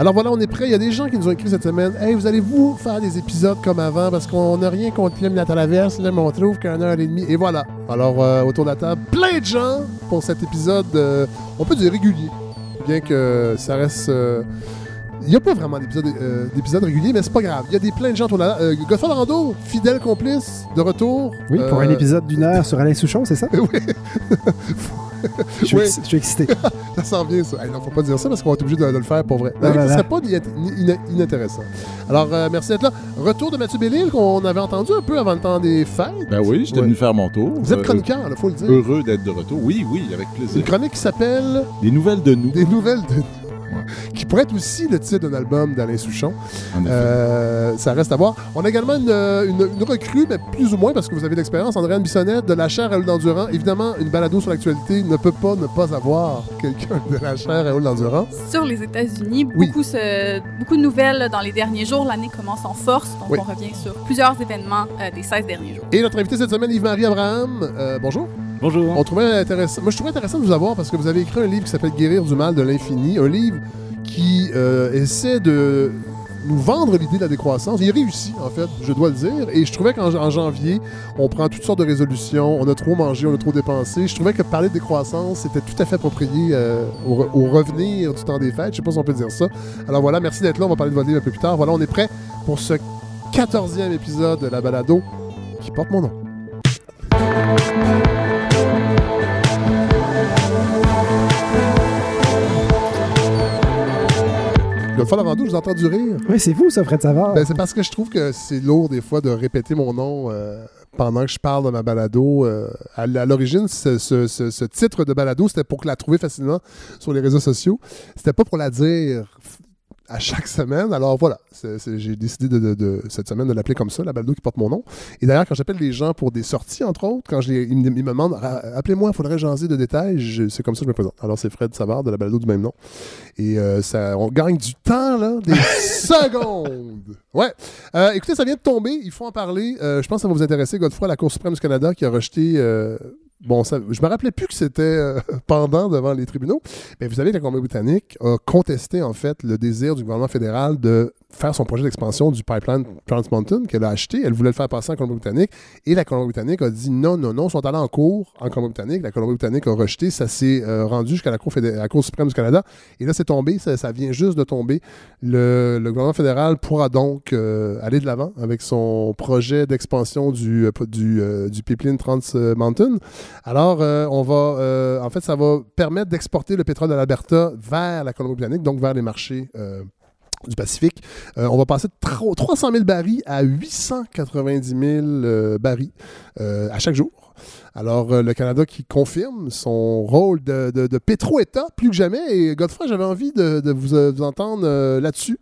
Alors voilà, on est prêt. Il y a des gens qui nous ont écrit cette semaine Hey, vous allez-vous faire des épisodes comme avant Parce qu'on n'a rien contre la traverse, là, mais on trouve qu'un heure et demie. Et voilà. Alors, euh, autour de la table, plein de gens pour cet épisode, euh, on peut dire régulier. Bien que ça reste. euh, il n'y a pas vraiment d'épisode euh, régulier, mais c'est pas grave. Il y a des plein de gens autour de la table. Euh, Godfrey Rando, fidèle complice, de retour. Oui, pour un épisode d'une heure sur Alain Souchon, c'est ça? Oui, Je suis, Oui. ex- je suis excité. ça sent bien ça. Hey, non, faut pas dire ça parce qu'on va être obligé de, de le faire pour vrai. Ah, Ce voilà. serait pas inintéressant. Alors, euh, merci d'être là. Retour de Mathieu Bellil qu'on avait entendu un peu avant le temps des fêtes. Ben oui, j'étais Ouais. venu faire mon tour. Vous êtes Euh, chroniqueur, il faut le dire. Heureux d'être de retour. Oui, oui, avec Une plaisir. chronique qui s'appelle Des nouvelles de nous. Des nouvelles de qui pourrait être aussi le titre d'un album d'Alain Souchon. Euh, ça reste à voir. On a également une, une- une recrue, mais plus ou moins parce que vous avez de l'expérience, Andréane Bissonnette, de la chaire à Hull d'Endurant. Évidemment, une balado sur l'actualité ne peut pas ne pas avoir quelqu'un de la chaire à Hull d'Endurant. Sur les États-Unis, Oui. beaucoup, se- beaucoup de nouvelles dans les derniers jours. L'année commence en force, donc Oui. on revient sur plusieurs événements euh, des 16 derniers jours. Et notre invité cette semaine, Yves-Marie Abraham. Euh, bonjour. Bonjour. On intéressant. Moi, je trouvais intéressant de vous avoir parce que vous avez écrit un livre qui s'appelle Guérir du mal de l'infini. Un livre qui euh, essaie de nous vendre l'idée de la décroissance. Il réussit, en fait, je dois le dire. Et je trouvais qu'en en janvier, on prend toutes sortes de résolutions. On a trop mangé, on a trop dépensé. Je trouvais que parler de décroissance, c'était tout à fait approprié euh, au revenir du temps des fêtes. Je sais pas si on peut dire ça. Alors voilà, merci d'être là. On va parler de votre livre un peu plus tard. Voilà, on est prêt pour ce 14e épisode de la balado qui porte mon nom. Godefroy Laurando, je vous entends du rire. Oui, c'est vous, ça, Fred Savard. Ben, c'est parce que je trouve que c'est lourd des fois de répéter mon nom euh, pendant que je parle de ma balado. euh. à, l'origine, ce, ce- ce- ce titre de balado, c'était pour que la trouver facilement sur les réseaux sociaux. C'était pas pour la dire à chaque semaine. Alors voilà, j'ai décidé de, de- de- cette semaine de l'appeler comme ça, la balado qui porte mon nom. Et d'ailleurs, quand j'appelle les gens pour des sorties, entre autres, quand je les- ils, me, ils me demandent Ra- appelez-moi, il faudrait jaser de détails, c'est comme ça que je me présente. Alors c'est Fred Savard de la balado du même nom. Et euh, ça, on gagne du temps, là, des secondes. Ouais. Euh, écoutez, ça vient de tomber, il faut en parler. Euh, je pense que ça va vous intéresser. Godefroy, la Cour suprême du Canada, qui a rejeté. Bon, ça, je me rappelais plus que c'était euh, pendant devant les tribunaux. Mais vous savez que la Colombie-Britannique a contesté, en fait, le désir du gouvernement fédéral de faire son projet d'expansion du pipeline Trans Mountain qu'elle a acheté. Elle voulait le faire passer en Colombie-Britannique. Et la Colombie-Britannique a dit non, non, non. Ils sont allés en cours en Colombie-Britannique. La Colombie-Britannique a rejeté. Ça s'est euh, rendu jusqu'à la Cour, la Cour suprême du Canada. Et là, c'est tombé. Ça, vient juste de tomber. Le, gouvernement fédéral pourra donc euh, aller de l'avant avec son projet d'expansion du, euh, du, pipeline Trans Mountain. Alors, on va, en fait, ça va permettre d'exporter le pétrole de l'Alberta vers la Colombie-Britannique, donc vers les marchés du Pacifique. Euh, on va passer de tro- 300 000 barils à 890 000 euh, barils euh, à chaque jour. Alors, le Canada qui confirme son rôle de, pétro-État plus que jamais. Et Godefroy, j'avais envie de, vous, entendre là-dessus.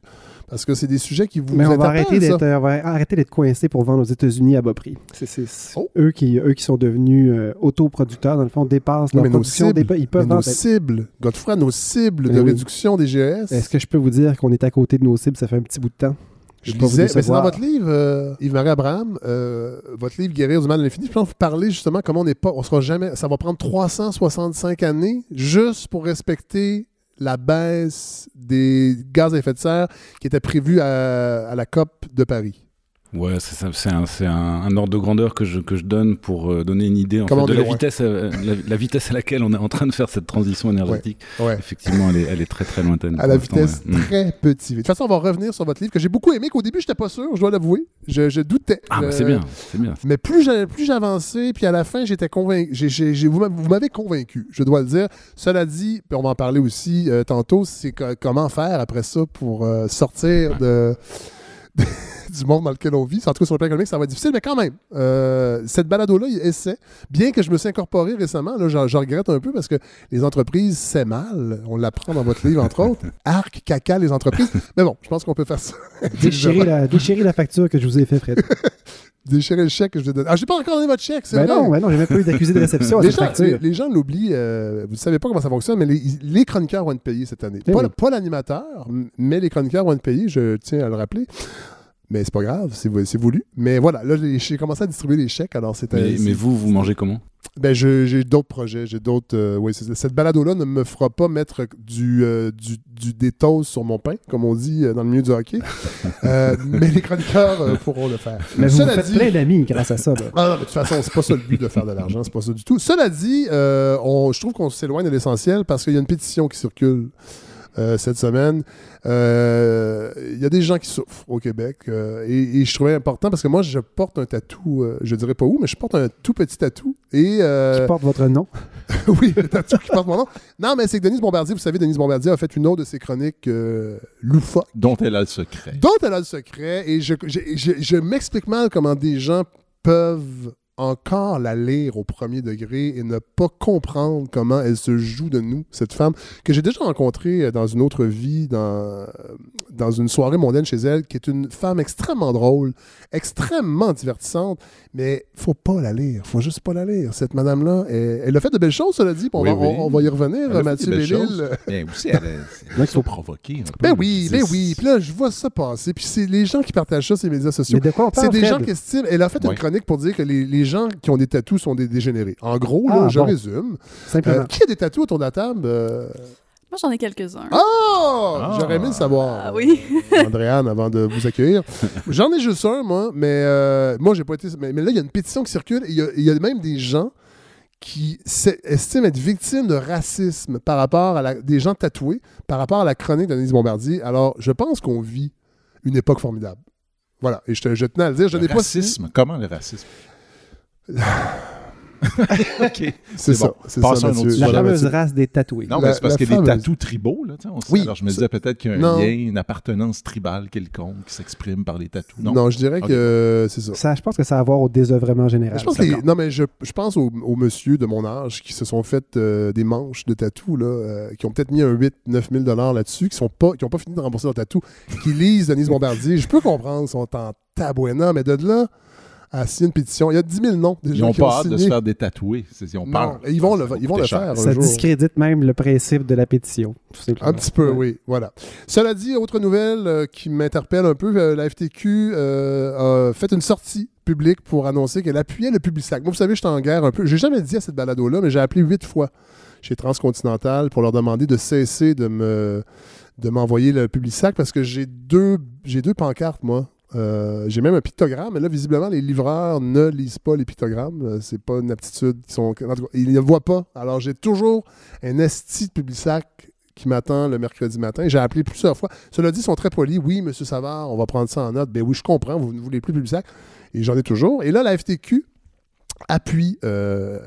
Parce que c'est des sujets qui vous Mais on va, arrêter d'être, euh, on va arrêter d'être coincé pour vendre aux États-Unis à bas prix. C'est, Oh. eux, qui, eux qui sont devenus euh, autoproducteurs, dans le fond, dépassent Oui, leur mais nos production. cibles, dépa- ils Mais peuvent nos vendre. cibles, Godefroy, nos cibles Mais de oui. réduction des GES. Est-ce que je peux vous dire qu'on est à côté de nos cibles, ça fait un petit bout de temps? Je lisais, mais c'est dans votre livre, euh, Yves-Marie Abraham, euh, votre livre Guérir du mal de l'infini. Je pense que vous parlez justement comment on n'est pas, on sera jamais, ça va prendre 365 années juste pour respecter la baisse des gaz à effet de serre qui était prévue à, la COP de Paris. Ouais, c'est un, c'est un, un ordre de grandeur que je, que je donne pour euh, donner une idée en fait, de la vitesse, euh, la, la vitesse à laquelle on est en train de faire cette transition énergétique. Ouais. Effectivement, elle est, elle est très très lointaine. À la vitesse ouais. Mm. très petit. De toute façon, on va revenir sur votre livre que j'ai beaucoup aimé, qu'au début, je n'étais pas sûr, je dois l'avouer. Je, je doutais. Ah, bah, Je- c'est bien, c'est bien. Mais plus j'avançais, puis à la fin, j'étais convaincu. vous m'a- vous m'avez convaincu, je dois le dire. Cela dit, puis on va en parler aussi euh, tantôt, c'est comment faire après ça pour euh, sortir de, du monde dans lequel on vit. En tout cas, sur le plan économique, ça va être difficile, mais quand même, euh, cette balado-là, il essaie. Bien que je me suis incorporé récemment, là, je, je regrette un peu parce que les entreprises, c'est mal. On l'apprend dans votre livre, entre autres. Arc, caca, les entreprises. Mais bon, je pense qu'on peut faire ça. Déchirez la, facture que je vous ai fait, Fred. Déchirer le chèque que je vais donner. Ah, j'ai pas encore donné votre chèque, c'est Ben vrai. non, ben non, j'ai même pas eu d'accusé de réception à les, cette gens, facture. les, les gens l'oublient. euh, vous ne savez pas comment ça fonctionne, mais les, les chroniqueurs vont être payés cette année. Eh pas oui. pas l'animateur, mais les chroniqueurs vont être payés, je tiens à le rappeler. Mais c'est pas grave, c'est vou- c'est voulu. Mais voilà, là, j'ai commencé à distribuer des chèques. Alors, c'était. Mais, mais vous, vous mangez comment? Ben, j'ai d'autres projets, j'ai d'autres. euh, cette balado-là ne me fera pas mettre du, euh, du, du des toasts sur mon pain, comme on dit euh, dans le milieu du hockey. Euh, mais les chroniqueurs euh, pourront le faire. Mais vous, faites dit- plein d'amis grâce à ça. là. Ah non, mais de toute façon, c'est pas ça le but de faire de l'argent, c'est pas ça du tout. Cela dit, euh, on- je trouve qu'on s'éloigne de l'essentiel parce qu'il y a une pétition qui circule euh, cette semaine. Euh, Il y a des gens qui souffrent au Québec euh, et, et je trouvais important parce que moi, je porte un tatou, euh, je dirais pas où, mais je porte un tout petit tatou et euh, Qui porte votre nom? oui, le tatou qui porte mon nom. Non, mais c'est que Denise Bombardier, vous savez, Denise Bombardier a fait une autre de ses chroniques euh, loufoques Dont elle a le secret. dont elle a le secret. Et je, je, je- je m'explique mal comment des gens peuvent encore la lire au premier degré et ne pas comprendre comment elle se joue de nous, cette femme, que j'ai déjà rencontrée euh, dans une autre vie, dans, dans une soirée mondaine chez elle, qui est une femme extrêmement drôle, extrêmement divertissante, mais faut pas la lire, faut juste pas la lire. Cette madame-là, elle, elle a fait de belles choses, cela dit, on, Oui, va, oui. on- on va y revenir, Elle Mathieu Bellil. Mais aussi, elle elle un peu. Ben oui, ben oui. Puis là, je vois ça passer. Puis c'est les gens qui partagent ça sur les médias sociaux. C'est des gens qui estiment. Elle a fait une chronique pour dire que les, les gens qui ont des tatous sont des dégénérés. En gros, là, Ah, je bon. résume. Simplement. Euh, qui a des tatous autour de la table? Euh, Moi, j'en ai quelques-uns. Oh! Ah. J'aurais aimé le savoir. Ah oui. Andréane, avant de vous accueillir. J'en ai juste un, moi, mais euh, moi, j'ai pas été. Mais, mais là, il y a une pétition qui circule et il y a- il y, a même des gens qui estiment être victimes de racisme par rapport à la, des gens tatoués, par rapport à la chronique d'Anaïs Bombardier. Alors, je pense qu'on vit une époque formidable. Voilà. Et je, te- je tenais à le dire. Je Le n'ai pas racisme. Comment le racisme? OK. C'est ça. bon. Passons ça, à un autre Mathieu. sujet. La fameuse race des tatoués. Non, La- mais c'est parce qu'il y a des tatous tribaux, là, on sait. Oui. Alors, je me disais peut-être qu'il y a un Non. lien, une appartenance tribale quelconque qui s'exprime par les tatous. Non? Non, je dirais que euh, c'est ça. Ça, je pense que ça a à voir au désœuvrement général. Je pense les- non, mais je, je pense aux, aux monsieur de mon âge qui se sont fait euh, des manches de tatou, là, euh, qui ont peut-être mis un 8-9 000 là-dessus, qui sont pas, qui ont pas fini de rembourser leur tatou, qui lisent Denise Bombardier. Je peux comprendre, ils sont en tabouena, mais de là à signer une pétition, il y a 10 000 noms des Ils n'ont pas hâte de se faire des Ils ont Non, peur. ils vont le, ils vont faire un Ça jour. discrédite même le principe de la pétition, tout. Un petit peu, Ouais. oui. Voilà. Cela dit, autre nouvelle euh, qui m'interpelle un peu, euh, la FTQ euh, a fait une sortie publique pour annoncer qu'elle appuyait le Publisac. Moi, vous savez, je suis en guerre un peu. J'ai jamais dit à cette balado-là, mais j'ai appelé huit fois chez Transcontinental pour leur demander de cesser de me de m'envoyer le Publisac parce que j'ai deux j'ai deux pancartes, moi. Euh, j'ai même un pictogramme, mais là, visiblement, les livreurs ne lisent pas les pictogrammes. Euh, C'est pas une aptitude. En tout cas, ils ne voient pas. Alors, j'ai toujours un esti de Publisac qui m'attend le mercredi matin. J'ai appelé plusieurs fois. Cela dit, ils sont très polis. Oui, M. Savard, on va prendre ça en note. Ben oui, je comprends, vous ne voulez plus Publisac. Et j'en ai toujours. Et là, la FTQ appuie euh,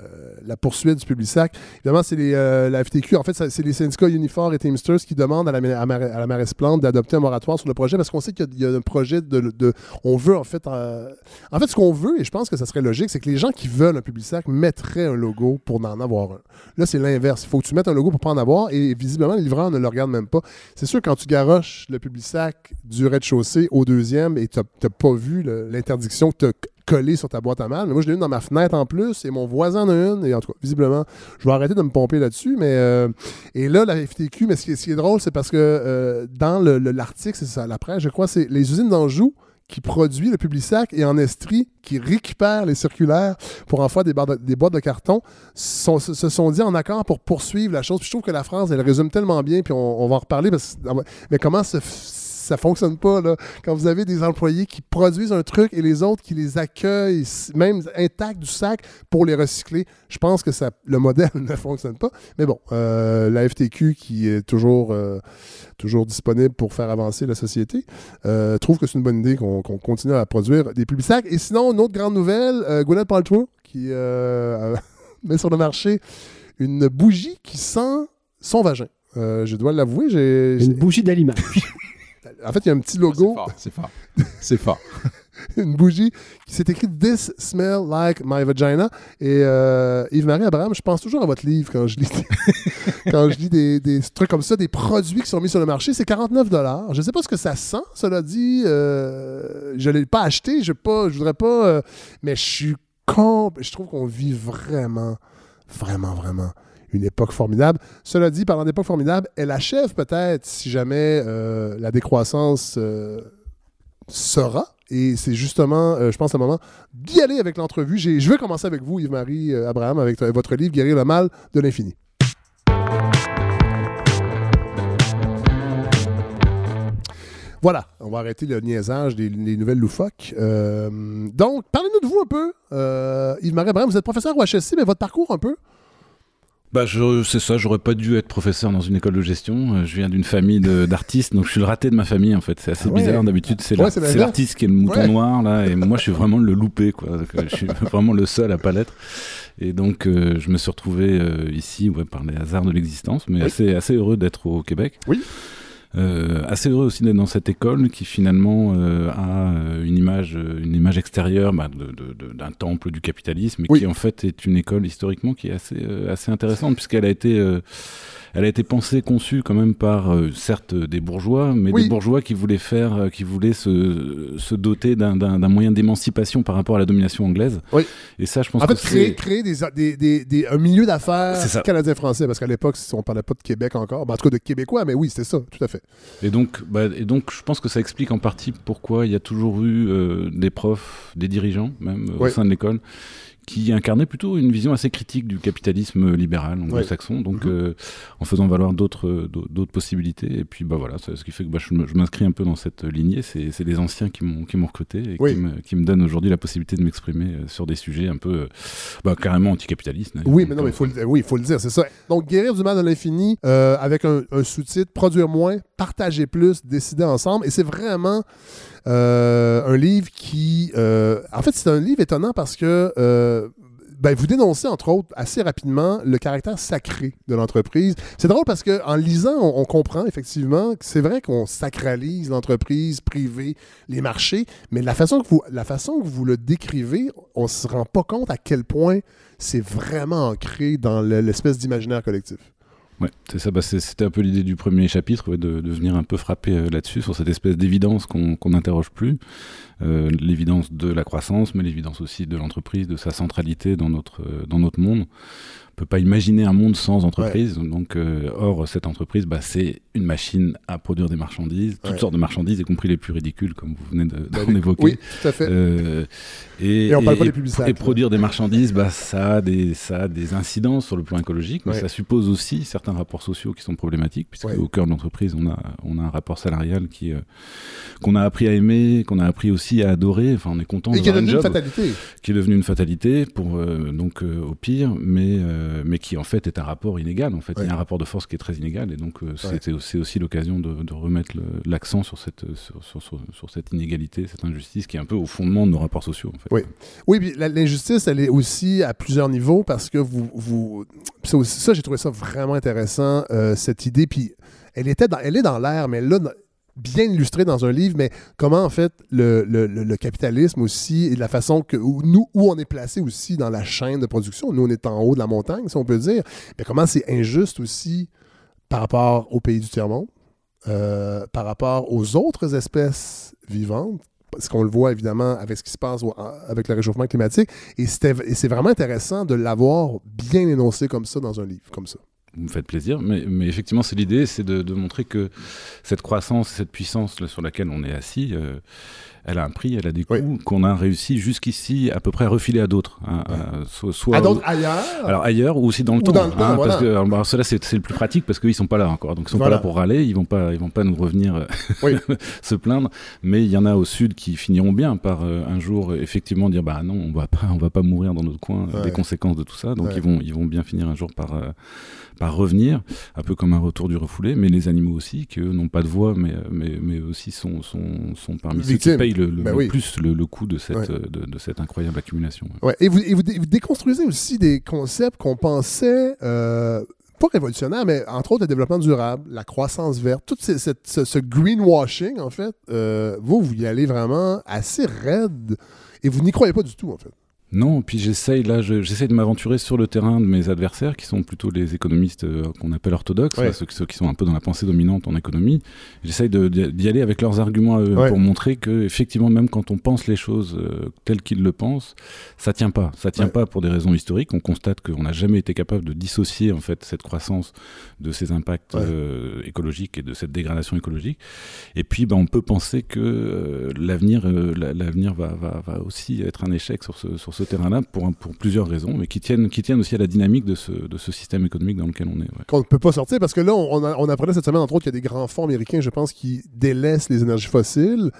la poursuite du Publisac. Évidemment, c'est euh, la FTQ, en fait, c'est les syndicats Unifor et Teamsters qui demandent à la, à Mar- d'adopter un moratoire sur le projet parce qu'on sait qu'il y a- un projet de... on veut, en fait... euh, en fait, ce qu'on veut, et je pense que ça serait logique, c'est que les gens qui veulent un Publisac mettraient un logo pour en avoir un. Là, c'est l'inverse. Il faut que tu mettes un logo pour pas en avoir et visiblement, les livreurs ne le regardent même pas. C'est sûr, quand tu garoches le Publisac du rez-de-chaussée au deuxième et tu n'as pas vu l'interdiction que tu collée sur ta boîte à mal, mais moi, je l'ai une dans ma fenêtre en plus et mon voisin en a une. Et en tout cas, visiblement, je vais arrêter de me pomper là-dessus. Mais euh, Et là, la FTQ, mais ce qui est, drôle, c'est parce que euh, dans le- le- l'article, c'est ça, la presse, je crois, c'est les usines d'Anjou qui produit le Publisac et en Estrie qui récupère les circulaires pour en faire des, boîtes de carton se se sont dit en accord pour poursuivre la chose. Puis je trouve que la phrase, elle résume tellement bien, puis on, va en reparler. Mais comment f- ça fonctionne pas, là, quand vous avez des employés qui produisent un truc et les autres qui les accueillent, même intacts du sac, pour les recycler. Je pense que ça, le modèle ne fonctionne pas. Mais bon, euh, la FTQ, qui est toujours, euh, toujours disponible pour faire avancer la société, euh, trouve que c'est une bonne idée qu'on continue à produire des publics sacs. Et sinon, une autre grande nouvelle, Gwyneth Paltrow, qui met sur le marché une bougie qui sent son vagin. Je dois l'avouer, j'ai... Une bougie d'allumage. En fait, il y a un petit logo, fort, c'est fort. C'est fort. une bougie qui s'est écrit This smell like my vagina. Et euh, Yves-Marie Abraham, je pense toujours à votre livre quand je lis, quand je lis des, des trucs comme ça, des produits qui sont mis sur le marché. C'est 49 Je ne sais pas ce que ça sent, cela dit. Euh, je ne l'ai pas acheté, je ne voudrais pas. euh, mais je suis con. Je trouve qu'on vit vraiment, vraiment, vraiment une époque formidable. Cela dit, parlant d'époque formidable, elle achève peut-être, si jamais euh, la décroissance euh, sera. Et c'est justement, euh, je pense, le moment d'y aller avec l'entrevue. Je vais commencer avec vous, Yves-Marie Abraham, avec votre livre Guérir le mal de l'infini. Voilà, on va arrêter le niaisage des, nouvelles loufoques. Donc, parlez-nous de vous un peu. Yves-Marie Abraham, vous êtes professeur au HSC, mais votre parcours un peu? Bah, c'est ça, j'aurais pas dû être professeur dans une école de gestion. Euh, Je viens d'une famille d'artistes, donc je suis le raté de ma famille en fait. C'est assez Ah ouais. bizarre. D'habitude, c'est Ouais, l'artiste qui est le mouton Ouais. noir là, et moi je suis vraiment le loupé quoi. Donc, euh, je suis vraiment le seul à pas l'être. Et donc euh, je me suis retrouvé euh, ici ouais, par les hasards de l'existence, mais Oui. assez, assez heureux d'être au Québec. Oui. Euh, assez heureux aussi d'être dans cette école qui finalement euh, a euh, une image, une image extérieure bah, de- de- de- d'un temple du capitalisme, et Oui. qui en fait est une école historiquement qui est assez, euh, assez intéressante puisqu'elle a été, euh, elle a été pensée, conçue quand même par euh, certes des bourgeois, mais Oui. des bourgeois qui voulaient faire, euh, qui voulaient se, se doter d'un- moyen d'émancipation par rapport à la domination anglaise. Oui. Et ça, je pense En fait, que créer, créer des, des, des- des- un milieu d'affaires canadien-français, parce qu'à l'époque, si on parlait pas de Québec encore, ben, en tout cas de Québécois, mais oui, c'était ça, tout à fait. Et donc, bah, et donc, je pense que ça explique en partie pourquoi il y a toujours eu euh, des profs, des dirigeants même euh, au sein de l'école, qui incarnaient plutôt une vision assez critique du capitalisme libéral anglo-saxon, donc Mhm. euh, en faisant valoir d'autres euh, d'au- d'autres possibilités. Et puis, bah voilà, ce qui fait que bah, je m'inscris un peu dans cette lignée. C'est les anciens qui m'ont recruté et Oui. qui, me, qui me donnent aujourd'hui la possibilité de m'exprimer euh, sur des sujets un peu, bah, carrément anticapitalistes. d'ailleurs. Oui, mais non, mais faut le, oui, il faut le dire, c'est ça. Donc, Guérir du mal de l'infini, euh, avec un, un sous-titre, Produire moins, partager plus, décider ensemble. Et c'est vraiment un livre qui... euh, en fait, c'est un livre étonnant parce que... euh, ben, vous dénoncez, entre autres, assez rapidement le caractère sacré de l'entreprise. C'est drôle parce qu'en lisant, on, comprend effectivement que c'est vrai qu'on sacralise l'entreprise privée, les marchés, mais la façon, que vous, la façon que vous le décrivez, on ne se rend pas compte à quel point c'est vraiment ancré dans le- l'espèce d'imaginaire collectif. Ouais, c'est ça. Bah, C'était un peu l'idée du premier chapitre, de, de venir un peu frapper euh, là-dessus, sur cette espèce d'évidence qu'on qu'on n'interroge plus. Euh, l'évidence de la croissance, mais l'évidence aussi de l'entreprise, de sa centralité dans notre, euh, dans notre monde. On peut pas imaginer un monde sans entreprise. Donc, euh, or, cette entreprise, bah, c'est une machine à produire des marchandises, toutes Ouais. sortes de marchandises, y compris les plus ridicules, comme vous venez de- Ben d'en oui. évoquer. Oui, tout à fait. Et, Et on parle pas des publicités, et produire des marchandises, bah, ça, a des, ça a des incidences sur le plan écologique, mais Ouais. ça suppose aussi certains rapports sociaux qui sont problématiques, puisque Ouais. au cœur de l'entreprise, on a, on a un rapport salarial qui, euh, qu'on a appris à aimer, qu'on a appris aussi à adorer. Enfin, on est content Et qui est devenu une fatalité. qui est devenu une fatalité pour euh, donc euh, au pire, mais euh, mais qui en fait est un rapport inégal. En fait, il y a un rapport de force qui est très inégal, et donc Ouais. c'est aussi l'occasion de, de remettre l'accent sur cette sur, sur, sur- sur cette inégalité, cette injustice qui est un peu au fondement de nos rapports sociaux. En fait. Oui. Oui, puis l'injustice, elle est aussi à plusieurs niveaux parce que vous. vous ça, aussi- ça, j'ai trouvé ça vraiment intéressant, cette idée. Puis elle, était dans, elle est dans l'air, mais là, bien illustrée dans un livre, mais comment, en fait, le, le- le- capitalisme aussi et la façon que où nous, où on est placé aussi dans la chaîne de production. Nous, on est en haut de la montagne, si on peut dire. Mais comment c'est injuste aussi par rapport aux pays du tiers-monde, euh, par rapport aux autres espèces vivantes parce qu'on le voit évidemment avec ce qui se passe avec le réchauffement climatique. Et c'est vraiment intéressant de l'avoir bien énoncé comme ça dans un livre, comme ça. Vous me faites plaisir, mais, mais effectivement, c'est l'idée, c'est de, de montrer que cette croissance, cette puissance là, sur laquelle on est assis, euh, elle a un prix, elle a des coûts Oui. qu'on a réussi jusqu'ici à peu près à refiler à d'autres. hein, à- soit, soit À au- d'autres ailleurs. Alors ailleurs ou aussi dans le Ou temps. dans le temps, hein, voilà. Parce que alors, cela c'est le plus pratique parce qu'ils sont pas là encore. Donc ils sont Voilà. pas là pour râler, ils vont pas ils vont pas nous revenir euh, Oui. se plaindre. Mais il y en a au sud qui finiront bien par euh, un jour euh, effectivement dire bah non on va pas on va pas mourir dans notre coin euh, Ouais. des conséquences de tout ça. Donc Ouais. ils vont ils vont bien finir un jour par euh, par revenir, un peu comme un retour du refoulé. Mais les animaux aussi qui eux n'ont pas de voix mais mais mais aussi sont sont, sont parmi ceux qui payent le, le- le oui. plus le, le coût de cette Ouais. euh, de, de cette incroyable accumulation. ouais. Ouais. Et, vous, et vous dé- vous déconstruisez aussi des concepts qu'on pensait euh, pas révolutionnaires, mais entre autres le développement durable, la croissance verte, tout ces- cette- ce, ce greenwashing, en fait. euh, vous, vous y allez vraiment assez raide et vous n'y croyez pas du tout, en fait. Non, puis j'essaye là, je- j'essaye de m'aventurer sur le terrain de mes adversaires, qui sont plutôt les économistes euh, qu'on appelle orthodoxes, Ouais. là, ceux, qui- ceux qui sont un peu dans la pensée dominante en économie. J'essaye d'y aller avec leurs arguments à eux, Ouais. pour montrer que effectivement, même quand on pense les choses euh, telles qu'ils le pensent, ça tient pas. Ça tient Ouais. pas pour des raisons historiques. On constate qu'on n'a jamais été capable de dissocier en fait cette croissance de ces impacts euh, écologiques et de cette dégradation écologique. Et puis, ben, on peut penser que l'avenir, la- l'avenir va, va, va aussi être un échec sur ce, sur ce terrain-là pour, plusieurs raisons, mais qui tiennent, aussi à la dynamique de ce, système économique dans lequel on est. ouais. qu'on ne peut pas sortir parce que là, on, a- on apprenait cette semaine, entre autres, qu'il y a des grands fonds américains, je pense, qui délaissent les énergies fossiles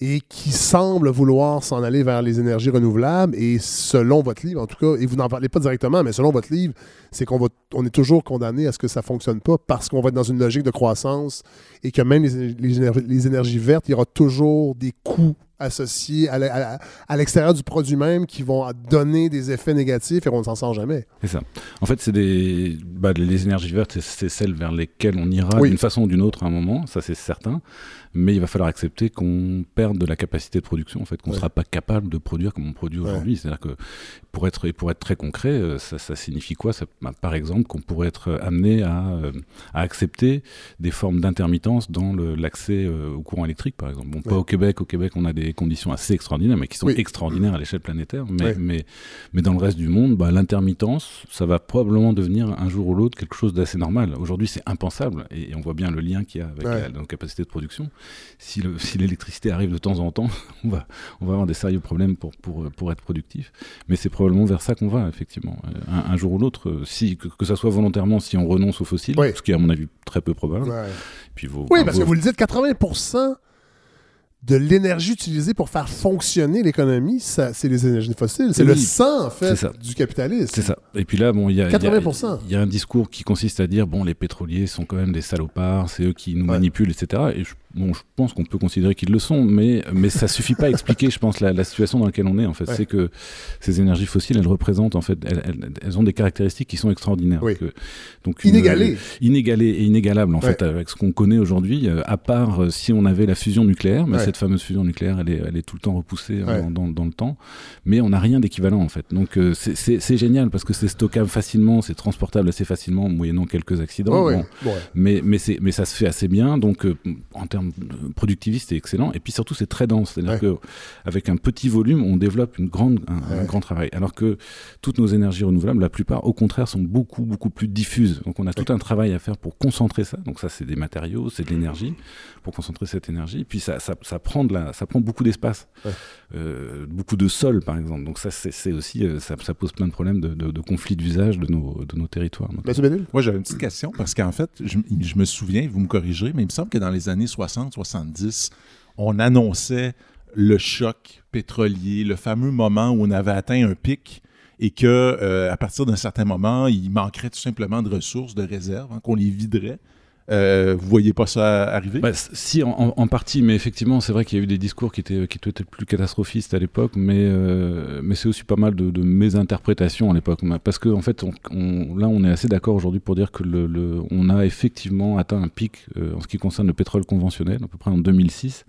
et qui semblent vouloir s'en aller vers les énergies renouvelables. Et selon votre livre, en tout cas, et vous n'en parlez pas directement, mais selon votre livre, c'est qu'on est toujours condamné à ce que ça ne fonctionne pas parce qu'on va être dans une logique de croissance et que même les énergies vertes, il y aura toujours des coûts associés à l'extérieur du produit même qui vont donner des effets négatifs et on ne s'en sort jamais. C'est ça. En fait, c'est des, bah, les énergies vertes, c'est- c'est celles vers lesquelles on ira Oui. d'une façon ou d'une autre à un moment, ça c'est certain. Mais il va falloir accepter qu'on perde de la capacité de production, en fait, qu'on ne Ouais. sera pas capable de produire comme on produit Ouais. aujourd'hui. C'est-à-dire que pour être, et pour être très concret, euh, ça, ça signifie quoi? Ça, bah, Par exemple, qu'on pourrait être amené à, euh, à accepter des formes d'intermittence dans l'accès euh, au courant électrique, par exemple. Bon, pas au Québec. Au Québec, on a des conditions assez extraordinaires, mais qui sont Oui. extraordinaires à l'échelle planétaire. Mais, mais, mais dans le reste du monde, bah, l'intermittence, ça va probablement devenir un jour ou l'autre quelque chose d'assez normal. Aujourd'hui, c'est impensable, et, et on voit bien le lien qu'il y a avec la- nos capacités de production. Si le- si l'électricité arrive de temps en temps, on va, on va avoir des sérieux problèmes pour, pour, pour être productif. Mais c'est probablement vers ça qu'on va, effectivement. Euh, Un, un jour ou l'autre, euh, si, que, que ça soit volontairement, si on renonce aux fossiles, ce qui est à mon avis très peu probable. Ouais. Puis vos- Oui, parce que vous le dites, 80 de l'énergie utilisée pour faire fonctionner l'économie, c'est les énergies fossiles. C'est Oui, le sang, en fait, du capitalisme. C'est ça. Et puis là, bon, il y a, il y a- 80%. il y a un discours qui consiste à dire bon, les pétroliers sont quand même des salopards, c'est eux qui nous Ouais. manipulent, etc. Et je, bon, je pense qu'on peut considérer qu'ils le sont, mais, mais ça suffit pas à expliquer, je pense, la, la situation dans laquelle on est. En fait, Ouais. c'est que ces énergies fossiles, elles représentent, en fait, elles, elles- elles ont des caractéristiques qui sont extraordinaires. Oui. Que- donc une- Inégalé. inégalé et inégalable en Ouais. fait avec ce qu'on connaît aujourd'hui, euh, à part euh, si on avait la fusion nucléaire, mais Ouais. cette fameuse fusion nucléaire, elle est, elle est tout le temps repoussée euh, dans, dans- dans le temps, mais on n'a rien d'équivalent en fait. Donc euh, c'est- génial parce que c'est stockable facilement, c'est transportable assez facilement, moyennant quelques accidents. Ouais, Bon, mais, mais, c'est- mais ça se fait assez bien, donc euh, en termes de productivistes, c'est excellent. Et puis surtout, c'est très dense. C'est-à-dire Ouais. qu'avec un petit volume, on développe une grande, un, grand travail. Alors que toutes nos énergies renouvelables, la plupart, au contraire, sont beaucoup, beaucoup plus diffuses. Donc on a tout un travail à faire pour concentrer ça. Donc ça, c'est des matériaux, c'est de l'énergie, pour concentrer cette énergie. Puis ça, ça, ça prend, de la, ça prend beaucoup d'espace, Ouais. Euh, beaucoup de sol, par exemple. Donc ça, c'est aussi, euh, ça, ça pose plein de problèmes de, de, de conflits d'usage de nos, de nos territoires. Moi, j'avais une petite question parce qu'en fait, je, je me souviens, vous me corrigerez, mais il me semble que dans les années 60-70, on annonçait le choc pétrolier, le fameux moment où on avait atteint un pic et que euh, à partir d'un certain moment, il manquerait tout simplement de ressources, de réserves, hein, qu'on les viderait. Euh, vous voyez pas ça arriver? Bah, si, en, en- partie, mais effectivement, c'est vrai qu'il y a eu des discours qui étaient, qui étaient plus catastrophistes à l'époque, mais, euh, mais c'est aussi pas mal de, de mésinterprétations à l'époque. Parce qu'en en fait, on, on- là, on est assez d'accord aujourd'hui pour dire que le, le- on a effectivement atteint un pic euh, en ce qui concerne le pétrole conventionnel, à peu près en 2006.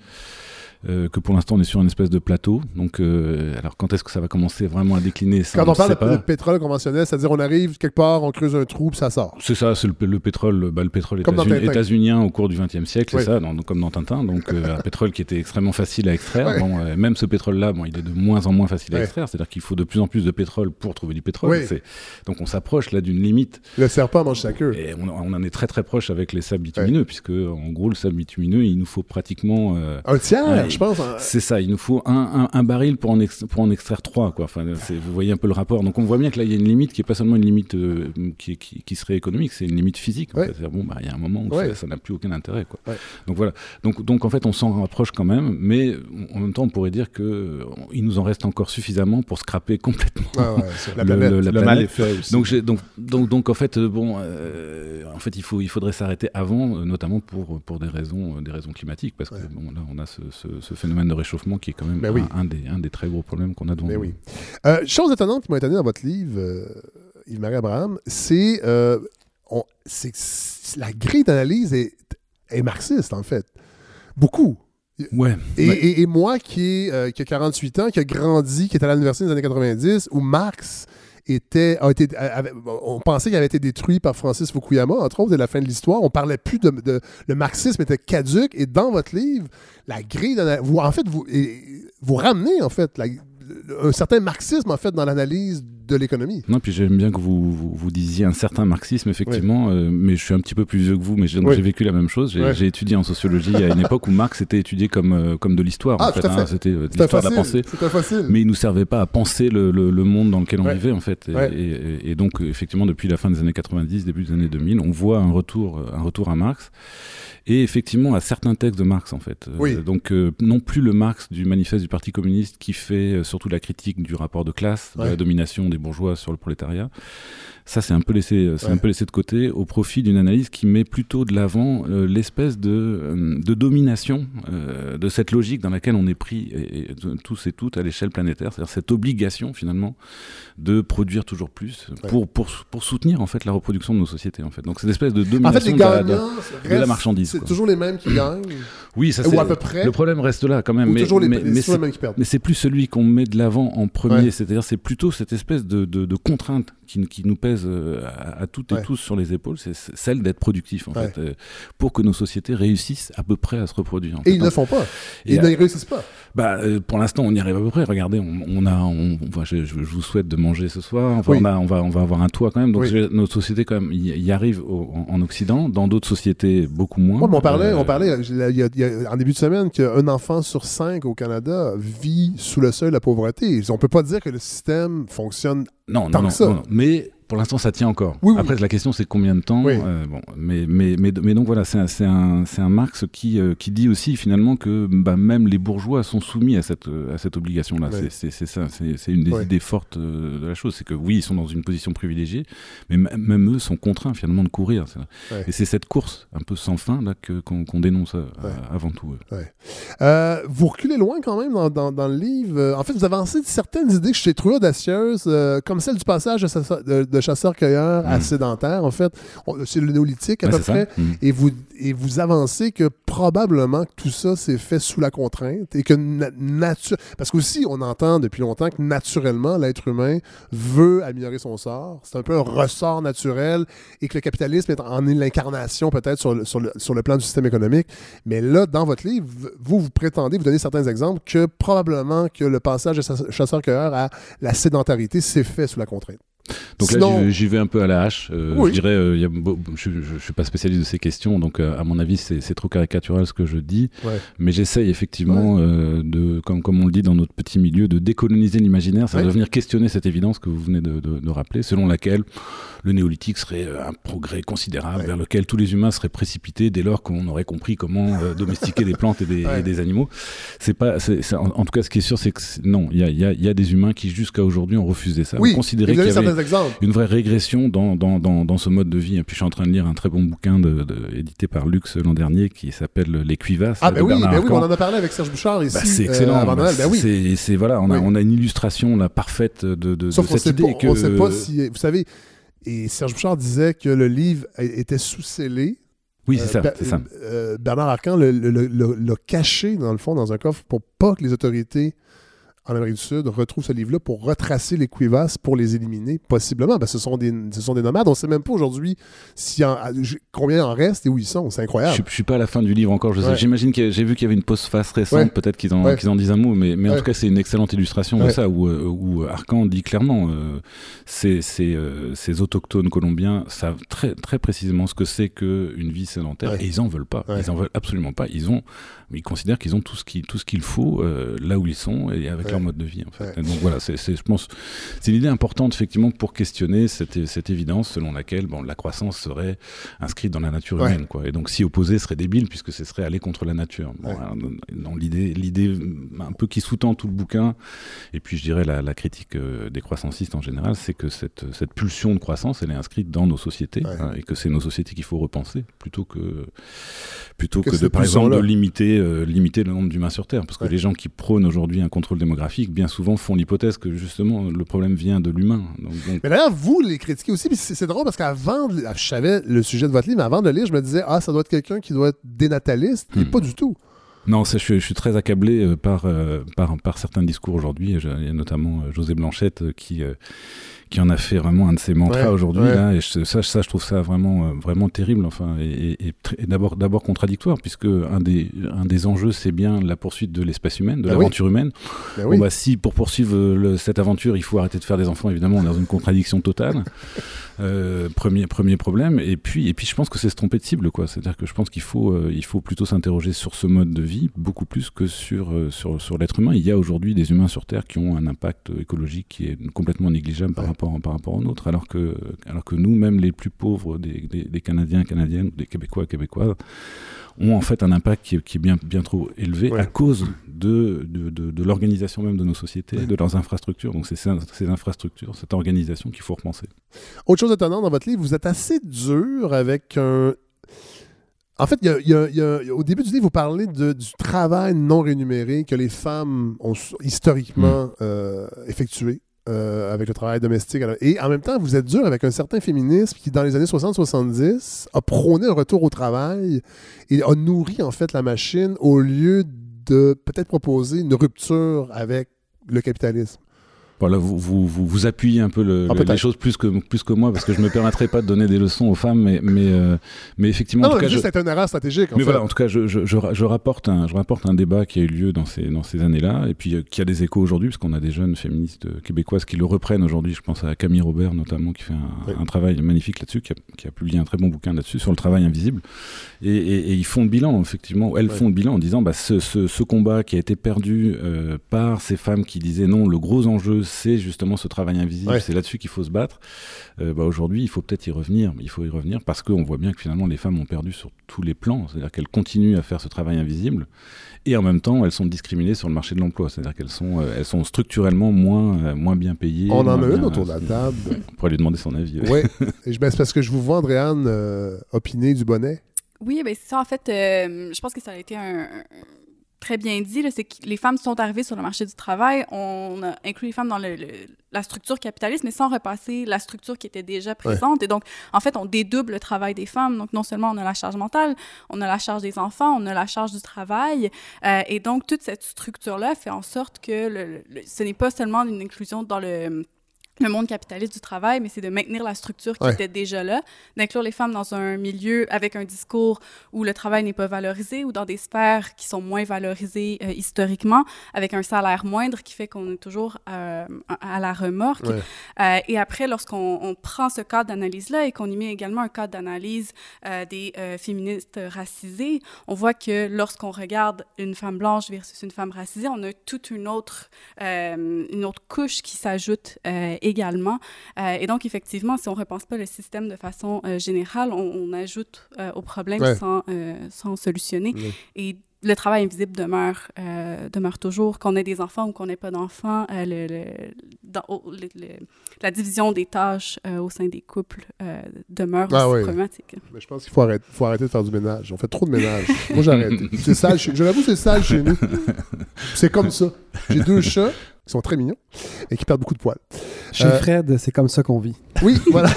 Euh, que pour l'instant on est sur une espèce de plateau. Donc, euh, alors quand est-ce que ça va commencer vraiment à décliner ça, Quand on parle de, pétrole conventionnel, c'est-à-dire on arrive quelque part, on creuse un trou, puis ça sort. C'est ça, c'est le, le pétrole, bah, le pétrole états-unien au cours du XXe siècle, Oui. c'est ça, dans- comme dans Tintin. Donc euh, un pétrole qui était extrêmement facile à extraire. Ouais. Bon, euh, même ce pétrole-là, bon, il est de moins en moins facile à extraire. C'est-à-dire qu'il faut de plus en plus de pétrole pour trouver du pétrole. Oui. Donc on s'approche là d'une limite. Le serpent mange sa queue. Et on, on en est très très proche avec les sables bitumineux, puisque en gros le sable bitumineux, il nous faut pratiquement euh, Un tiers. Je pense. hein. c'est ça, il nous faut un, un- un baril pour en, pour en extraire trois. Quoi. Enfin, c'est- vous voyez un peu le rapport. Donc on voit bien que là, il y a une limite qui n'est pas seulement une limite euh, qui, qui- qui serait économique, c'est une limite physique. Ouais. C'est-à-dire, bon, bah, il y a un moment où Ouais. ça- n'a plus aucun intérêt. Quoi. Ouais. Donc voilà. Donc, donc en fait, on s'en rapproche quand même, mais en même temps, on pourrait dire qu'il nous en reste encore suffisamment pour scraper complètement la planète. le- la le planète. mal est fait aussi. donc, donc, donc, donc, en fait, bon, euh, en fait, il, faut, il faudrait s'arrêter avant, euh, notamment pour, pour des, raisons, des raisons climatiques, parce que bon, là, on a ce, ce- ce phénomène de réchauffement qui est quand même Ben oui. un, un des, un des très gros problèmes qu'on a devant Mais nous. oui. Euh, chose étonnante qui m'a étonné dans votre livre, euh, Yves-Marie Abraham, c'est euh, la grille d'analyse est, est marxiste, en fait. Beaucoup. Ouais. Et, Ouais. et- et moi qui, est, euh, qui a 48 ans, qui a grandi, qui est à l'université des années 90, où Marx a été, on pensait qu'il avait été détruit par Francis Fukuyama, entre autres, dès la fin de l'histoire. On parlait plus de, le marxisme était caduque. Et dans votre livre, la grille, vous, en fait, vous, vous ramenez en fait la- un certain marxisme en fait dans l'analyse de l'économie. Non, puis j'aime bien que vous, vous, vous disiez un certain marxisme, effectivement, euh, mais je suis un petit peu plus vieux que vous, mais j'ai Oui. vécu la même chose. J'ai étudié en sociologie à une époque où Marx était étudié comme, euh, comme de l'histoire, Ah, en fait. tout à fait. hein. C'était euh, de l'histoire de la pensée. C'était facile. Mais il nous servait pas à penser le, le- le monde dans lequel on vivait, en fait. Et, et- et donc, effectivement, depuis la fin des années 90, début des années 2000, on voit un retour, un retour à Marx. Et effectivement, à certains textes de Marx, en fait. Euh, donc, euh, non plus le Marx du manifeste du Parti communiste qui fait euh, surtout la critique du rapport de classe, de la domination des bourgeois sur le prolétariat. Ça, c'est un peu laissé, c'est Ouais. un peu laissé de côté au profit d'une analyse qui met plutôt de l'avant l'espèce de, de domination de cette logique dans laquelle on est pris et- et tous et toutes à l'échelle planétaire, c'est-à-dire cette obligation finalement de produire toujours plus Ouais. pour, pour, pour soutenir en fait la reproduction de nos sociétés en fait. Donc cette espèce de En domination fait, de la- de- gagnants de la restent- marchandise, C'est toujours les mêmes qui gagnent. Oui, ça Ou c'est à peu près? le problème reste là quand même. ou mais, toujours les, mais- les- mais toujours c'est- les mêmes qui perdent. mais c'est plus celui qu'on met de l'avant en premier, Ouais. c'est-à-dire c'est plutôt cette espèce de, de, de contrainte qui, qui nous pèse euh, à, à toutes et tous sur les épaules, c'est celle d'être productif en Ouais. fait, euh, pour que nos sociétés réussissent à peu près à se reproduire. en Et fait, ils ne hein. le font pas. Et Ils ne réussissent pas. bah, euh, pour l'instant, on y arrive à peu près. Regardez, on, on a, on, je, vous souhaite de manger ce soir. Enfin, Oui. on, a, on, va, on va avoir un toit quand même. Donc, Oui. je- notre société, quand même, y, y arrive au- en, en Occident. Dans d'autres sociétés, beaucoup moins. Ouais, mais on parlait, Euh, on parlait il y a- il y en début de semaine qu'un enfant sur cinq au Canada vit sous le seuil de la pauvreté. On peut pas dire que le système fonctionne. Non, non, non, non. Mais pour l'instant, ça tient encore. Oui, oui. Après, la question, c'est combien de temps. Oui. euh, bon, mais, mais, mais, mais donc voilà, c'est un, Marx qui, euh, qui dit aussi finalement que bah, même les bourgeois sont soumis à cette, euh, à cette obligation-là. C'est- ça, c'est une des idées fortes de la chose. C'est que oui, ils sont dans une position privilégiée, mais même eux sont contraints finalement de courir. Ouais. Et c'est cette course un peu sans fin là qu'on dénonce avant tout. euh. Vous reculez loin quand même dans, dans- dans le livre. En fait, vous avancez certaines idées que j'ai trouvées audacieuses, comme celle du passage de- de chasseur-cueilleur à Mm. sédentaire. En fait, c'est le néolithique à Ouais, peu près. Mhm. Et vous, et vous avancez que probablement que tout ça s'est fait sous la contrainte et que na- nature. Parce qu'aussi, on entend depuis longtemps que naturellement, l'être humain veut améliorer son sort. C'est un peu un ressort naturel et que le capitalisme est en est l'incarnation peut-être sur le, sur, le, sur le plan du système économique. Mais là, dans votre livre, vous, vous prétendez, vous donnez certains exemples que probablement que le passage de chasse- chasseur-cueilleur à la sédentarité s'est fait sous la contrainte. Donc Sinon- là, j'y vais- un peu à la hache. Euh, Oui. Je dirais, euh, y a je ne suis pas spécialiste de ces questions, donc euh, à mon avis, c'est trop caricatural ce que je dis. Ouais. Mais j'essaye effectivement, de, comme, comme on le dit dans notre petit milieu, de décoloniser l'imaginaire, c'est-à-dire Ouais. venir questionner cette évidence que vous venez de, de- de rappeler, selon laquelle le néolithique serait un progrès considérable vers lequel tous les humains seraient précipités dès lors qu'on aurait compris comment domestiquer des plantes et des, Ouais. et des animaux. C'est pas, en, en tout cas, ce qui est sûr, c'est que non, il y a, y a- y a des humains qui jusqu'à aujourd'hui ont refusé ça, Oui, ont considéré qu'il y avait une vraie régression dans, dans, dans, dans ce mode de vie. Et puis je suis en train de lire un très bon bouquin de, de- édité par Lux l'an dernier qui s'appelle Les Cuivasses Ah, ben oui, ben oui, on en a parlé avec Serge Bouchard ici. Bah, c'est euh, excellent. Ben oui. C'est- voilà, on a, Oui. on a une illustration là, parfaite de, de, Sauf cette idée pas, que on sait pas si. Vous savez, et Serge Bouchard disait que le livre était sous-scellé. oui, c'est Euh, ça, c'est ça. euh, Bernard Arcan l'a caché, dans le fond, dans un coffre pour pas que les autorités en Amérique du Sud retrouvent ce livre-là pour retracer les cuivasses pour les éliminer, possiblement. Ben, ce, sont des, ce sont des nomades. On sait même pas aujourd'hui en- combien il en reste et où ils sont. C'est incroyable. je suis pas à la fin du livre encore. Ouais. J'imagine que j'ai vu qu'il y avait une postface récente. Ouais. Peut-être qu'ils en, Ouais. en disent un mot, mais, mais en tout cas, c'est une excellente illustration de ça où, euh, où Arcan dit clairement euh, ces, ces, euh, ces autochtones colombiens savent très, très précisément ce que c'est qu'une vie sédentaire et ils en veulent pas. Ils en veulent absolument pas. Ils ont, ils considèrent qu'ils ont tout ce qu'il faut euh, là où ils sont et avec. Leur mode de vie. En fait. Donc voilà, c'est, je pense, c'est une idée importante effectivement pour questionner cette, cette évidence selon laquelle bon, la croissance serait inscrite dans la nature humaine. Quoi. Et donc s'y opposer serait débile puisque ce serait aller contre la nature. Bon, Ouais. alors, dans- l'idée, l'idée mm, un peu qui sous-tend tout le bouquin, et puis je dirais la, la critique euh, des croissancistes en général, c'est que cette, cette pulsion de croissance, elle est inscrite dans nos sociétés, Ouais. hein, et que c'est nos sociétés qu'il faut repenser, plutôt que, plutôt Que que, de, par exemple, de pulsion-là. limiter, euh, limiter le nombre d'humains sur Terre. Parce que Ouais. les gens qui prônent aujourd'hui un contrôle démographique, bien souvent font l'hypothèse que justement le problème vient de l'humain. Donc, donc, Mais d'ailleurs, vous les critiquez aussi. C'est drôle parce qu'avant, de- je savais le sujet de votre livre, mais avant de le lire, je me disais, ah, ça doit être quelqu'un qui doit être dénataliste. Et Hmm. pas du tout. Non, je, suis, je suis très accablé euh, par, euh, par, par certains discours aujourd'hui. Je- Il y a notamment euh, José Blanchette qui, qui en a fait vraiment un de ses mantras Ouais, aujourd'hui. ouais. là, Et je- ça, ça, je trouve ça vraiment, euh, vraiment terrible. Enfin, et, d'abord, d'abord contradictoire, puisque un des, un des enjeux, c'est bien la poursuite de l'espèce humaine, de Ah oui. l'aventure humaine. Ben Bon, oui. bah, si pour poursuivre euh, le- cette aventure, il faut arrêter de faire des enfants, évidemment, on est dans une contradiction totale. Euh, premier, premier problème. Et puis, et puis, je pense que c'est se tromper de cible, quoi. C'est-à-dire que je pense qu'il faut, euh, il faut plutôt s'interroger sur ce mode de vie beaucoup plus que sur, sur, sur l'être humain. Il y a aujourd'hui des humains sur Terre qui ont un impact écologique qui est complètement négligeable par, Ouais. Rapport, par rapport aux nôtres, alors que, alors que nous, même les plus pauvres des, des, des Canadiens, Canadiennes, des Québécois, Québécoises, ont en fait un impact qui est, qui est bien, bien trop élevé Ouais. à cause de, de, de, de l'organisation même de nos sociétés, Ouais. de leurs infrastructures. Donc c'est ces, ces infrastructures, cette organisation qu'il faut repenser. Autre chose étonnante dans votre livre, vous êtes assez dur avec un. En fait, y a- y a- il y a- au début du livre, vous parlez de- du travail non rémunéré que les femmes ont historiquement Mm. euh, effectué euh, avec le travail domestique. Et en même temps, vous êtes dur avec un certain féminisme qui, dans les années 60-70, a prôné un retour au travail et a nourri en fait la machine au lieu de peut-être proposer une rupture avec le capitalisme. Voilà, vous, vous, vous, vous appuyez un peu le, Ah, le- les choses plus que, plus que moi, parce que je me permettrai pas de donner des leçons aux femmes, mais, mais, euh, mais effectivement, en Non, tout non, cas, je- juste c'est une erreur stratégique. en mais fait. voilà, en tout cas, je, je, je, ra- je rapporte un, je rapporte un débat qui a eu lieu dans ces, dans ces années-là, et puis euh, qui a des échos aujourd'hui, parce qu'on a des jeunes féministes euh, québécoises qui le reprennent aujourd'hui. Je pense à Camille Robert, notamment, qui fait un, Oui. un travail magnifique là-dessus, qui a, qui a publié un très bon bouquin là-dessus, sur le travail invisible. Et, et- et ils font le bilan, effectivement, elles font le bilan en disant bah, ce, ce, ce combat qui a été perdu euh, par ces femmes qui disaient non, le gros enjeu, c'est justement ce travail invisible, Ouais. c'est là-dessus qu'il faut se battre. Euh, bah, aujourd'hui, il faut peut-être y revenir. Il faut y revenir parce qu'on voit bien que finalement, les femmes ont perdu sur tous les plans. C'est-à-dire qu'elles continuent à faire ce travail invisible et en même temps, elles sont discriminées sur le marché de l'emploi. C'est-à-dire qu'elles sont, euh, elles sont structurellement moins, euh, moins bien payées. On en a une autour de la table. On pourrait lui demander son avis. Oui. Ben, c'est parce que je vous vois, Andréane, euh, opiner du bonnet. Oui, ben c'est ça. En fait, euh, je pense que ça a été un, un- très bien dit. C'est que les femmes sont arrivées sur le marché du travail. On a inclus les femmes dans le- le- la structure capitaliste, mais sans repasser la structure qui était déjà présente. Et donc, en fait, on dédouble le travail des femmes. Donc, non seulement on a la charge mentale, on a la charge des enfants, on a la charge du travail. Euh, et donc, toute cette structure-là fait en sorte que le- le- ce n'est pas seulement une inclusion dans le le monde capitaliste du travail, mais c'est de maintenir la structure qui Ouais. était déjà là, d'inclure les femmes dans un milieu avec un discours où le travail n'est pas valorisé ou dans des sphères qui sont moins valorisées euh, historiquement, avec un salaire moindre qui fait qu'on est toujours euh, à la remorque. Ouais. Euh, et après, lorsqu'on on prend ce cadre d'analyse-là et qu'on y met également un cadre d'analyse des féministes racisées, on voit que lorsqu'on regarde une femme blanche versus une femme racisée, on a toute une autre, une autre couche qui s'ajoute également. Euh, et donc, effectivement, si on ne repense pas le système de façon euh, générale, on, on ajoute euh, au problème Ouais. sans, sans solutionner. Ouais. Et le travail invisible demeure, euh, demeure toujours. Qu'on ait des enfants ou qu'on n'ait pas d'enfants, euh, le, le- dans- au- le- le- la division des tâches euh, au sein des couples euh, demeure Ah aussi oui. problématique. Mais je pense qu'il faut arrêter, faut arrêter de faire du ménage. On fait trop de ménage. Moi, j'arrête. C'est sale. chez- Je l'avoue, c'est sale chez nous. C'est comme ça. J'ai deux chats qui sont très mignons et qui perdent beaucoup de poils. Chez Euh, Fred, c'est comme ça qu'on vit. Oui, voilà.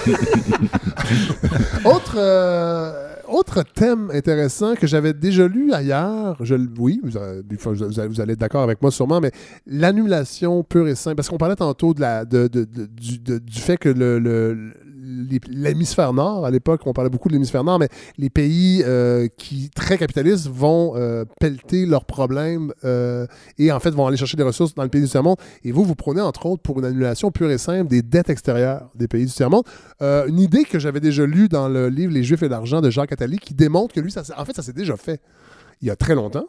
autre, euh, autre thème intéressant que j'avais déjà lu ailleurs, je, oui, vous, allez être d'accord avec moi sûrement, mais l'annulation pure et simple, parce qu'on parlait tantôt de la, de, de- de- du, du fait que le, le- l'hémisphère nord, à l'époque, on parlait beaucoup de l'hémisphère nord, mais les pays euh, qui très capitalistes vont euh, pelleter leurs problèmes euh, et en fait vont aller chercher des ressources dans le pays du tiers-monde. Et vous, vous prenez entre autres pour une annulation pure et simple des dettes extérieures des pays du tiers-monde. Une idée que j'avais déjà lue dans le livre Les Juifs et l'argent de Jacques Attali qui démontre que lui, ça, en fait, ça s'est déjà fait il y a très longtemps.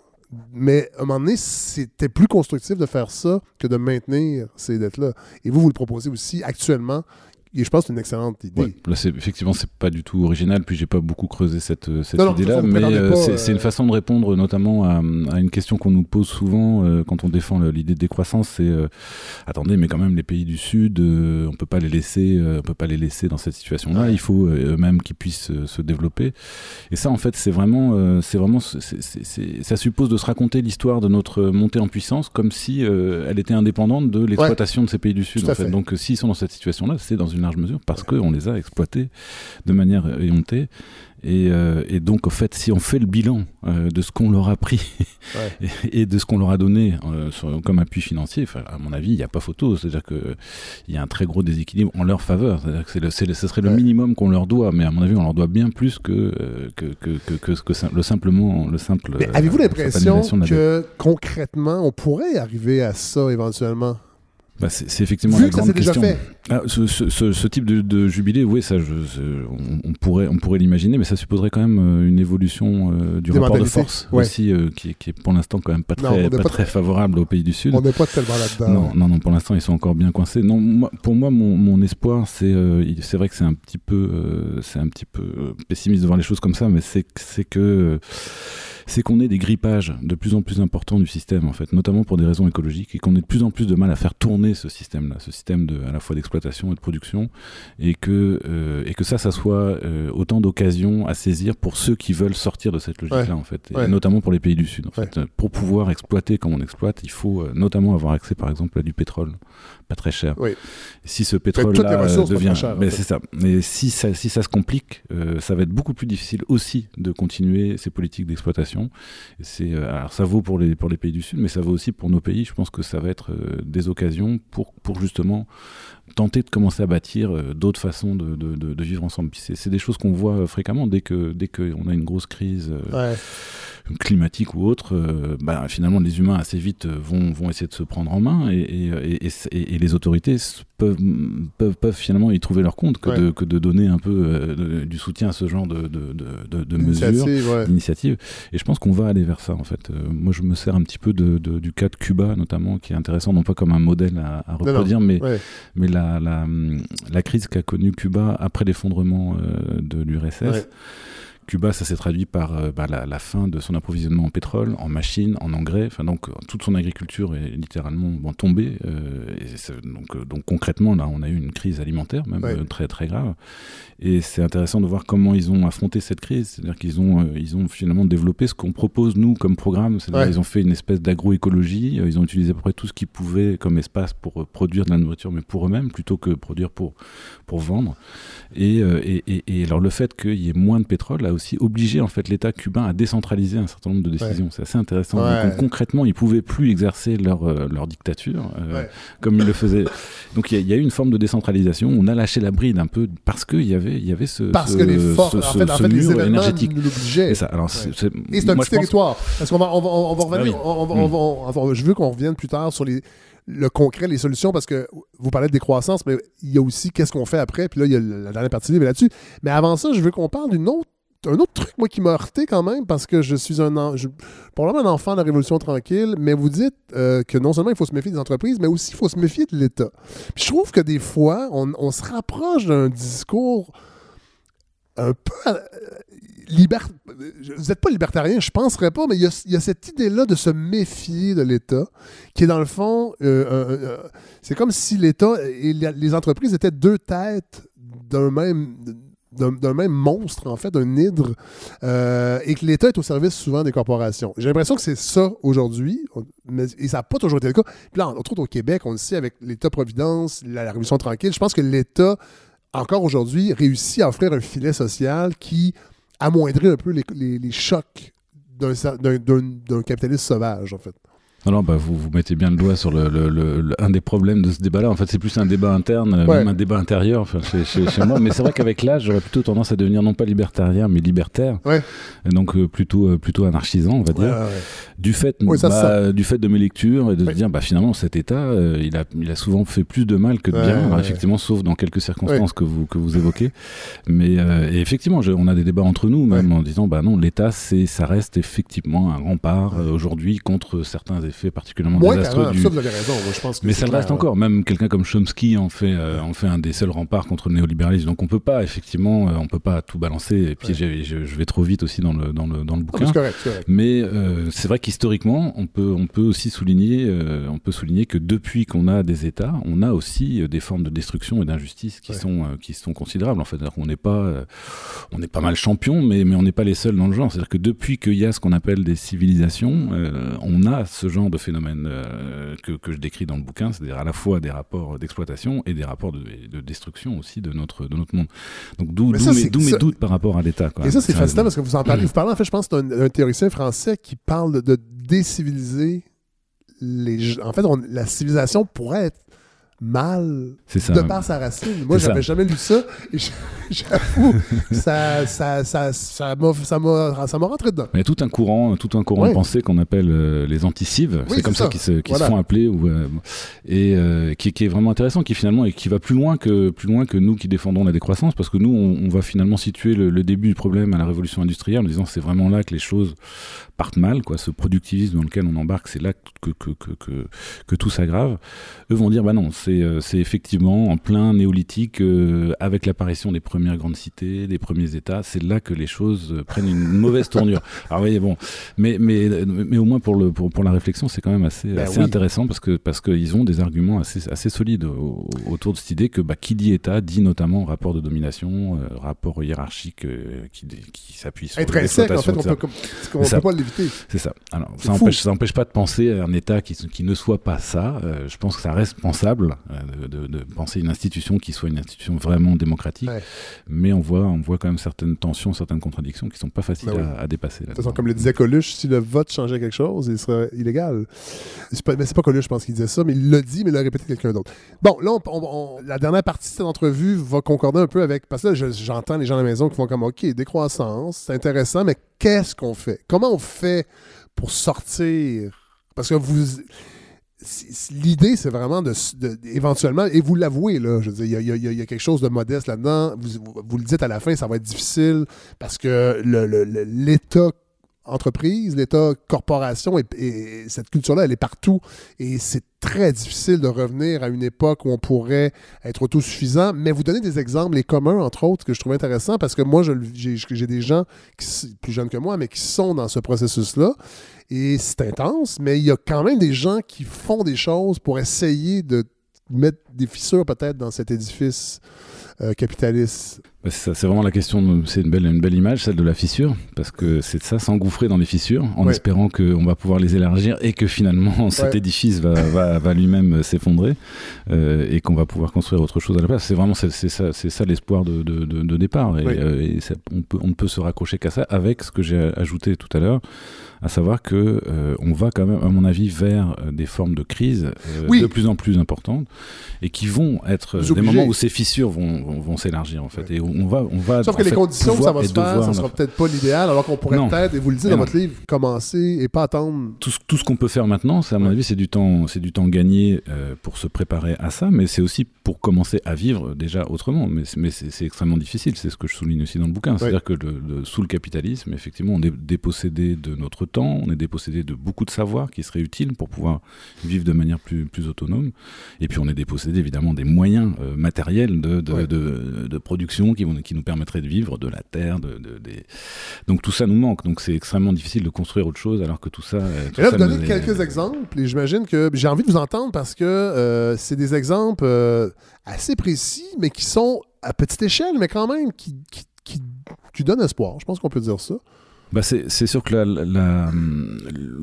Mais à un moment donné, c'était plus constructif de faire ça que de maintenir ces dettes-là. Et vous, vous le proposez aussi actuellement. Et je pense que c'est une excellente idée. Ouais, là, c'est, effectivement, c'est pas du tout original, puis j'ai pas beaucoup creusé cette, euh, cette Non, idée-là, mais euh, c'est, euh, c'est une façon de répondre notamment à, à une question qu'on nous pose souvent euh, quand on défend l'idée de décroissance, c'est euh, attendez, mais quand même les pays du Sud, euh, on peut pas les laisser, euh, on peut pas les laisser dans cette situation-là. Ouais. Il faut euh, eux-mêmes qu'ils puissent euh, se développer. Et ça, en fait, c'est vraiment, euh, c'est vraiment, c'est- ça suppose de se raconter l'histoire de notre montée en puissance comme si euh, elle était indépendante de l'exploitation de ces pays du Sud. Tout à En fait. fait. Donc, euh, s'ils sont dans cette situation-là, c'est dans une large mesure parce qu'on les a exploités de manière éhontée. Et, euh, et, donc, en fait, si on fait le bilan euh, de ce qu'on leur a pris Ouais. et, et de ce qu'on leur a donné euh, sur- comme appui financier, à mon avis, il n'y a pas photo. C'est-à-dire qu'il y a un très gros déséquilibre en leur faveur. C'est-à-dire que c'est le, c'est le- ce serait le Ouais. minimum qu'on leur doit, mais à mon avis, on leur doit bien plus que, que, que, le simplement le simple. Mais avez-vous l'impression que concrètement, on pourrait arriver à ça éventuellement? Bah, c'est effectivement Vu la que ça grande s'est déjà question. fait. Ah, ce, ce- ce- ce type de, de jubilé, oui, ça, je, on, on pourrait, on pourrait l'imaginer, mais ça supposerait quand même euh, une évolution euh, du Des rapport de force ouais. aussi, euh, qui, est- qui est pour l'instant quand même pas très, pas pas très favorable aux pays du Sud. On n'est pas tellement là-dedans. Non, non, non, pour l'instant, ils sont encore bien coincés. Non, moi- pour moi, mon, mon espoir, c'est euh, c'est vrai que c'est un petit peu, euh, c'est un petit peu pessimiste de voir les choses comme ça, mais c'est que- c'est qu'on ait des grippages de plus en plus importants du système, en fait, notamment pour des raisons écologiques, et qu'on ait de plus en plus de mal à faire tourner ce système-là, ce système de, à la fois d'exploitation et de production, et que, euh, et que ça, ça soit euh, autant d'occasions à saisir pour ceux qui veulent sortir de cette logique-là, Ouais. en fait, et Ouais. notamment pour les pays du Sud. En Ouais. fait. Pour pouvoir exploiter comme on exploite, il faut euh, notamment avoir accès, par exemple, à du pétrole, pas très cher. Si ce pétrole-là devient, en mais c'est ça. Mais si ça, si ça se complique, euh, ça va être beaucoup plus difficile aussi de continuer ces politiques d'exploitation. C'est, euh, alors ça vaut pour les pays du Sud, mais ça vaut aussi pour nos pays. Je pense que ça va être euh, des occasions pour justement tenter de commencer à bâtir euh, d'autres façons de, de, vivre ensemble. C'est des choses qu'on voit euh, fréquemment dès que dès qu'on a une grosse crise. euh, Ouais. climatique ou autre, bah, finalement les humains assez vite vont, vont essayer de se prendre en main et, et, et, les autorités peuvent, peuvent, peuvent finalement y trouver leur compte que, Ouais. de, que de donner un peu euh, du soutien à ce genre de, de, mesures ouais. d'initiative. Et je pense qu'on va aller vers ça, en fait. Moi, je me sers un petit peu du cas de Cuba, notamment, qui est intéressant, non pas comme un modèle à, à non. reproduire, mais, mais la, crise qu'a connue Cuba après l'effondrement euh, de l'URSS. Cuba, ça s'est traduit par euh, bah, la, la fin de son approvisionnement en pétrole, en machines, en engrais. Enfin, donc, toute son agriculture est littéralement bon, tombée. euh, et c'est- donc, euh, donc, concrètement, là, on a eu une crise alimentaire, même Ouais. très, très grave. Et c'est intéressant de voir comment ils ont affronté cette crise. C'est-à-dire qu'ils ont, ils ont finalement développé ce qu'on propose, nous, comme programme. C'est-à-dire Ouais. qu'ils ont fait une espèce d'agroécologie. Ils ont utilisé à peu près tout ce qu'ils pouvaient comme espace pour produire de la nourriture, mais pour eux-mêmes, plutôt que produire pour, pour vendre. Et, et, et, et alors le fait qu'il y ait moins de pétrole a aussi obligé en fait l'État cubain à décentraliser un certain nombre de décisions. C'est assez intéressant. Ouais. Donc, concrètement, ils pouvaient plus exercer leur, euh, leur dictature euh, Ouais. comme ils le faisaient. Donc il y, a- il y a eu une forme de décentralisation. On a lâché la bride un peu parce qu'il y avait, il y avait ce, Parce ce- que les forces, ce- en ce- fait, en ce fait mur énergétique. Et ça, alors c'est- un petit pense- territoire. Parce qu'on va, on va, on va revenir. Ah oui. on va- on va- je veux qu'on revienne plus tard sur les, le concret, les solutions, parce que vous parlez de décroissance, mais il y a aussi qu'est-ce qu'on fait après. Puis là, il y a la dernière partie du livre là-dessus. Mais avant ça, je veux qu'on parle d'une autre un autre truc, moi, qui m'a heurté quand même, parce que je suis un, en- probablement un enfant de la Révolution tranquille, mais vous dites euh, que non seulement il faut se méfier des entreprises, mais aussi il faut se méfier de l'État. Je trouve que des fois, on, on se rapproche d'un discours un peu euh. Vous n'êtes pas libertarien, je penserais pas, mais il y a, cette idée-là de se méfier de l'État, qui est dans le fond, euh, c'est comme si l'État et les entreprises étaient deux têtes d'un même d'un même monstre, en fait, d'un hydre, euh, et que l'État est au service souvent des corporations. J'ai l'impression que c'est ça aujourd'hui, mais, et ça n'a pas toujours été le cas. Puis là, entre autres au Québec, on le sait avec l'État-providence, la, la Révolution tranquille, je pense que l'État, encore aujourd'hui, réussit à offrir un filet social qui amoindrit un peu les, les- chocs d'un capitalisme sauvage, en fait. Non, non, bah, vous, vous mettez bien le doigt sur le, le- le- le- un des problèmes de ce débat-là. En fait, c'est plus un débat interne, Ouais. même un débat intérieur enfin, chez, chez- chez moi. Mais c'est vrai qu'avec l'âge, j'aurais plutôt tendance à devenir non pas libertarien, mais libertaire. Ouais. Et donc euh, plutôt, euh, plutôt anarchisant, on va dire. Ouais. Du fait, Oui, ça, bah, ça. du fait de mes lectures et de se dire, bah, finalement, cet État, euh, il, a, il a souvent fait plus de mal que de bien, Alors, ouais. effectivement, sauf dans quelques circonstances que, vous, que vous évoquez. Mais et effectivement, je- on a des débats entre nous, même en disant, bah non, l'État, ça reste effectivement un rempart aujourd'hui contre certains effets particulièrement Moins désastreux du, ça, vous avez raison. Moi, je pense que mais ça le reste encore. Même quelqu'un comme Chomsky en fait, euh, en fait un des seuls remparts contre le néolibéralisme. Donc on peut pas, effectivement, euh, on peut pas tout balancer. Et puis Ouais. je, je vais trop vite aussi dans le, dans le, dans le bouquin. Correct. Mais euh, c'est vrai qu'historiquement, on peut, on peut aussi souligner, euh, on peut souligner que depuis qu'on a des États, on a aussi des formes de destruction et d'injustice qui Ouais. sont, qui sont considérables. En fait, qu'on n'est pas, on est pas mal champion, mais, mais on n'est pas les seuls dans le genre. C'est-à-dire que depuis qu'il y a ce qu'on appelle des civilisations, on a ce genre de phénomènes euh, que, que je décris dans le bouquin, c'est-à-dire à la fois des rapports d'exploitation et des rapports de, de destruction aussi de notre, de notre monde. Donc d'où mes, doutes par rapport à l'État. Et ça, c'est fascinant parce que vous en parlez. Vous parlez, en fait, je pense que c'est un, un théoricien français qui parle de, déciviliser les. En fait, on- la civilisation pourrait être mal ça. de par sa racine. Moi, j'avais jamais lu ça. J'avoue, ça, ça, ça, ça m'a, ça m'a, ça m'a rentré dedans. Il y a tout un courant, tout un courant de pensée qu'on appelle euh, les anticives. Oui, c'est comme ça, qu'ils se, qu'ils se Voilà. font appeler, ou, euh, et euh, qui, qui est vraiment intéressant, qui finalement et qui va plus loin que plus loin que nous qui défendons la décroissance, parce que nous, on, on va finalement situer le, le début du problème à la révolution industrielle en disant que c'est vraiment là que les choses partent mal, quoi. Ce productivisme dans lequel on embarque, c'est là que que, que, que que tout s'aggrave. Eux vont dire bah non, c'est c'est effectivement en plein néolithique euh, avec l'apparition des premières grandes cités, des premiers États, c'est là que les choses euh, prennent une mauvaise tournure. Alors oui, bon, mais mais mais au moins pour le pour, pour la réflexion, c'est quand même assez Ben assez oui. intéressant parce que parce qu'ils ont des arguments assez assez solides au- autour de cette idée que bah, qui dit État dit notamment rapport de domination, euh, rapport hiérarchique euh, qui qui s'appuie sur Intrinsèque, en fait, on peut, on peut pas l'éviter. C'est ça. Alors, ça n'empêche ça empêche pas de penser à un État qui, qui ne soit pas ça. Euh, je pense que ça reste pensable euh, de, de- de penser une institution qui soit une institution vraiment démocratique. Ouais. Mais on voit, on voit quand même certaines tensions, certaines contradictions qui sont pas faciles Ben oui. à, à dépasser. De toute façon, comme le disait Coluche, si le vote changeait quelque chose, il serait illégal. Pas, mais c'est pas Coluche, je pense, qu'il disait ça, mais il l'a dit, mais il l'a répété quelqu'un d'autre. Bon, là, on- on- on- la dernière partie de cette entrevue va concorder un peu avec. Parce que là, je- j'entends les gens à la maison qui font comme OK, décroissance, c'est intéressant, mais qu'est-ce qu'on fait? Comment on fait pour sortir? Parce que vous. L'idée, c'est vraiment de, éventuellement, et vous l'avouez, là, je veux dire, il y a- quelque chose de modeste là-dedans. Vous, vous- le dites à la fin, ça va être difficile parce que l'État entreprise, l'État corporation, et, et cette culture-là, elle est partout. Et c'est très difficile de revenir à une époque où on pourrait être autosuffisant. Mais vous donnez des exemples, les communs, entre autres, que je trouve intéressants, parce que moi, j'ai des gens plus jeunes que moi, mais qui sont dans ce processus-là. Et c'est intense, mais il y a quand même des gens qui font des choses pour essayer de mettre des fissures peut-être dans cet édifice euh, capitaliste? Bah, c'est vraiment la question, c'est une belle, une belle image, celle de la fissure, parce que c'est ça, s'engouffrer dans les fissures, en Ouais. espérant qu'on va pouvoir les élargir et que finalement cet Ouais. édifice va, va, va lui-même s'effondrer euh, et qu'on va pouvoir construire autre chose à la place. C'est vraiment c'est, ça, ça l'espoir de, de, de- de départ. Et, euh, et ça- on, peut, on ne peut se raccrocher qu'à ça, avec ce que j'ai ajouté tout à l'heure, à savoir que euh, on va quand même, à mon avis, vers euh, des formes de crise euh, Oui. de plus en plus importantes et qui vont être des moments où ces fissures vont, vont, vont s'élargir en fait. Ouais. Et on va, on va. Sauf que les fait, conditions ça va se faire, devoir ça sera peut-être pas l'idéal, alors qu'on pourrait peut-être, et vous le dites dans non. votre livre, commencer et pas attendre. tout ce, tout ce qu'on peut faire maintenant, c'est à mon avis, c'est du temps, c'est du temps gagné euh, pour se préparer à ça, mais c'est aussi pour commencer à vivre déjà autrement. Mais, c'est- mais c'est c'est extrêmement difficile, c'est ce que je souligne aussi dans le bouquin. C'est-à-dire que le- le- sous le capitalisme, effectivement, on est dépossédé de notre temps, on est dépossédé de beaucoup de savoir qui serait utile pour pouvoir vivre de manière plus, plus autonome. Et puis on est dépossédé évidemment des moyens euh, matériels de, de, Ouais. de- de production qui, vont, qui nous permettraient de vivre, de la terre, de, de- des... donc tout ça nous manque. Donc c'est extrêmement difficile de construire autre chose alors que tout ça. euh, tout Et là, ça vous donnez est- quelques exemples, et j'imagine que j'ai envie de vous entendre parce que euh, c'est des exemples euh, assez précis, mais qui sont à petite échelle, mais quand même qui, qui, qui, qui donnent espoir. Je pense qu'on peut dire ça. Bah c'est sûr que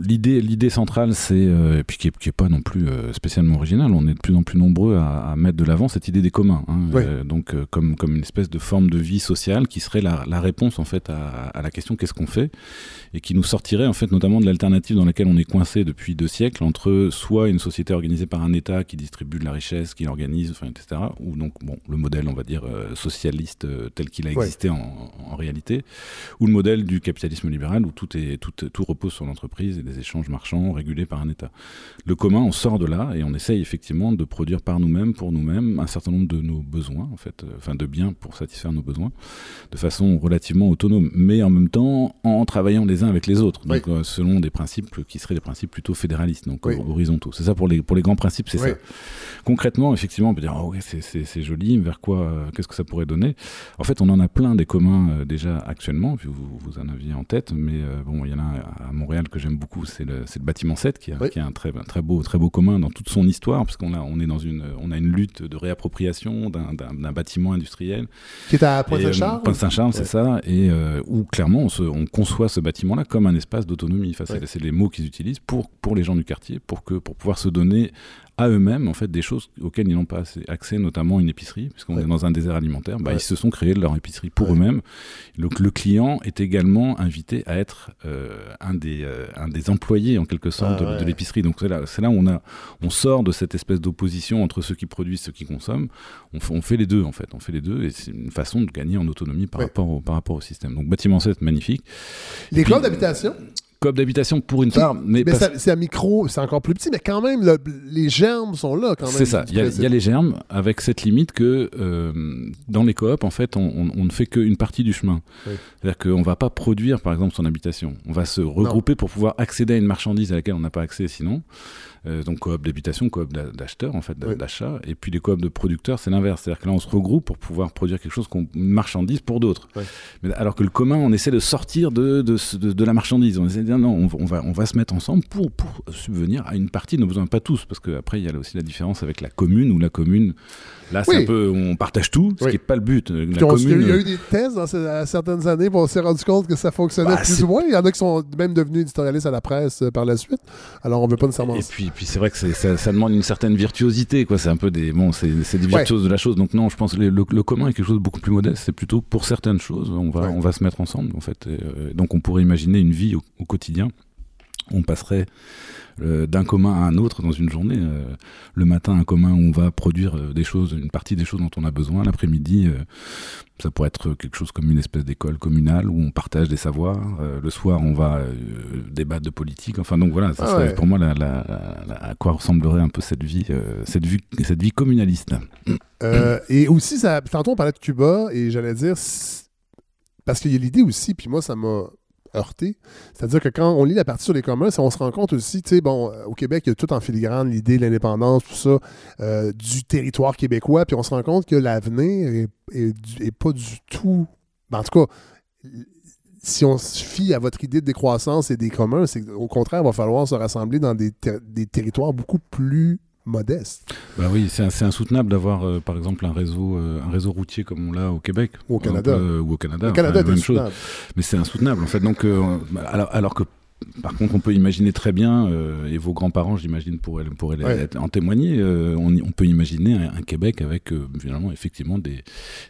l'idée l'idée centrale, c'est, euh, et puis qui n'est pas non plus euh, spécialement originale, on est de plus en plus nombreux à, à mettre de l'avant cette idée des communs. hein. Oui. Euh, donc comme, comme une espèce de forme de vie sociale qui serait la, la réponse en fait à, à la question qu'est-ce qu'on fait? Et qui nous sortirait en fait notamment de l'alternative dans laquelle on est coincé depuis deux siècles entre soit une société organisée par un État qui distribue de la richesse, qui l'organise, enfin, etc. Ou donc bon le modèle on va dire socialiste tel qu'il a Ouais. existé en, en réalité, ou le modèle du capitalisme libéral où tout, est, tout, tout repose sur l'entreprise et des échanges marchands régulés par un État. Le commun, on sort de là et on essaye effectivement de produire par nous-mêmes, pour nous-mêmes, un certain nombre de nos besoins, en fait, euh, enfin de biens pour satisfaire nos besoins, de façon relativement autonome, mais en même temps en travaillant les uns avec les autres, donc euh, selon des principes qui seraient des principes plutôt fédéralistes, donc Oui. hor- horizontaux. C'est ça pour les, pour les grands principes, c'est Oui. ça. Concrètement, effectivement, on peut dire, ouais, c'est- joli, vers quoi, euh, qu'est-ce que ça pourrait donner? En fait, on en a plein des communs euh, déjà actuellement, puis vous, vous en aviez en, tête, mais euh, bon, il y en a un à Montréal que j'aime beaucoup, c'est le, le bâtiment 7 qui a, Oui. qui a un très, un très beau, très beau commun dans toute son histoire, parce qu'on a, on est dans une, on a une lutte de réappropriation d'un, bâtiment industriel. Qui est à Et, euh, Pointe-Saint-Charles. Pointe-Saint-Charles, c'est ça, et euh, où clairement on, se- on conçoit ce bâtiment-là comme un espace d'autonomie. Enfin, c'est, Ouais. c'est les mots qu'ils utilisent pour, pour les gens du quartier, pour, que, pour pouvoir se donner à eux-mêmes en fait des choses auxquelles ils n'ont pas accès, notamment une épicerie, puisqu'on Ouais. est dans un désert alimentaire. Bah, Ouais. Ils se sont créés leur épicerie pour Ouais. eux-mêmes. Donc le client est également invité à être euh, un, des, euh, un des employés en quelque sorte Ah de- l'épicerie. Donc c'est là, c'est là où on, a, on sort de cette espèce d'opposition entre ceux qui produisent et ceux qui consomment. On, fait les deux en fait, on fait les deux et c'est une façon de gagner en autonomie par, rapport, au, par rapport au système. Donc bâtiment 7, magnifique. Les clubs d'habitation? Coop d'habitation pour une part, mais, Mais parce- ça- c'est un micro, c'est encore plus petit, mais quand même, le- les germes sont là quand même. C'est ça, il y, a- y les germes avec cette limite que euh, dans les coops, en fait, on, on- on ne fait qu'une partie du chemin. Oui. C'est-à-dire qu'on ne va pas produire, par exemple, son habitation. On va se regrouper pour pouvoir accéder à une marchandise à laquelle on n'a pas accès sinon. Euh, donc coop d'habitation, coop d'a- d'acheteurs, en fait, d'achat. Et puis les coops de producteurs, c'est l'inverse. C'est-à-dire que là, on se regroupe pour pouvoir produire quelque chose, qu'on- marchandise pour d'autres. Mais alors que le commun, on essaie de sortir de, de, de- de la marchandise. On essaie de dire non, on, va- on va, on va se mettre ensemble pour, pour subvenir à une partie de nos besoins, pas tous, parce qu'après, il y a aussi la différence avec la commune, où la commune, là, c'est Oui. un peu, on partage tout, ce Oui. qui n'est pas le but. La il y a eu- commune, il y a eu des tests dans à certaines années, on s'est rendu compte que ça fonctionnait Bah, plus ou moins. Il y en a qui sont même devenus éditorialistes à la presse euh, par la suite. Alors, on veut pas nécessairement. Et puis, puis c'est vrai que ça, ça demande une certaine virtuosité, quoi. C'est un peu des, bon, c'est des Ouais. virtuoses de la chose. Donc non, je pense que le, le- le commun est quelque chose de beaucoup plus modeste. C'est plutôt pour certaines choses, on va, Ouais. on va se mettre ensemble, en fait. Et, euh, donc on pourrait imaginer une vie au, au quotidien. On passerait euh, d'un commun à un autre dans une journée. Euh, le matin, un commun où on va produire euh, des choses, une partie des choses dont on a besoin. L'après-midi, ça pourrait être quelque chose comme une espèce d'école communale où on partage des savoirs. Le soir, on va débattre de politique. Enfin, donc voilà, ça Ah ouais. pour moi la, la- la- à quoi ressemblerait un peu cette vie, cette vie, cette vie communaliste. Et aussi, ça, tantôt, on parlait de Cuba, et j'allais dire. Parce qu'il y a l'idée aussi, puis moi, ça m'a heurté. C'est-à-dire que quand on lit la partie sur les communs, on se rend compte aussi, tu sais, bon, euh, au Québec, il y a tout en filigrane, l'idée de l'indépendance, tout ça, euh, du territoire québécois, puis on se rend compte que l'avenir est, pas du tout. ben, en tout cas, si on se fie à votre idée de décroissance et des communs, c'est au contraire, il va falloir se rassembler dans des territoires beaucoup plus modestes. Bah oui, c'est insoutenable d'avoir, euh, par exemple, un réseau, euh, un réseau routier comme on l'a au Québec. Ou au Canada. Peu, ou au Canada. Le Canada enfin, est même chose. Mais c'est insoutenable en fait. Donc, euh, alors, alors que par contre, on peut imaginer très bien, euh, et vos grands-parents, j'imagine, pourraient, pourraient Ouais. en témoigner, euh, on, on peut imaginer un, un Québec avec euh, finalement effectivement des,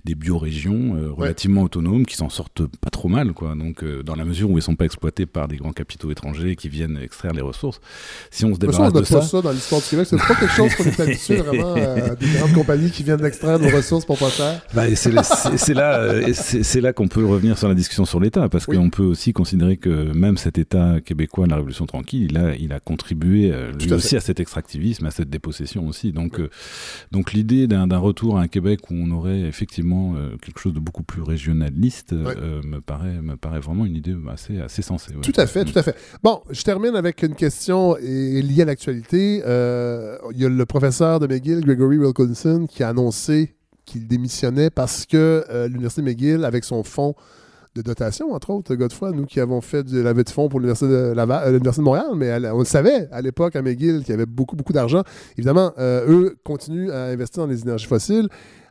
des biorégions euh, relativement autonomes qui s'en sortent pas trop mal. Quoi. Donc, euh, dans la mesure où elles sont pas exploitées par des grands capitaux étrangers qui viennent extraire les ressources, si on se De débarrasse de pas ça. ça dans l'histoire du Québec. C'est pas quelque chose qu'on est habitué vraiment à des grandes compagnies qui viennent d'extraire nos ressources pour pas faire. Bah, c'est c'est là, euh, là qu'on peut revenir sur la discussion sur l'État, parce Oui. qu'on peut aussi considérer que même cet État québécois de la Révolution tranquille, il a, il a contribué euh, Tout lui aussi à cet extractivisme, à cette dépossession aussi. Donc, euh, donc l'idée d'un retour à un Québec où on aurait effectivement euh, quelque chose de beaucoup plus régionaliste Ouais. me paraît me paraît vraiment une idée assez assez sensée. ouais. Tout à fait, tout à fait. Bon, je termine avec une question liée à l'actualité. Euh, Il y a le professeur de McGill, Gregory Wilkinson, qui a annoncé qu'il démissionnait parce que euh, l'Université McGill, avec son fonds de dotation, entre autres, Godefroy, nous qui avons fait de la de fonds pour l'Université de, Laval- euh, de Montréal, mais on le savait à l'époque à McGill qu'il y avait beaucoup, beaucoup d'argent. Évidemment, euh, eux continuent à investir dans les énergies fossiles.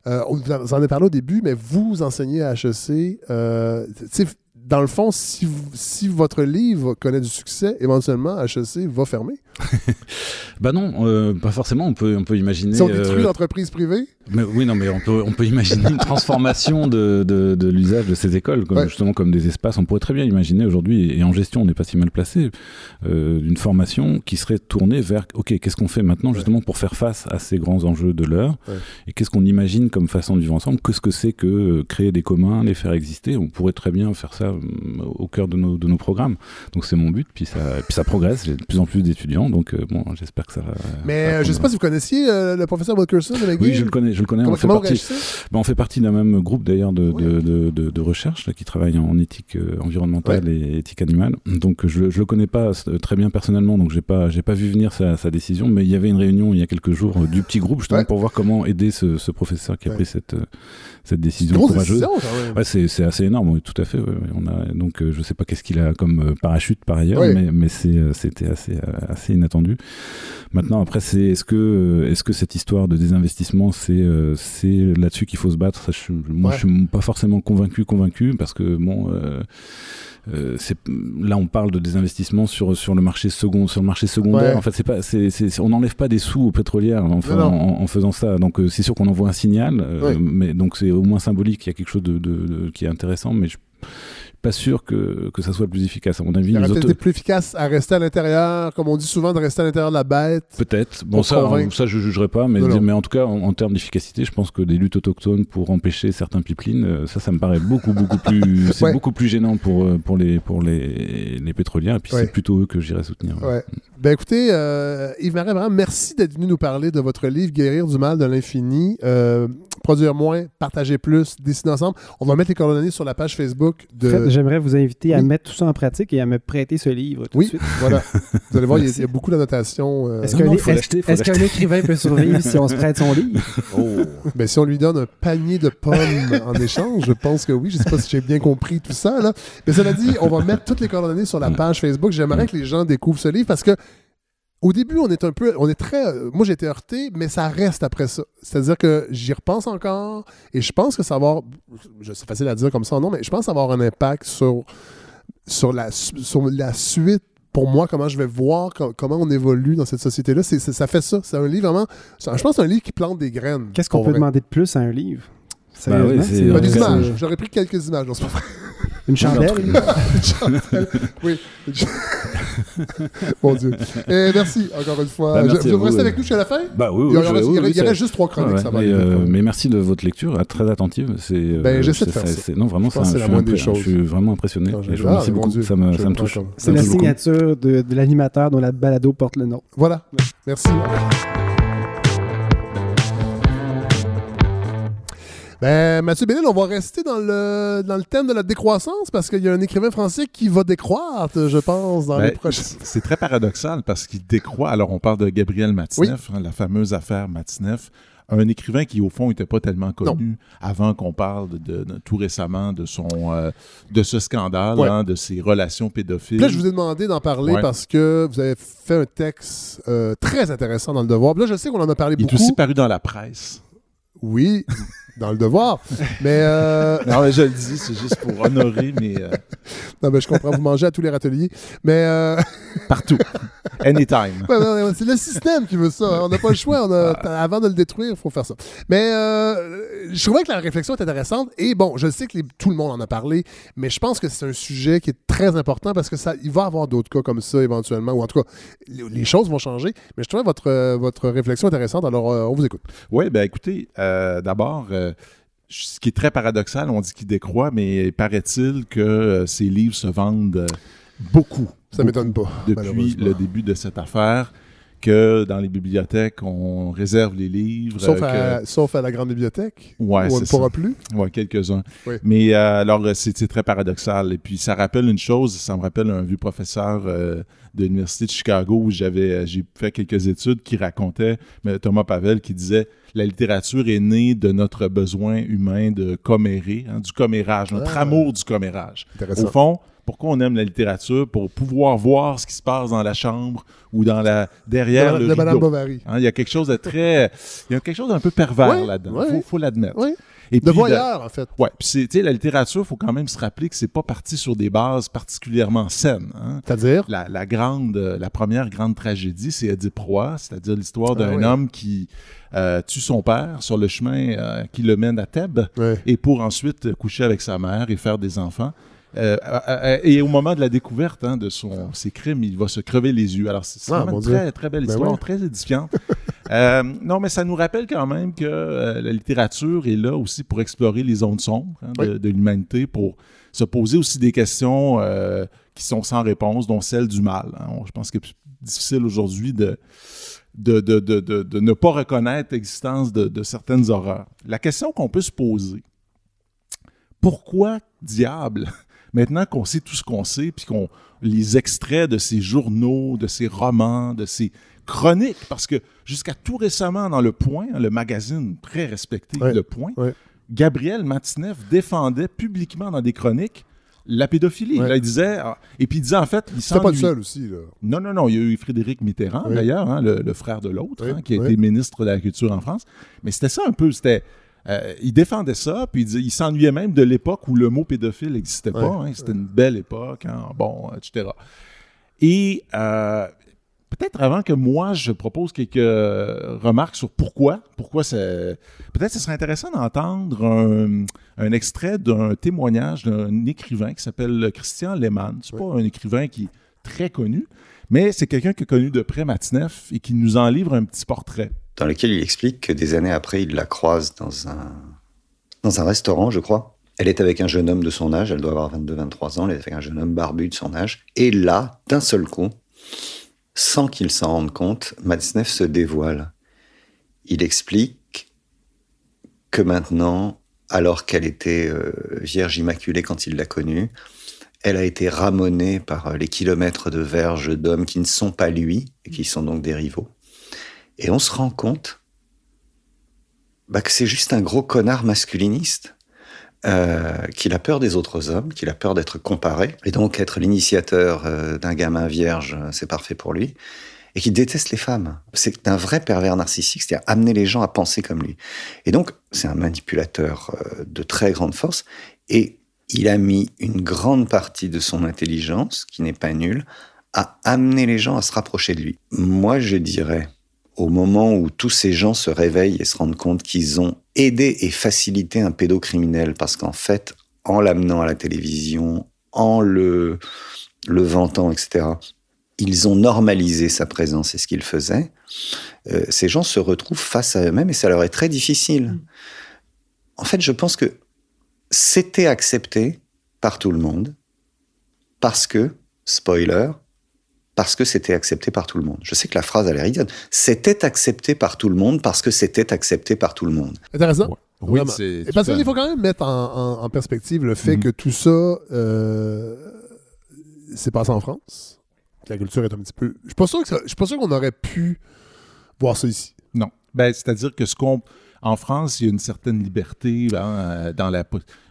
Euh, on en avez parlé au début, mais vous enseignez à HEC. Dans le fond, si, si votre livre connaît du succès, éventuellement, HEC va fermer. Bah non, euh, pas forcément. On peut on peut imaginer. Si on détruit euh, l'entreprise privée, Mais oui, non, mais on peut, on peut imaginer une transformation de, de, de l'usage de ces écoles, comme, Ouais. justement comme des espaces. On pourrait très bien imaginer aujourd'hui, et en gestion, on n'est pas si mal placé, euh, une formation qui serait tournée vers, OK, qu'est-ce qu'on fait maintenant justement pour faire face à ces grands enjeux de l'heure Ouais. Et qu'est-ce qu'on imagine comme façon de vivre ensemble? Qu'est-ce que c'est que euh, créer des communs, les faire exister? On pourrait très bien faire ça euh, au cœur de nos, de nos programmes. Donc c'est mon but, puis ça, puis ça progresse. J'ai de plus en plus d'étudiants, donc euh, bon, j'espère que ça va. mais va euh, je ne sais pas si vous connaissiez le professeur Wilkerson de McGill. Oui, je le connais, je le connais. Comment, on fait partie. Ben, on fait partie d'un même groupe d'ailleurs de, Oui. de, de, de- de recherche là, qui travaille en éthique environnementale et éthique animale. Donc je ne le connais pas très bien personnellement, donc j'ai pas j'ai pas vu venir sa, sa décision, mais il y avait une réunion il y a quelques jours du petit groupe justement Ouais. pour voir comment aider ce, ce professeur qui a Ouais. pris cette, cette décision courageuse. Ouais, c'est assez énorme, oui, tout à fait. ouais. On a, donc euh, je sais pas qu'est-ce qu'il a comme euh, parachute par ailleurs, mais, euh, c'était assez, euh, assez inattendu. Maintenant, après, c'est est-ce que, euh, est-ce que cette histoire de désinvestissement, c'est, c'est là-dessus qu'il faut se battre? Ça, je, Moi, je suis pas forcément convaincu, convaincu, parce que bon. Euh, c'est là on parle de désinvestissement sur sur le marché second sur le marché secondaire Ouais. en fait c'est pas c'est c'est- on n'enlève pas des sous aux pétrolières en, en- en faisant ça donc euh, c'est sûr qu'on envoie un signal euh, Ouais. mais donc c'est au moins symbolique il y a quelque chose de, de- de- qui est intéressant mais je pas sûr que, que ça soit le plus efficace à mon avis Il aurait été plus efficace à rester à l'intérieur, comme on dit souvent, de rester à l'intérieur de la bête. Peut-être. Bon, ça, convaincre. ça, je jugerai pas, mais, mais en tout cas, en, en termes d'efficacité, je pense que des luttes autochtones pour empêcher certains pipelines, euh, ça, ça me paraît beaucoup, beaucoup plus, c'est Ouais. beaucoup plus gênant pour, euh, pour les, pour les, les pétrolières, et puis Ouais. c'est plutôt eux que j'irai soutenir. Ouais. Ben écoutez, euh, Yves Marais, vraiment, merci d'être venu nous parler de votre livre Guérir du mal de l'infini. Euh, produire moins, partager plus, dessiner ensemble. On va mettre les coordonnées sur la page Facebook de. J'aimerais vous inviter à Oui. mettre tout ça en pratique et à me prêter ce livre tout Oui, de suite. voilà. Vous allez voir, il y a- il y, Merci. a beaucoup d'annotations. euh, Est-ce qu'un écrivain peut survivre si on se prête son livre? Ben, si on lui donne un panier de pommes en échange, je pense que oui. Je ne sais pas si j'ai bien compris tout ça. Là. Mais cela dit, on va mettre toutes les coordonnées sur la page Facebook. J'aimerais que les gens découvrent ce livre parce que au début, on est un peu, on est très, euh, moi j'ai été heurté, mais ça reste après ça. C'est-à-dire que j'y repense encore et je pense que ça va avoir, je- c'est facile à dire comme ça, non, mais je pense que ça va avoir un impact sur, sur, la, su- sur la suite. Pour moi, comment je vais voir co- comment on évolue dans cette société-là, ça fait ça. C'est un livre vraiment. je pense que c'est un livre qui plante des graines. Qu'est-ce qu'on peut vrai. demander de plus à un livre? Bah oui, des images. J'aurais pris quelques images. Non, c'est pas vrai. Une chandelle? Une chandelle. oui. Mon Dieu. Et merci encore une fois. Bah, Je- merci vous à vous, restez euh. avec nous jusqu'à la fin? Bah oui, il y, oui, je- reste, oui, il oui, reste- il reste juste trois chroniques. Ouais, ça va mais, aller. euh, mais merci de votre lecture, euh, très attentive. C'est, euh, Ben, j'essaie de faire ça. c'est- Non, vraiment, Je ça, je la suis moindre des impré- choses. Je suis vraiment impressionné. Je- je vous ah, remercie beaucoup. Dieu. Ça me, Je ça me prends touche. C'est la signature de, de l'animateur dont la balado porte le nom. Voilà. Merci. Ben, Mathieu Bellil, on va rester dans le, dans le thème de la décroissance parce qu'il y a un écrivain français qui va décroître, je pense, dans Ben, les prochaines. C'est très paradoxal parce qu'il décroît. Alors, on parle de Gabriel Matineff, hein, la fameuse affaire Matineff. Un écrivain qui, au fond, n'était pas tellement connu avant qu'on parle de, tout récemment de, son, euh, de ce scandale, Ouais. hein, de ses relations pédophiles. Puis Là, je vous ai demandé d'en parler Ouais. parce que vous avez fait un texte euh, très intéressant dans Le Devoir. Puis là, je sais qu'on en a parlé Il est beaucoup. aussi paru dans la presse. Oui, dans Le Devoir. mais, euh, Non, mais je le dis, c'est juste pour honorer, mais euh, non, mais je comprends, vous mangez à tous les râteliers. Mais euh, partout. Anytime. C'est le système qui veut ça. hein. On n'a pas le choix. On a- Ah. Avant de le détruire, il faut faire ça. Mais je trouvais que la réflexion est intéressante. Et bon, je sais que les- tout le monde en a parlé, mais je pense que c'est un sujet qui est très important parce que ça, il va y avoir d'autres cas comme ça éventuellement. Ou en tout cas, les, choses vont changer. Mais je trouvais votre, votre réflexion intéressante. Alors, on vous écoute. Oui, ben écoutez, d'abord, euh, ce qui est très paradoxal, on dit qu'il décroît, mais paraît-il que euh, ses livres se vendent euh, beaucoup. Ça m'étonne pas. Depuis le début de cette affaire, que dans les bibliothèques, on réserve les livres. Sauf, euh, à, sauf à la grande bibliothèque. que- ouais, où on ne pourra plus? Ouais, quelques-uns. Oui. Mais euh, alors, euh, c'est très paradoxal. Et puis, ça rappelle une chose, ça me rappelle un vieux professeur euh, de l'Université de Chicago où j'avais j'ai fait quelques études qui racontaient, mais Thomas Pavel, qui disait la littérature est née de notre besoin humain de commérer, hein, du commérage, notre Ah. amour du commérage. Au fond, pourquoi on aime la littérature? Pour pouvoir voir ce qui se passe dans la chambre ou dans la derrière de le Madame rideau. Bovary. Hein, il y a quelque chose de très... Il y a quelque chose d'un peu pervers là-dedans. ouais. faut, faut l'admettre. Oui. Et De puis, voyeur, en fait. Ouais, puis c'est, tu sais, la littérature, il faut quand même se rappeler que c'est pas parti sur des bases particulièrement saines. hein. C'est-à-dire? La, la grande, la première grande tragédie, c'est Oedipe Roi, c'est-à-dire l'histoire d'un Ah oui. homme qui euh, tue son père sur le chemin euh, qui le mène à Thèbes et pour ensuite coucher avec sa mère et faire des enfants. Euh, et au moment de la découverte hein, de son, ses crimes, il va se crever les yeux. Alors, c'est Ah, une très, très belle Ben histoire, ouais. très édifiante. Euh, non, mais ça nous rappelle quand même que euh, la littérature est là aussi pour explorer les zones sombres hein, de, Oui. de l'humanité, pour se poser aussi des questions qui sont sans réponse, dont celle du mal. hein. Je pense que c'est difficile aujourd'hui de, de, de, de, de- de ne pas reconnaître l'existence de, de certaines horreurs. La question qu'on peut se poser, pourquoi diable, maintenant qu'on sait tout ce qu'on sait, puis qu'on les extraits de ces journaux, de ces romans, de ces chroniques, parce que jusqu'à tout récemment dans Le Point, hein, le magazine très respecté Le Point. Gabriel Matineff défendait publiquement dans des chroniques La pédophilie. Ouais. Là, il disait. Et puis il disait en fait. il C'était pas le seul aussi. Là. Non, non, non. Il y a eu Frédéric Mitterrand, Oui. d'ailleurs, hein, le, le frère de l'autre, Oui, hein, qui a oui. été ministre de la Culture en France. Mais c'était ça un peu. C'était. Euh, il défendait ça, puis il, s'ennuyait même de l'époque où le mot pédophile n'existait pas. Ouais. hein. C'était une belle époque, hein, bon, etc. Et euh, peut-être avant que moi je propose quelques remarques sur pourquoi, pourquoi c'est. Peut-être ce serait intéressant d'entendre un, un extrait d'un témoignage d'un écrivain qui s'appelle Christian Lehmann. C'est pas un écrivain qui est très connu, mais c'est quelqu'un qui a connu de près Matineff et qui nous en livre un petit portrait. Dans lequel il explique que des années après, il la croise dans un, dans un restaurant, je crois. Elle est avec un jeune homme de son âge, elle doit avoir 22-23 ans, elle est avec un jeune homme barbu de son âge. Et là, d'un seul coup, sans qu'il s'en rende compte, Matzneff se dévoile. Il explique que maintenant, alors qu'elle était euh, Vierge Immaculée quand il l'a connue, elle a été ramonée par euh, les kilomètres de verges d'hommes qui ne sont pas lui, et qui sont donc des rivaux. Et on se rend compte bah, que c'est juste un gros connard masculiniste, euh, qu'il a peur des autres hommes, qu'il a peur d'être comparé, et donc être l'initiateur euh, d'un gamin vierge, euh, c'est parfait pour lui, et qui déteste les femmes. C'est un vrai pervers narcissique, c'est-à-dire amener les gens à penser comme lui. Et donc, c'est un manipulateur de très grande force, et il a mis une grande partie de son intelligence, qui n'est pas nulle, à amener les gens à se rapprocher de lui. Moi, je dirais, au moment où tous ces gens se réveillent et se rendent compte qu'ils ont aidé et facilité un pédocriminel, parce qu'en fait, en l'amenant à la télévision, en le, le vantant, etc., ils ont normalisé sa présence et ce qu'il faisait, euh, ces gens se retrouvent face à eux-mêmes et ça leur est très difficile. En fait, je pense que c'était accepté par tout le monde parce que, spoiler, parce que c'était accepté par tout le monde. Je sais que la phrase, elle est ridicule. C'était accepté par tout le monde parce que c'était accepté par tout le monde. Intéressant. Ouais. Oui, c'est. Parce qu'il faut quand même mettre en, en- en perspective le fait Mhm. que tout ça euh, s'est passé en France. La culture est un petit peu. Je suis pas sûr que ça- je suis pas sûr qu'on aurait pu voir ça ici. Non. Ben, c'est-à-dire que ce qu'on. En France, il y a une certaine liberté hein, euh, dans la.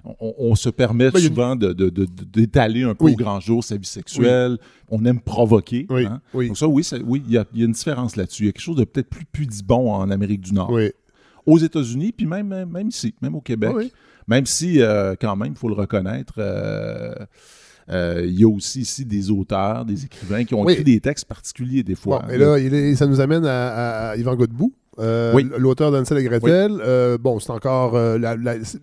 On, on se permet Ben, une- souvent de- de- d'étaler un peu Oui. au grand jour sa vie sexuelle. On aime provoquer. Oui. hein. Donc ça, oui, ça- oui, il y, a, il y a une différence là-dessus. Il y a quelque chose de peut-être plus pudibond en Amérique du Nord. Oui. Aux États-Unis, puis même, même ici, même au Québec. Même si, euh, quand même, il faut le reconnaître, euh, euh, il y a aussi ici des auteurs, des écrivains qui ont Oui. écrit des textes particuliers des fois. Bon, et là, il est- ça nous amène à, à Yvan Godbout, euh, Oui. l'auteur d'Ansel et Gretel. Euh, bon, c'est encore. euh, la, la- c'est-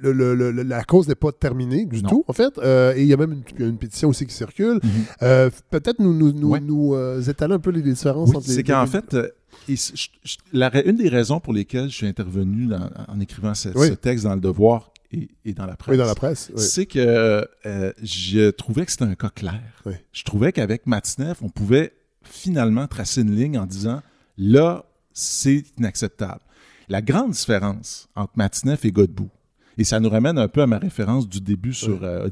le- le- le- la cause n'est pas terminée du Non. tout, en fait. Euh, et il y a même une, une pétition aussi qui circule. Mhm. Peut-être nous, nous, nous, Ouais. nous, étaler un peu les différences Oui, entre les c'est qu'en fait, et c- je- je- la ra- une des raisons pour lesquelles je suis intervenu dans- en écrivant ce, texte dans le Devoir et, et dans la presse, Oui, dans la presse. c'est que je trouvais que c'était un cas clair. Je trouvais qu'avec Matineff, on pouvait finalement tracer une ligne en disant là, c'est inacceptable. La grande différence entre Matineff et Godbout, et ça nous ramène un peu à ma référence du début sur euh,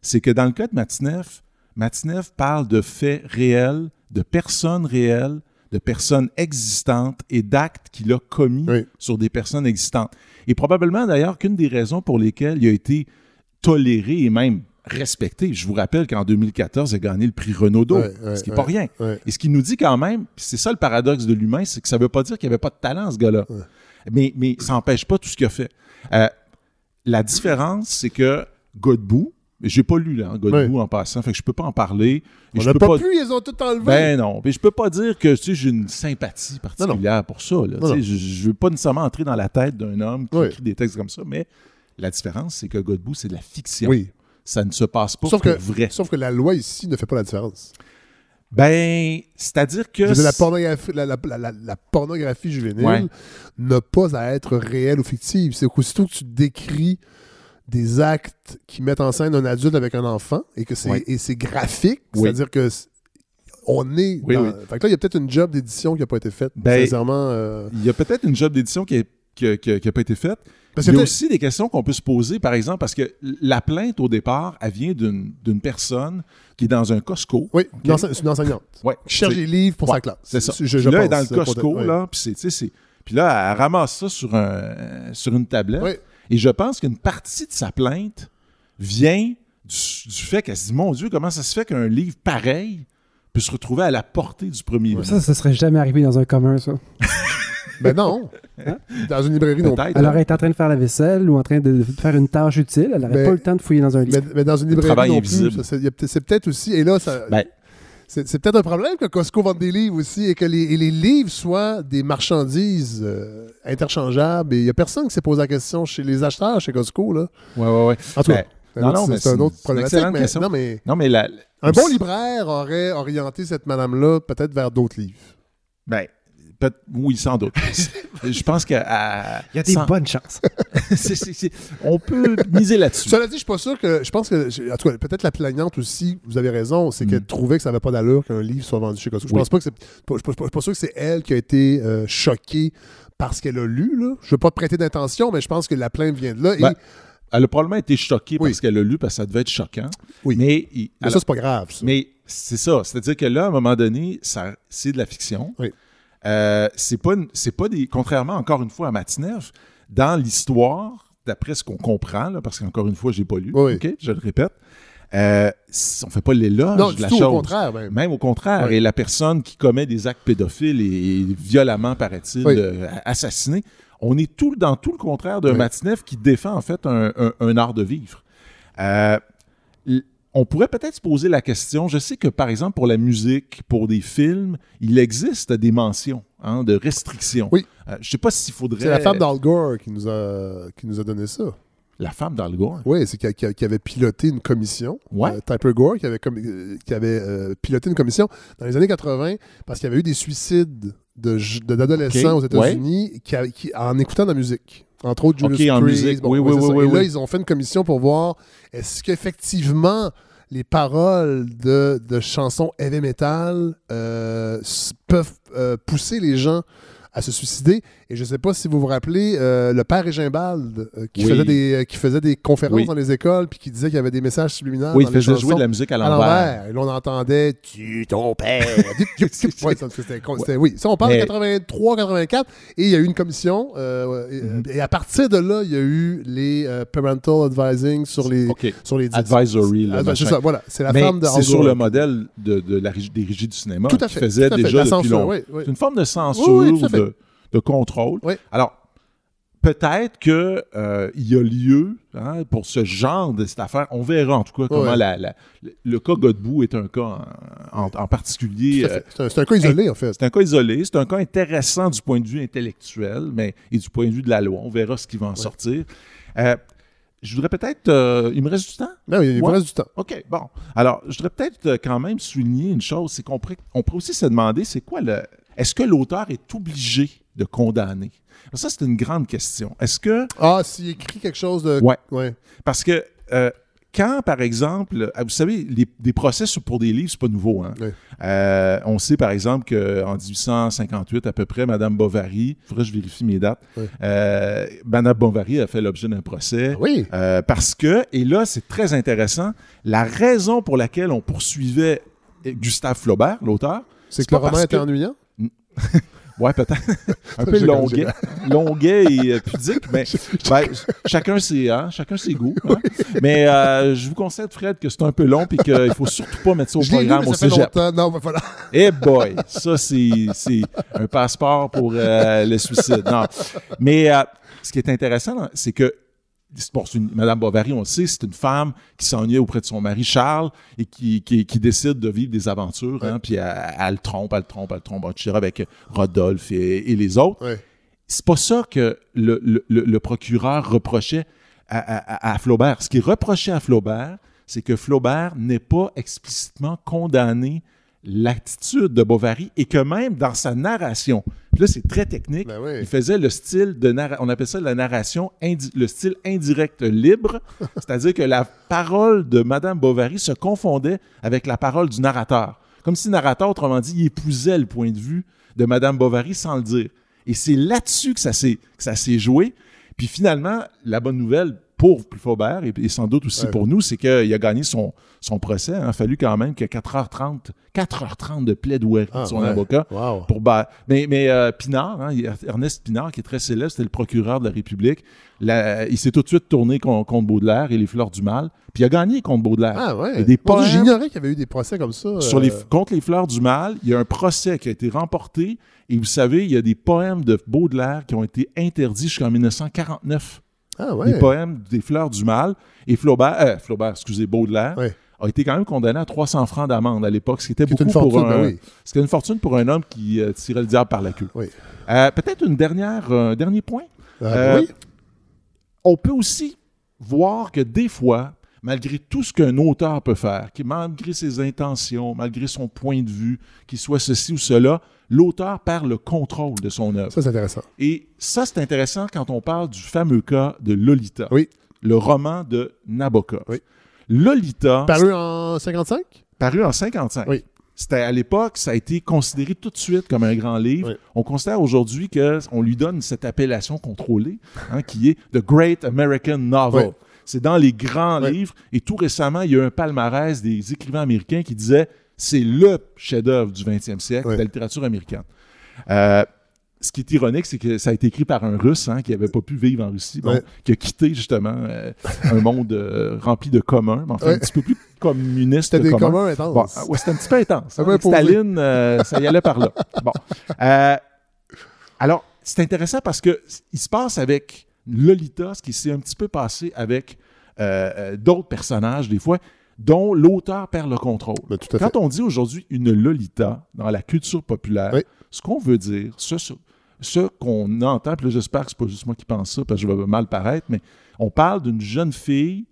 c'est que dans le cas de Matineff, Matineff parle de faits réels, de personnes réelles, de personnes existantes et d'actes qu'il a commis Oui. sur des personnes existantes. Et probablement d'ailleurs qu'une des raisons pour lesquelles il a été toléré et même respecté. Je vous rappelle qu'en 2014, il a gagné le prix Renaudot, Ouais, ouais, ce qui n'est ouais. pas rien. Et ce qu'il nous dit quand même, c'est ça le paradoxe de l'humain, c'est que ça ne veut pas dire qu'il n'y avait pas de talent, ce gars-là. Mais, mais ça n'empêche pas tout ce qu'il a fait. Euh, la différence, c'est que Godbout, j'ai pas lu là, hein, Godbout en passant, fait que je peux pas en parler. Et On n'a peux pas, pu, ils ont tout enlevé. Ben non, mais je peux pas dire que tu sais, j'ai une sympathie particulière pour ça. là. Non. Je, je veux pas nécessairement entrer dans la tête d'un homme qui écrit des textes comme ça, mais la différence, c'est que Godbout, c'est de la fiction. oui. Ça ne se passe pas Sauf pour que, vrai. sauf que la loi ici ne fait pas la différence. Ben, c'est-à-dire que... Dire, la pornographie, la, la- la- la- la pornographie juvénile Ouais. n'a pas à être réelle ou fictive. C'est qu'aussitôt que tu décris des actes qui mettent en scène un adulte avec un enfant et que c'est Ouais. graphique, Oui. c'est-à-dire que on est Oui, dans- oui. Fait que là, il y a peut-être une job d'édition qui n'a pas été faite. Ben, sincèrement. euh, Il y a peut-être une job d'édition qui n'a pas été faite. Parce Il y a aussi des questions qu'on peut se poser, par exemple, parce que la plainte, au départ, elle vient d'une personne qui est dans un Costco. Oui, OK? une, ense- c'est une enseignante. Ouais, Qui cherche des livres pour Ouais, sa classe. C'est ça. Je, je là, elle est dans le Costco, là, puis c'est- tu sais, c'est- Puis là, elle ramasse ça sur, un, sur une tablette. Et je pense qu'une partie de sa plainte vient du, du fait qu'elle se dit, mon Dieu, comment ça se fait qu'un livre pareil peut se retrouver à la portée du premier livre? Ça, ça serait jamais arrivé dans un commun, ça. Ben non. Hein? Dans une librairie non plus. Peut-être. Elle aurait été en train de faire la vaisselle ou en train de faire une tâche utile. Elle n'aurait Mais- pas eu le temps de fouiller dans un livre. Mais, mais dans une Le librairie travail non invisible. plus. C'est peut-être aussi. Et là, ça. Ben, C'est peut-être un problème que Costco vende des livres aussi et que les, et les livres soient des marchandises euh, interchangeables. Et il n'y a personne qui s'est posé la question chez les acheteurs chez Costco. Là. ouais, ouais, ouais. En tout cas, Ben, c'est un non, autre- non, c'est un problématique. mais- question. non, mais Non, mais la, un bon libraire aurait orienté cette madame-là peut-être vers d'autres livres. Ben, oui, sans doute. je pense que. à- Il y a des sans- bonnes chances. on peut miser là-dessus. Cela dit, je suis pas sûr que. Je pense que. En tout cas, peut-être la plaignante aussi, vous avez raison, c'est qu'elle Mm. trouvait que ça n'avait pas d'allure qu'un livre soit vendu chez Costco. Je Oui. pense pas que c'est. Je suis pas, sûr que c'est elle qui a été euh, choquée parce qu'elle a lu. Là. Je veux pas te prêter d'intention, mais je pense que la plainte vient de là. Et- Ben, Elle a probablement été choquée Oui. parce qu'elle a lu, parce que ça devait être choquant. Oui. Mais, il- mais alors- ça, c'est pas grave. ça. mais c'est ça. C'est-à-dire que là, à un moment donné, ça, c'est de la fiction. Oui. Euh, c'est pas, pas des. Contrairement encore une fois à Matineff, dans l'histoire, d'après ce qu'on comprend, là, parce qu'encore une fois, j'ai pas lu, Oui. ok, je le répète, euh, on fait pas l'éloge de la tout, chose. au contraire. Même. Même au contraire. Oui. Et la personne qui commet des actes pédophiles et, violemment, paraît-il, Oui. euh, assassinée, on est tout, dans tout le contraire d'un Oui. Matineff qui défend en fait un, un- un art de vivre. Euh, on pourrait peut-être se poser la question, je sais que par exemple pour la musique, pour des films, il existe des mentions hein, de restrictions. Oui. Euh, je sais pas s'il faudrait... C'est la femme d'Al Gore qui nous, a, qui nous a donné ça. La femme d'Al Gore? Oui, c'est qui, qui- qui avait piloté une commission. Ouais. Euh, Typer Gore qui avait, euh, qui avait euh, piloté une commission dans les années 80 parce qu'il y avait eu des suicides de j- de- d'adolescents aux États-Unis qui- en écoutant de la musique. Entre autres, Julius Ok, en musique. bon, Oui, oui, oui, Et là, ils ont fait une commission pour voir est-ce qu'effectivement les paroles de, de chansons heavy metal euh, peuvent euh, pousser les gens à se suicider? Et je ne sais pas si vous vous rappelez, euh, le père Régimbald, euh, qui, Oui. faisait des, euh, qui faisait des conférences Oui. dans les écoles, puis qui disait qu'il y avait des messages subliminaux Oui, il dans faisait jouer de la musique à l'envers. Et là, on entendait « Tu ton père ». Ouais, ça, oui, ça, on parle Mais- de 83, 84. Et il y a eu une commission. et, Mhm. et à partir de là, il y a eu les parental advising sur les, sur les. Advisory, c'est ça, voilà. C'est la Mais femme de c'est sur le modèle de, de la, régie- des régies du cinéma Tout à qui fait. faisait tout à fait. déjà La depuis censure, longtemps. oui, oui. C'est une forme de censure de, de contrôle. Oui. Alors, peut-être qu'il y a lieu hein, pour ce genre de cette affaire. On verra en tout cas comment Ouais. la- la- le, cas Godbout est un cas en, en- en particulier. Euh. C'est un, cas isolé, en fait. c'est un cas isolé, c'est un cas intéressant du point de vue intellectuel, mais et du point de vue de la loi. On verra ce qui va en sortir. Euh, je voudrais peut-être. euh, il me reste du temps? Non, il il Ouais. reste du temps. OK, bon. Alors, je voudrais peut-être euh, quand même souligner une chose, c'est qu'on pourrait, on pourrait aussi se demander, c'est quoi le... Est-ce que l'auteur est obligé de condamner? Ça, c'est une grande question. Est-ce que... Ah, s'il écrit quelque chose de. Ouais. ouais. Parce que euh, quand, par exemple, euh, vous savez, les, des procès pour des livres, c'est pas nouveau. Hein? Euh, on sait, par exemple, qu'en 1858, à peu près, Madame Bovary, il faudrait que je vérifie mes dates, euh, Madame Bovary a fait l'objet d'un procès. Ah oui. Euh, parce que, et là, c'est très intéressant, la raison pour laquelle on poursuivait Gustave Flaubert, l'auteur, C'est que le roman était que- ennuyant? ouais, peut-être, un peu longuet, longuet et euh, pudique, mais ben, chacun ses, hein, chacun ses goûts. hein. Mais euh, je vous concède, Fred, que c'est un peu long et qu'il faut surtout pas mettre ça au Je l'ai lu, programme mais au ça fait cégep. longtemps. Non, ben voilà. Eh boy, ça c'est c'est un passeport pour euh, le suicide. Non. Mais euh, ce qui est intéressant, c'est que bon, une- Madame Bovary, on le sait, c'est une femme qui s'ennuyait auprès de son mari Charles et qui, qui, qui décide de vivre des aventures. hein, puis elle, elle le trompe, elle le trompe, elle le trompe, etc. avec Rodolphe et, et les autres. Ouais. C'est pas ça que le, le- le- le procureur reprochait à, à- à Flaubert. Ce qu'il reprochait à Flaubert, c'est que Flaubert n'ait pas explicitement condamné l'attitude de Bovary et que même dans sa narration, puis là c'est très technique, Ben oui. il faisait le style de narration, on appelle ça la narration, le style indirect libre, c'est-à-dire que la parole de Madame Bovary se confondait avec la parole du narrateur. Comme si le narrateur, autrement dit, il épousait le point de vue de Madame Bovary sans le dire. Et c'est là-dessus que ça s'est que ça s'est joué. Puis finalement, la bonne nouvelle pour Flaubert et, et sans doute aussi Ouais. pour nous, c'est qu'il a gagné son, son procès. Il a fallu quand même que 4h30, 4h30 de plaidoirie Ah, de son ouais. avocat. Wow. Pour ba- mais mais euh, Pinard, hein, Ernest Pinard, qui est très célèbre, c'était le procureur de la République. La- il s'est tout de suite tourné con- contre Baudelaire et les fleurs du mal. Puis il a gagné contre Baudelaire. Ah ouais. Des poèmes- J'ignorais qu'il y avait eu des procès comme ça. Sur les, euh, contre les fleurs du mal, il y a un procès qui a été remporté. Et vous savez, il y a des poèmes de Baudelaire qui ont été interdits jusqu'en 1949. Ah ouais. Les poèmes des fleurs du mal. Et Flaubert, euh, Flaubert, excusez, Baudelaire, Ouais. a été quand même condamné à 300 francs d'amende à l'époque, ce qui était beaucoup une fortune, pour un, ben oui. c'était une fortune pour un homme qui euh, tirait le diable par la queue. Oui. Euh, Peut-être une dernière, un dernier point? Ah, oui. On peut aussi voir que des fois, malgré tout ce qu'un auteur peut faire, qui, malgré ses intentions, malgré son point de vue, qu'il soit ceci ou cela, l'auteur perd le contrôle de son œuvre. Ça, c'est intéressant. Et ça, c'est intéressant quand on parle du fameux cas de Lolita, Oui. le roman de Nabokov. Oui. Lolita, Paru en 55? paru en 55. Oui. C'était à l'époque, ça a été considéré tout de suite comme un grand livre. Oui. On considère aujourd'hui qu'on lui donne cette appellation contrôlée, hein, qui est The Great American Novel. Oui. C'est dans les grands Oui. livres. Et tout récemment, il y a eu un palmarès des écrivains américains qui disait c'est le chef-d'œuvre du 20e siècle Oui. de la littérature américaine. Euh, ce qui est ironique, c'est que ça a été écrit par un Russe hein, qui n'avait pas pu vivre en Russie, bon, Ouais. qui a quitté justement euh, un monde euh, rempli de communs, mais enfin Ouais. un petit peu plus communiste C'était que des commun. communs intenses. Bon, ouais, c'était un petit peu intense. Hein. Staline, euh, ça y allait par là. Bon. Alors, c'est intéressant parce que il se passe avec Lolita ce qui s'est un petit peu passé avec d'autres personnages, des fois, dont l'auteur perd le contrôle. Ben, tout à fait. Quand on dit aujourd'hui une Lolita dans la culture populaire, Oui. ce qu'on veut dire, ce, ce, ce qu'on entend, puis j'espère que c'est pas juste moi qui pense ça, parce que je vais mal paraître, mais on parle d'une jeune fille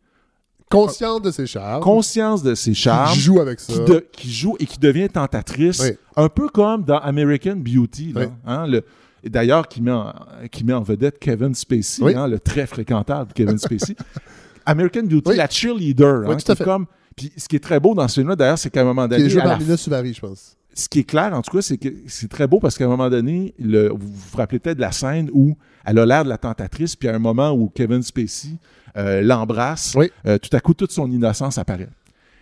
Consciente de ses charmes. conscience de ses charmes, Qui joue avec ça. qui, de- qui joue et qui devient tentatrice, Oui. un peu comme dans American Beauty. là, Oui. hein, le- D'ailleurs, qui, met en- qui met en vedette Kevin Spacey, Oui. hein, le très fréquentable Kevin Spacey. American Beauty, la cheerleader. Oui, hein, tout qui à est fait. comme, puis ce qui est très beau dans ce film-là, d'ailleurs, c'est qu'à un moment Qui donné, est joué par Mina Suvari, je pense. ce qui est clair, en tout cas, c'est que c'est très beau parce qu'à un moment donné, le- vous vous rappelez peut-être de la scène où elle a l'air de la tentatrice, puis à un moment où Kevin Spacey euh, l'embrasse, Oui. euh, tout à coup, toute son innocence apparaît.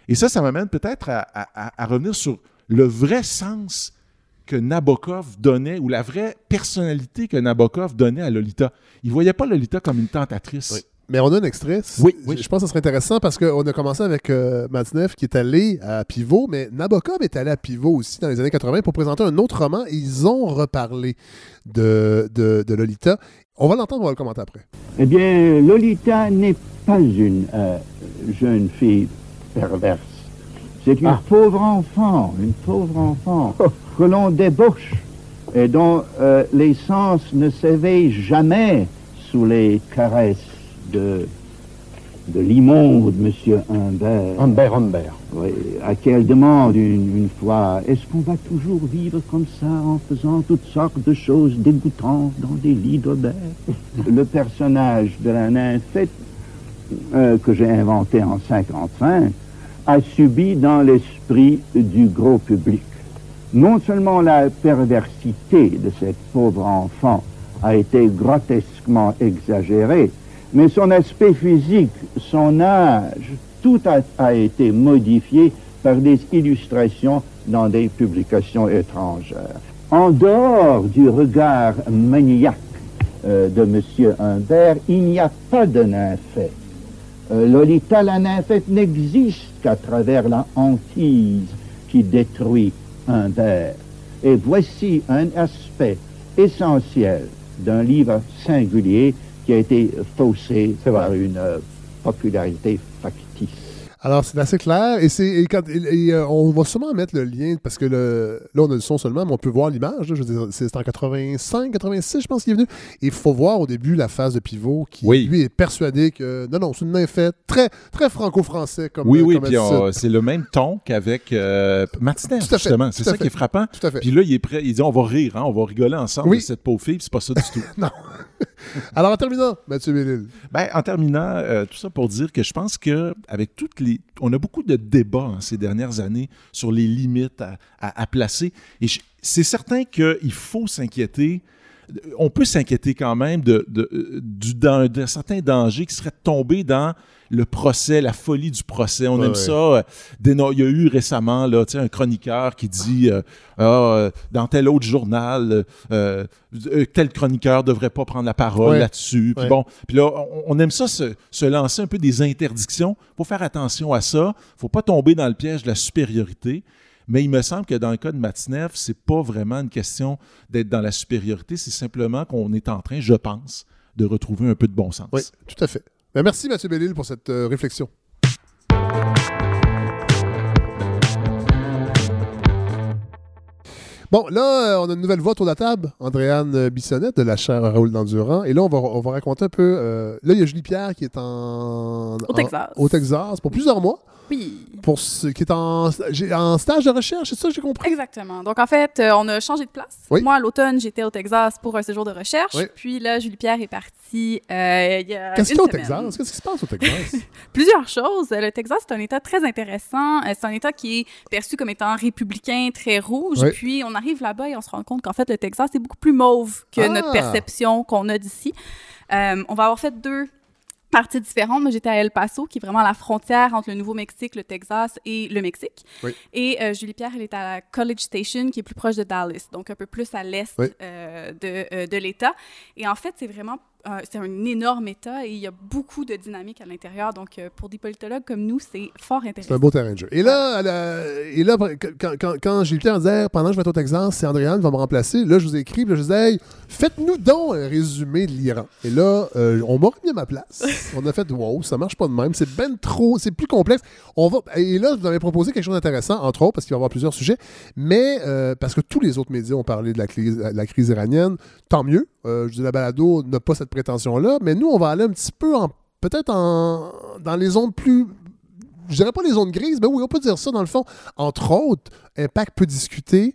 Et ça, ça m'amène peut-être à, à- à- à revenir sur le vrai sens que Nabokov donnait, ou la vraie personnalité que Nabokov donnait à Lolita. Il voyait pas Lolita comme une tentatrice. Oui. Mais on a un extrait. Oui, Je- oui. Je pense que ce serait intéressant parce qu'on a commencé avec euh, qui est allé à Pivot, mais Nabokov est allé à Pivot aussi dans les années 80 pour présenter un autre roman et ils ont reparlé de, de, de Lolita. On va l'entendre, on va le commenter après. Eh bien, Lolita n'est pas une euh, jeune fille perverse. C'est une pauvre enfant, une pauvre enfant que l'on débauche et dont euh, les sens ne s'éveillent jamais sous les caresses de, de l'immonde Monsieur Humbert. Humbert, Humbert. Oui, à qui elle demande une, une fois Est-ce qu'on va toujours vivre comme ça en faisant toutes sortes de choses dégoûtantes dans des lits d'Aubert? Le personnage de la nymphette euh, que j'ai inventé en 55 a subi dans l'esprit du gros public. Non seulement la perversité de cette pauvre enfant a été grotesquement exagérée, mais son aspect physique, son âge, tout a, été modifié par des illustrations dans des publications étrangères. En dehors du regard maniaque euh, de M. Humbert, il n'y a pas de nymphette. Euh, Lolita la nymphette n'existe qu'à travers la hantise qui détruit Humbert. Et voici un aspect essentiel d'un livre singulier qui a été faussé par une euh, popularité. Alors, c'est assez clair. Et, c'est, et quand- et- et, euh, on va sûrement mettre le lien, parce que le, là, on a le son seulement, mais on peut voir l'image. là. je veux dire, c'est, en 85, 86, je pense qu'il est venu. Et il faut voir au début la phase de pivot qui, Oui. lui, est persuadé que non, non, c'est une nymphette. Très, très franco-français comme Oui, euh, oui, comme puis c'est le même ton qu'avec euh, Martinez, Tout à fait, justement. C'est ça fait. qui est frappant. Tout à fait. Puis là, il est prêt. Il dit on va rire, hein, on va rigoler ensemble Oui. de cette pauvre fille, puis c'est pas ça du tout. Alors, en terminant, Mathieu Bellil. Ben, en terminant, euh, tout ça pour dire que je pense que avec toutes les, on a beaucoup de débats ces dernières années sur les limites à, à- placer. Et c'est certain qu'il faut s'inquiéter on peut s'inquiéter quand même de, de, du, d'un, certain danger qui serait de tomber dans le procès, la folie du procès. On Ouais, aime ouais. ça. euh, Il y a eu récemment là, un chroniqueur qui dit euh, Ah, euh, dans tel autre journal, euh, tel chroniqueur devrait pas prendre la parole Ouais. là-dessus. Puis bon, puis là, on, aime ça se, se lancer un peu des interdictions. faut faire attention à ça. faut pas tomber dans le piège de la supériorité. Mais il me semble que dans le cas de Matineff, c'est pas vraiment une question d'être dans la supériorité, c'est simplement qu'on est en train, je pense, de retrouver un peu de bon sens. Oui, tout à fait. Ben, merci, Mathieu Bellil, pour cette euh, réflexion. Bon, là, euh, on a une nouvelle voix autour de la table, Andréane Bissonnette de la chaire Raoul d'Endurant. Et là, on va, on va raconter un peu. euh, là, il y a Julie Pierre qui est en. Au en- Texas. au Texas pour plusieurs mois. Oui. Pour ce, qui est en, en stage de recherche, c'est ça que j'ai compris? Exactement. Donc, en fait, euh, on a changé de place. Oui. Moi, à l'automne, j'étais au Texas pour un séjour de recherche. Oui. Puis là, Julie Pierre est partie euh, il y a Qu'est-ce qu'il y a au. Texas? Qu'est-ce qui se passe au Texas? Plusieurs choses. Le Texas, c'est un État très intéressant. Euh, C'est un État qui est perçu comme étant républicain, très rouge. Oui. Puis, on arrive là-bas et on se rend compte qu'en fait, le Texas, c'est beaucoup plus mauve que Ah! notre perception qu'on a d'ici. Euh, on va avoir fait deux parties différentes. Moi, j'étais à El Paso, qui est vraiment la frontière entre le Nouveau-Mexique, le Texas et le Mexique. Oui. Et euh, Julie Pierre, elle est à la College Station, qui est plus proche de Dallas, donc un peu plus à l'est Oui. euh, de, euh, de l'État. Et en fait, c'est vraiment c'est un énorme État et il y a beaucoup de dynamique à l'intérieur. Donc, euh, pour des politologues comme nous, c'est fort C'est intéressant. un beau terrain de jeu. Et là, et là quand, quand, quand Julie Pierre disait pendant que je vais être au Texas, c'est Andréane qui va me remplacer, là, je vous ai écrit, puis là, je disais, hey, faites-nous donc un résumé de l'Iran. Et là, euh, on m'a remis à ma place. on a fait, wow, ça marche pas de même. C'est ben trop, c'est plus complexe. On va, et là, vous avez proposé quelque chose d'intéressant, entre autres, parce qu'il va y avoir plusieurs sujets, mais euh, parce que tous les autres médias ont parlé de la crise, la crise iranienne, tant mieux. Euh, je dis, la balado n'a pas cette prétention-là, mais nous, on va aller un petit peu en peut-être en, dans les zones plus je dirais pas les zones grises, mais oui, on peut dire ça dans le fond. Entre autres, Impact peut discuter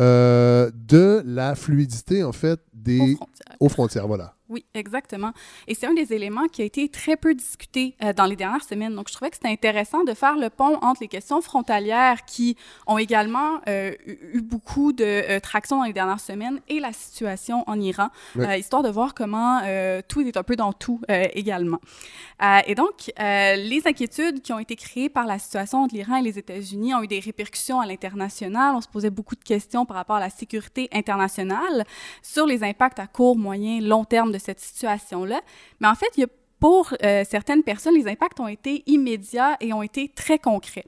euh, de la fluidité, en fait, des Aux frontières. aux frontières. Voilà. Oui, exactement. Et c'est un des éléments qui a été très peu discuté euh, dans les dernières semaines. Donc, je trouvais que c'était intéressant de faire le pont entre les questions frontalières qui ont également euh, eu beaucoup de euh, traction dans les dernières semaines et la situation en Iran, Oui. histoire de voir comment tout est un peu dans tout également. Et donc, les inquiétudes qui ont été créées par la situation entre l'Iran et les États-Unis ont eu des répercussions à l'international. On se posait beaucoup de questions par rapport à la sécurité internationale sur les impacts à court, moyen, long terme de cette situation-là. Mais en fait, il y a pour euh, certaines personnes, les impacts ont été immédiats et ont été très concrets.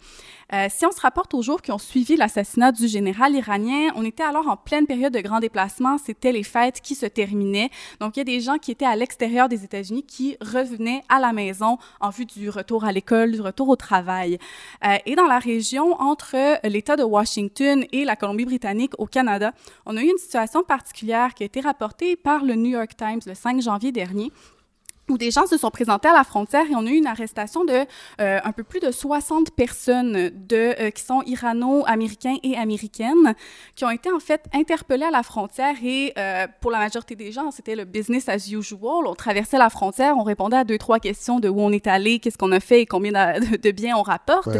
Euh, si on se rapporte aux jours qui ont suivi l'assassinat du général iranien, on était alors en pleine période de grands déplacements. C'était les fêtes qui se terminaient. Donc, il y a des gens qui étaient à l'extérieur des États-Unis qui revenaient à la maison en vue du retour à l'école, du retour au travail. Euh, et dans la région entre l'État de Washington et la Colombie-Britannique au Canada, on a eu une situation particulière qui a été rapportée par le New York Times le 5 janvier dernier où des gens se sont présentés à la frontière et on a eu une arrestation de euh, un peu plus de 60 personnes de, euh, qui sont irano-américains et américaines qui ont été en fait interpellées à la frontière et euh, pour la majorité des gens, c'était le business as usual. On traversait la frontière, on répondait à deux, trois questions de où on est allé, qu'est-ce qu'on a fait et combien de, de biens on rapporte.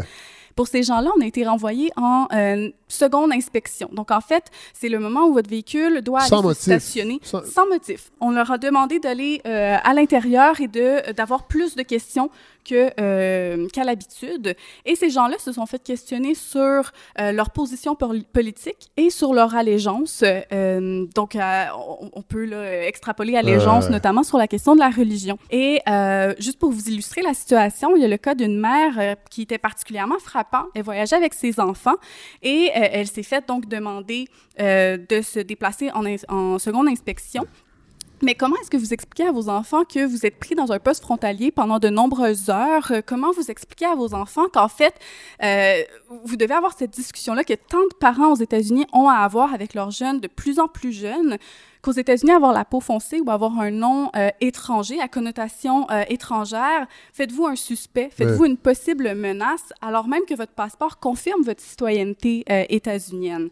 Pour ces gens-là, on a été renvoyés en euh, seconde inspection. Donc, en fait, c'est le moment où votre véhicule doit aller se motif. stationner Sans- sans motif. On leur a demandé d'aller euh, à l'intérieur et d'avoir plus de questions euh, qu'à l'habitude. Et ces gens-là se sont fait questionner sur euh, leur position pol- politique et sur leur allégeance. Euh, donc, on, on peut là, extrapoler allégeance, Ouais. notamment sur la question de la religion. Et juste pour vous illustrer la situation, il y a le cas d'une mère qui était particulièrement frappant. Elle voyageait avec ses enfants et elle s'est fait donc demander de se déplacer en seconde inspection. Mais comment est-ce que vous expliquez à vos enfants que vous êtes pris dans un poste frontalier pendant de nombreuses heures? Euh, Comment vous expliquez à vos enfants qu'en fait, euh, vous devez avoir cette discussion-là que tant de parents aux États-Unis ont à avoir avec leurs jeunes de plus en plus jeunes, qu'aux États-Unis, avoir la peau foncée ou avoir un nom euh, étranger à connotation euh, étrangère, faites-vous un suspect, faites-vous une possible menace, alors même que votre passeport confirme votre citoyenneté euh, états-unienne.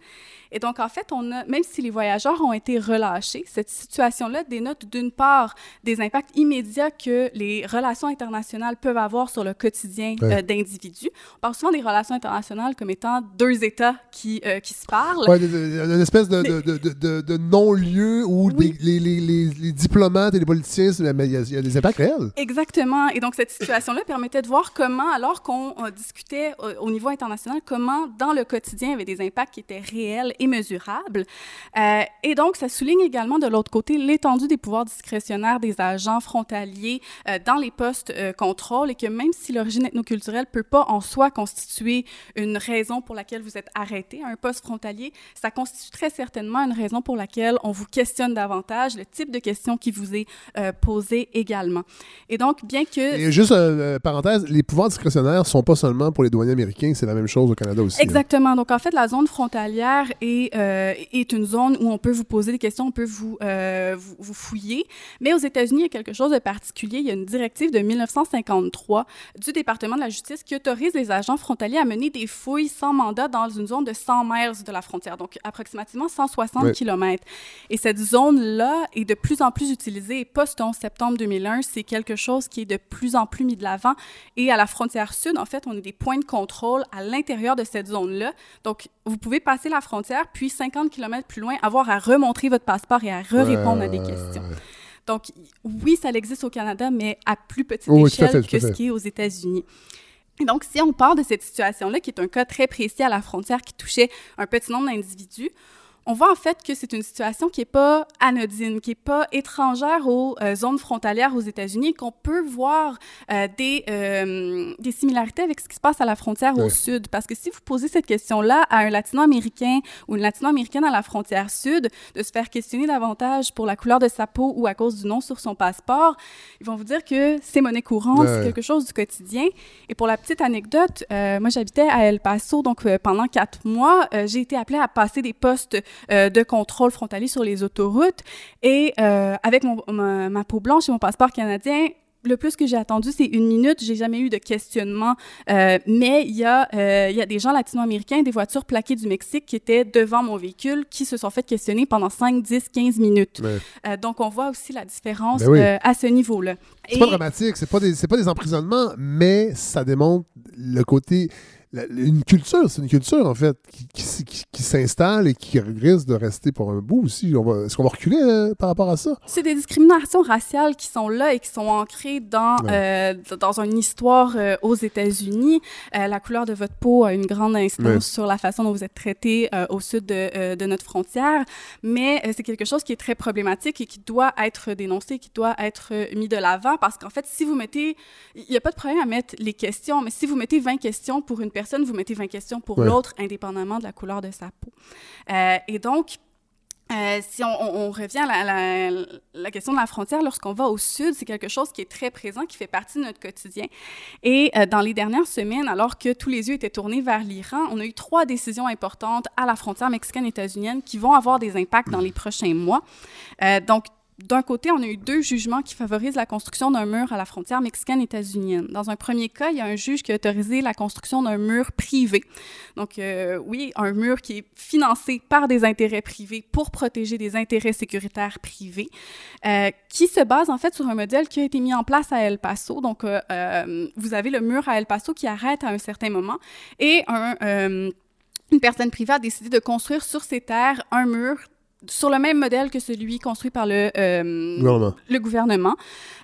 Et donc, en fait, on a, même si les voyageurs ont été relâchés, cette situation-là dénote d'une part des impacts immédiats que les relations internationales peuvent avoir sur le quotidien Ouais. euh, d'individus. On parle souvent des relations internationales comme étant deux États qui, euh, qui se parlent. Ouais, une espèce de, de, de, de- de non-lieu Oui. des- les, les- les- les diplomates et les politiciens, il y, a- il y a des impacts réels. Exactement. Et donc, cette situation-là permettait de voir comment, alors qu'on euh, discutait euh, au niveau international, comment, dans le quotidien, il y avait des impacts qui étaient réels et mesurables. Euh, et donc, ça souligne également, de l'autre côté, l'étendue des pouvoirs discrétionnaires des agents frontaliers euh, dans les postes contrôle et que même si l'origine ethnoculturelle peut pas en soi constituer une raison pour laquelle vous êtes arrêté à un poste frontalier, ça constitue très certainement une raison pour laquelle on vous questionne davantage, le type de questions qui vous est euh, posé également. Et donc, bien que... Et juste, euh, euh, parenthèse, les pouvoirs discrétionnaires sont pas seulement pour les douaniers américains, c'est la même chose au Canada aussi. hein. Exactement. Donc, en fait, la zone frontalière est, euh, est une zone où on peut vous poser des questions, on peut vous, euh, vous, vous fouiller. Mais aux États-Unis, il y a quelque chose de particulier. Il y a une directive de 1953 du département de la justice qui autorise les agents frontaliers à mener des fouilles sans mandat dans une zone de 100 miles de la frontière, donc approximativement 160 Ouais. km. Et cette zone-là est de plus en plus utilisée. Et post-11 septembre 2001, c'est quelque chose qui est de plus en plus mis de l'avant. Et à la frontière sud, en fait, on a des points de contrôle à l'intérieur de cette zone-là. Donc, vous pouvez passer la frontière, puis 50 km plus loin, avoir à remontrer votre passeport et à re-répondre à des questions. Donc, oui, ça existe au Canada, mais à plus petite échelle fait, que ce qui est aux États-Unis. Et donc, si on part de cette situation-là, qui est un cas très précis à la frontière qui touchait un petit nombre d'individus, on voit en fait que c'est une situation qui n'est pas anodine, qui n'est pas étrangère aux euh, zones frontalières aux États-Unis, et qu'on peut voir euh, des, euh, des similarités avec ce qui se passe à la frontière au sud. Parce que si vous posez cette question-là à un latino-américain ou une latino-américaine à la frontière sud, de se faire questionner davantage pour la couleur de sa peau ou à cause du nom sur son passeport, ils vont vous dire que c'est monnaie courante, c'est quelque chose du quotidien. Et pour la petite anecdote, euh, moi j'habitais à El Paso, donc pendant quatre mois, j'ai été appelée à passer des postes euh, de contrôle frontalier sur les autoroutes. Et euh, avec mon, ma, ma peau blanche et mon passeport canadien, le plus que j'ai attendu, c'est une minute. J'ai jamais eu de questionnement. Euh, mais il y, a, il y a des gens latino-américains, des voitures plaquées du Mexique qui étaient devant mon véhicule, qui se sont fait questionner pendant 5, 10, 15 minutes. Donc, on voit aussi la différence Ben oui. à ce niveau-là. C'est Et- pas dramatique, c'est pas des pas des emprisonnements, mais ça démontre le côté la- une culture, c'est une culture en fait qui, qui, qui- qui s'installe et qui risque de rester pour un bout aussi. Est-ce qu'on va reculer euh, par rapport à ça? C'est des discriminations raciales qui sont là et qui sont ancrées dans, Ouais. euh, dans une histoire euh, aux États-Unis. Euh, la couleur de votre peau a une grande instance Ouais. sur la façon dont vous êtes traité euh, au sud de, euh, de notre frontière, mais c'est quelque chose qui est très problématique et qui doit être dénoncé, qui doit être mis de l'avant parce qu'en fait, si vous mettez, il n'y a pas de problème à mettre les questions, mais si vous mettez 20 questions pour une personne, vous mettez 20 questions pour Ouais. l'autre, indépendamment de la couleur de sa peau. Euh, et donc, euh, si on, on- on revient à la, la- la question de la frontière, lorsqu'on va au sud, c'est quelque chose qui est très présent, qui fait partie de notre quotidien. Et euh, dans les dernières semaines, alors que tous les yeux étaient tournés vers l'Iran, on a eu trois décisions importantes à la frontière mexicaine-états-unienne qui vont avoir des impacts dans les prochains mois. Euh, donc, d'un côté, on a eu deux jugements qui favorisent la construction d'un mur à la frontière mexicaine-états-unienne. Dans un premier cas, il y a un juge qui a autorisé la construction d'un mur privé. Donc, euh, oui, un mur qui est financé par des intérêts privés pour protéger des intérêts sécuritaires privés, euh, qui se base en fait sur un modèle qui a été mis en place à El Paso. Donc, euh, vous avez le mur à El Paso qui arrête à un certain moment et un, une personne privée a décidé de construire sur ses terres un mur sur le même modèle que celui construit par le, euh, Gouvernement. le gouvernement.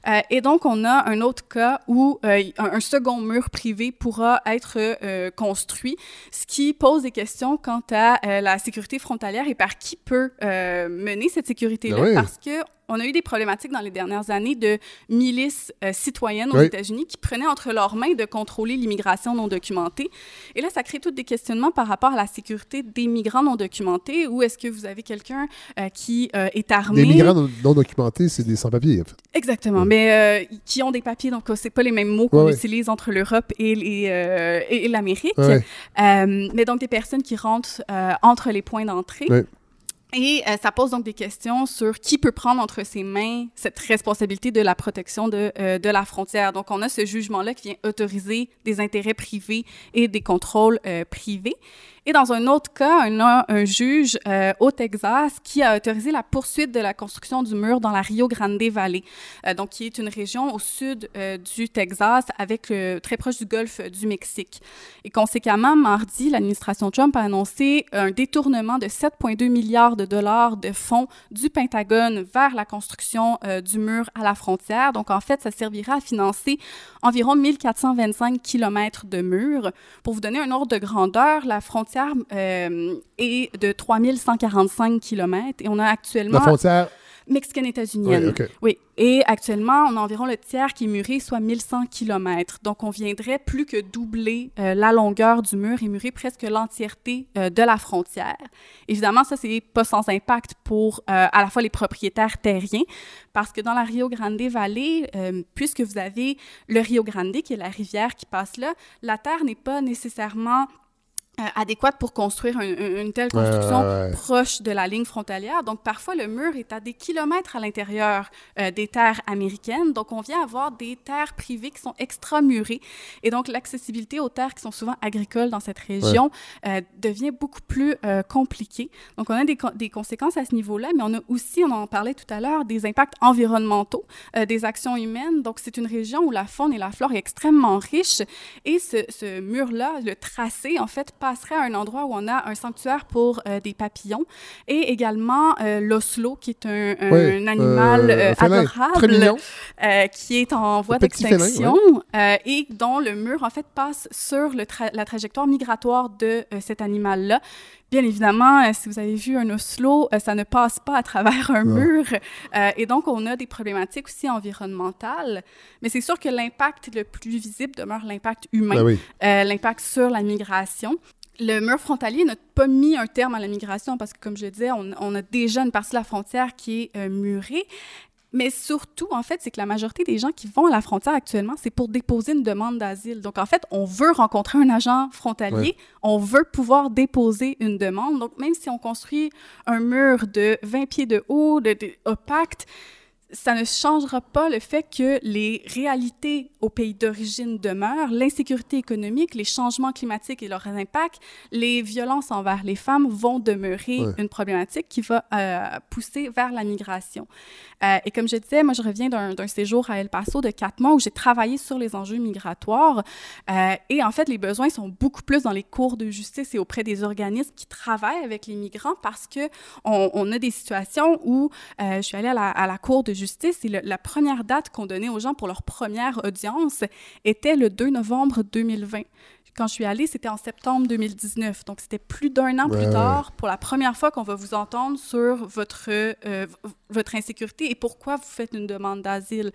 Euh, et donc, on a un autre cas où euh, un, un second mur privé pourra être euh, construit, ce qui pose des questions quant à euh, la sécurité frontalière et par qui peut euh, mener cette sécurité-là. Ben oui. Parce que on a eu des problématiques dans les dernières années de milices euh, citoyennes aux Oui. États-Unis qui prenaient entre leurs mains de contrôler l'immigration non documentée. Et là, ça crée tous des questionnements par rapport à la sécurité des migrants non documentés. Ou est-ce que vous avez quelqu'un euh, qui euh, est armé? Les migrants non, non documentés, c'est des sans-papiers. en fait. Exactement, mais qui ont des papiers, donc c'est pas les mêmes mots qu'on utilise entre l'Europe et, et, et l'Amérique. Mais donc des personnes qui rentrent entre les points d'entrée. Et euh, ça pose donc des questions sur qui peut prendre entre ses mains cette responsabilité de la protection de, euh, de la frontière. Donc, on a ce jugement-là qui vient autoriser des intérêts privés et des contrôles euh, privés. Et dans un autre cas, un juge euh, au Texas qui a autorisé la poursuite de la construction du mur dans la Rio Grande Valley, euh, donc qui est une région au sud euh, du Texas, avec très proche du golfe du Mexique. Et conséquemment, mardi, l'administration Trump a annoncé un détournement de 7,2 milliards de dollars de fonds du Pentagone vers la construction du mur à la frontière. Donc, en fait, ça servira à financer environ 1425 kilomètres de murs. Pour vous donner un ordre de grandeur, la frontière euh, est de 3145 kilomètres et on a actuellement... La frontière mexicaine-états-unienne. Oui, OK. Oui. Et actuellement, on a environ le tiers qui est muré, soit 1100 km. Donc, on viendrait plus que doubler euh, la longueur du mur et murer presque l'entièreté euh, de la frontière. Évidemment, ça, c'est pas sans impact pour euh, à la fois les propriétaires terriens, parce que dans la Rio Grande Valley, puisque vous avez le Rio Grande, qui est la rivière qui passe là, la terre n'est pas nécessairement euh, adéquate pour construire un- un- une telle construction ouais, ouais. proche de la ligne frontalière. Donc, parfois, le mur est à des kilomètres à l'intérieur euh, des terres américaines. Donc, on vient avoir des terres privées qui sont extramurées. Et donc, l'accessibilité aux terres qui sont souvent agricoles dans cette région euh, devient beaucoup plus euh, compliquée. Donc, on a des, co- des conséquences à ce niveau-là, mais on a aussi, on en parlait tout à l'heure, des impacts environnementaux, des actions humaines. Donc, c'est une région où la faune et la flore est extrêmement riche. Et ce, ce mur-là, le tracé, en fait, passerait à un endroit où on a un sanctuaire pour euh, des papillons et également euh, l'oslo, qui est un, animal euh, félin. adorable. Qui est en voie d'extinction et dont le mur, en fait, passe sur le tra- la trajectoire migratoire de cet animal-là. Bien évidemment, euh, si vous avez vu un oslo, euh, ça ne passe pas à travers un mur. Euh, et donc, on a des problématiques aussi environnementales. Mais c'est sûr que l'impact le plus visible demeure l'impact humain Ben oui. l'impact sur la migration. Le mur frontalier n'a pas mis un terme à la migration parce que, comme je le disais, on, on a déjà une partie de la frontière qui est euh, murée. Mais surtout, en fait, c'est que la majorité des gens qui vont à la frontière actuellement, c'est pour déposer une demande d'asile. Donc, en fait, on veut rencontrer un agent frontalier, on veut pouvoir déposer une demande. Donc, même si on construit un mur de 20 pieds de haut, de, de opaque, ça ne changera pas le fait que les réalités au pays d'origine demeurent, l'insécurité économique, les changements climatiques et leurs impacts, les violences envers les femmes vont demeurer Ouais. une problématique qui va euh, pousser vers la migration. Euh, et comme je disais, moi, je reviens d'un séjour à El Paso de quatre mois où j'ai travaillé sur les enjeux migratoires. Euh, et en fait, les besoins sont beaucoup plus dans les cours de justice et auprès des organismes qui travaillent avec les migrants parce que on, on a des situations où je suis allée à la, à la cour de la première date qu'on donnait aux gens pour leur première audience était le 2 novembre 2020. Quand je suis allée, c'était en septembre 2019. Donc, c'était plus d'un an Ouais, plus tard pour la première fois qu'on va vous entendre sur votre, euh, votre insécurité et pourquoi vous faites une demande d'asile.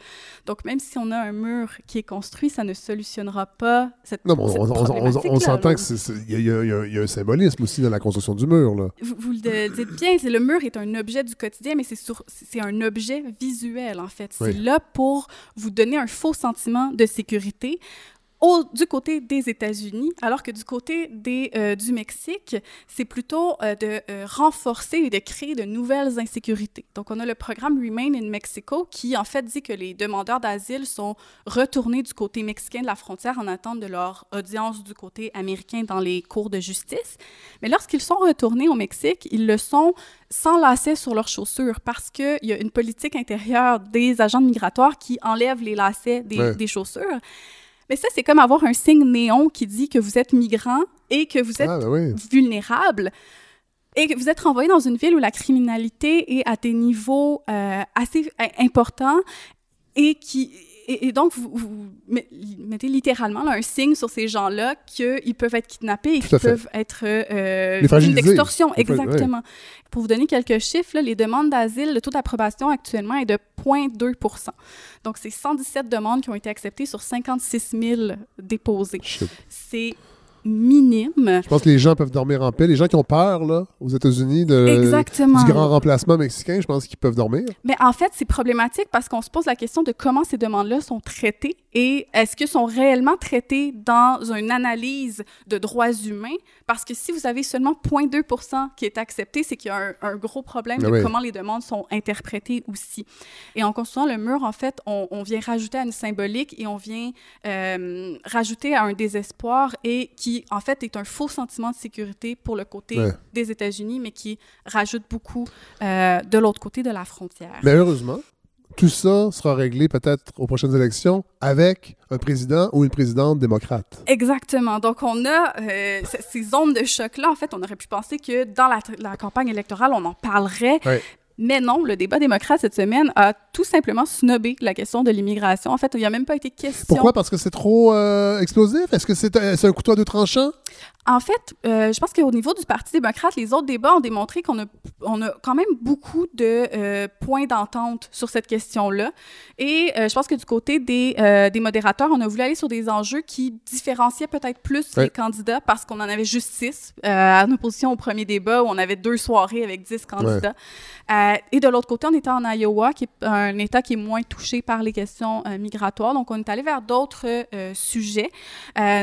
Donc, même si on a un mur qui est construit, ça ne solutionnera pas cette, Non, cette on, s'entend là. que c'est- c'est- il y, a- y y un symbolisme aussi dans la construction du mur. Là. Vous, vous le dites bien, le mur est un objet du quotidien, mais c'est un objet visuel en fait. C'est Oui. là pour vous donner un faux sentiment de sécurité. Au, du côté des États-Unis, alors que du côté des, euh, du Mexique, c'est plutôt euh, de euh, renforcer et de créer de nouvelles insécurités. Donc, on a le programme Remain in Mexico qui, en fait, dit que les demandeurs d'asile sont retournés du côté mexicain de la frontière en attente de leur audience du côté américain dans les cours de justice. Mais lorsqu'ils sont retournés au Mexique, ils le sont sans lacets sur leurs chaussures parce qu'il y a une politique intérieure des agents migratoires qui enlèvent les lacets des, Ouais. des chaussures. Mais ça, c'est comme avoir un signe néon qui dit que vous êtes migrant et que vous êtes Ah, ben oui. vulnérable et que vous êtes renvoyé dans une ville où la criminalité est à des niveaux euh, assez euh, importants et qui et, et donc vous, vous met- mettez littéralement là, un signe sur ces gens-là qu'ils peuvent être kidnappés et qu'ils peuvent être euh, Les victimes d'extorsion. Ouais. Exactement. Pour vous donner quelques chiffres, là, les demandes d'asile, le taux d'approbation actuellement est de 0,2% Donc, c'est 117 demandes qui ont été acceptées sur 56 000 déposées. C'est minime. je pense que les gens peuvent dormir en paix. Les gens qui ont peur là, aux États-Unis de, du grand remplacement mexicain, je pense qu'ils peuvent dormir. Mais en fait, c'est problématique parce qu'on se pose la question de comment ces demandes-là sont traitées et est-ce qu'elles sont réellement traitées dans une analyse de droits humains? Parce que si vous avez seulement 0,2 qui est accepté, c'est qu'il y a un, un gros problème de Ah oui. comment les demandes sont interprétées aussi. Et en construisant le mur, en fait, on, on vient rajouter à une symbolique et on vient euh, rajouter à un désespoir et qui, en fait, est un faux sentiment de sécurité pour le côté Ouais. des États-Unis, mais qui rajoute beaucoup euh, de l'autre côté de la frontière. Mais heureusement tout ça sera réglé peut-être aux prochaines élections avec un président ou une présidente démocrate. Exactement. Donc, on a euh, ces zones de choc-là. En fait, on aurait pu penser que dans la, la campagne électorale, on en parlerait. Mais non, le débat démocrate cette semaine a tout simplement snobé la question de l'immigration. En fait, il n'y a même pas été question. Pourquoi? Parce que c'est trop euh, explosif? Est-ce que c'est un, c'est un couteau à deux tranchants? En fait, euh, je pense qu'au niveau du Parti démocrate, les autres débats ont démontré qu'on a, on a quand même beaucoup de euh, points d'entente sur cette question-là. Et euh, je pense que du côté des, euh, des modérateurs, on a voulu aller sur des enjeux qui différenciaient peut-être plus les candidats parce qu'on en avait juste six, euh, en opposition au premier débat où on avait deux soirées avec dix candidats. Euh, et de l'autre côté, on était en Iowa, qui est un État qui est moins touché par les questions euh, migratoires. Donc, on est allé vers d'autres euh, sujets,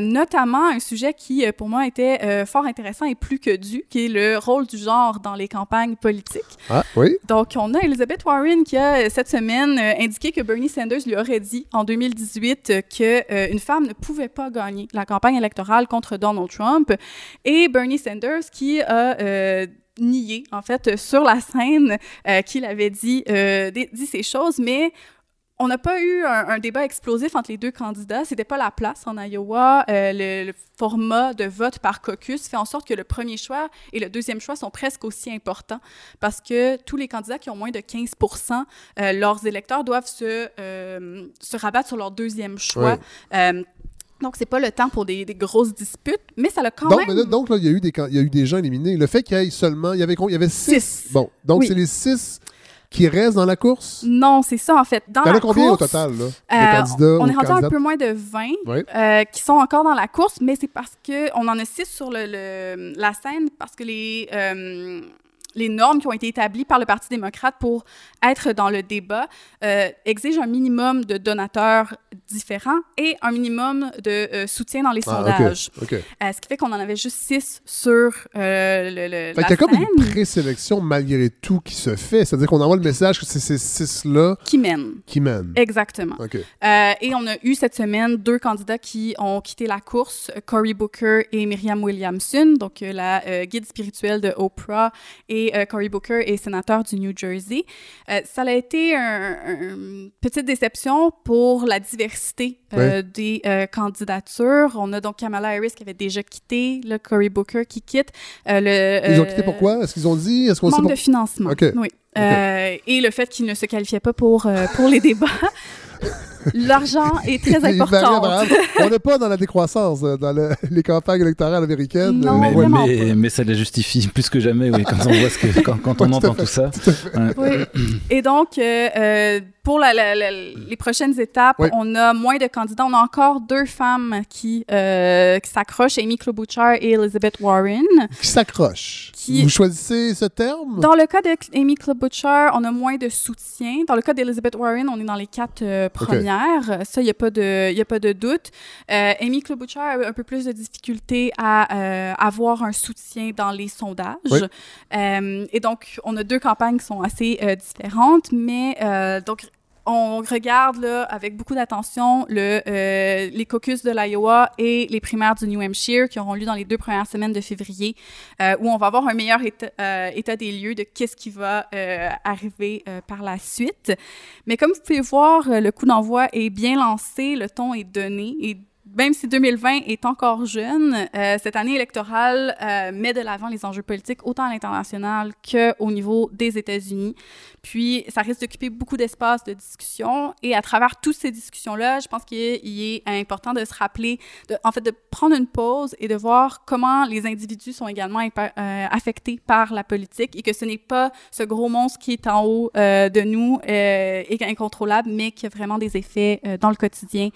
notamment un sujet qui, pour moi, était fort intéressant et plus que dû, qui est le rôle du genre dans les campagnes politiques. Ah, oui. Donc, on a Elizabeth Warren qui a, cette semaine, indiqué que Bernie Sanders lui aurait dit en 2018 euh, que euh, une femme ne pouvait pas gagner la campagne électorale contre Donald Trump. Et Bernie Sanders qui a nié, en fait, euh, sur la scène, euh, qu'il avait dit, euh, dit ces choses, mais on n'a pas eu un, un débat explosif entre les deux candidats. C'était pas la place en Iowa. Euh, le, le format de vote par caucus fait en sorte que le premier choix et le deuxième choix sont presque aussi importants parce que tous les candidats qui ont moins de 15% euh, leurs électeurs doivent se, euh, se rabattre sur leur deuxième choix. Donc, c'est pas le temps pour des, des grosses disputes, mais ça l'a quand Donc, même... mais là, donc là, il y, a eu des, il y a eu des gens éliminés. Le fait qu'il y ait seulement. Il y avait, il y avait six. Six. Bon, donc Oui. c'est les six qui restent dans la course? Non, c'est ça, en fait. Dans Il y en la a combien au total, là? Euh, candidats on est rendu à un peu moins de 20 Oui. euh, qui sont encore dans la course, mais c'est parce que on en a 6 sur le, le- la scène parce que les, euh, les normes qui ont été établies par le Parti démocrate pour être dans le débat euh, exigent un minimum de donateurs différents et un minimum de euh, soutien dans les Ah, sondages. Euh, ce qui fait qu'on en avait juste 6 sur le, le, Fait la qu'il y a comme une présélection malgré tout qui se fait. C'est-à-dire qu'on envoie le message que c'est ces six-là qui mène. qui mènent. Exactement. Et on a eu cette semaine deux candidats qui ont quitté la course, Cory Booker et Myriam Williamson, donc la guide spirituelle de Oprah, et euh, Cory Booker est sénateur du New Jersey. Euh, ça a été un- un- une petite déception pour la diversité euh, des candidatures. On a donc Kamala Harris qui avait déjà quitté, le Cory Booker qui quitte. le, Ils ont quitté pourquoi? Est-ce qu'ils ont dit? Est-ce qu'on sait Manque pour- de financement. OK. Oui. Et le fait qu'il ne se qualifiait pas pour, pour les débats. L'argent est très important. On n'est pas dans la décroissance euh, dans le- les campagnes électorales américaines. Non, mais, ouais. vraiment mais, pas. mais ça les justifie plus que jamais, oui, quand on voit ce que, quand, quand on Ouais, tout à entend tout ça. Oui. Et donc, euh, euh, pour la- la- la- les prochaines étapes, Oui. on a moins de candidats. On a encore deux femmes qui, euh, qui s'accrochent, Amy Klobuchar et Elizabeth Warren. Qui s'accroche. Qui- Vous choisissez ce terme? Dans le cas d'Amy Klobuchar, on a moins de soutien. Dans le cas d'Elizabeth Warren, on est dans les quatre euh, premières. Ça, il n'y a, pas de- y a pas de doute. Euh, Amy Klobuchar a un peu plus de difficulté à euh, avoir un soutien dans les sondages. Oui. Euh, et donc, on a deux campagnes qui sont assez différentes, mais donc, on regarde là, avec beaucoup d'attention euh, les caucus de l'Iowa et les primaires du New Hampshire qui auront lieu dans les deux premières semaines de février, euh, où on va avoir un meilleur état, euh, état des lieux de qu'est-ce qui va arriver par la suite. Mais comme vous pouvez voir, le coup d'envoi est bien lancé, le ton est donné même si 2020 est encore jeune, euh, cette année électorale euh, met de l'avant les enjeux politiques autant à l'international qu'au niveau des États-Unis. Puis, ça risque d'occuper beaucoup d'espace de discussion. Et à travers toutes ces discussions-là, je pense qu'il est, important de se rappeler, en fait, de prendre une pause et de voir comment les individus sont également euh, affectés par la politique et que ce n'est pas ce gros monstre qui est en haut de nous et incontrôlable, mais qui a vraiment des effets dans le quotidien.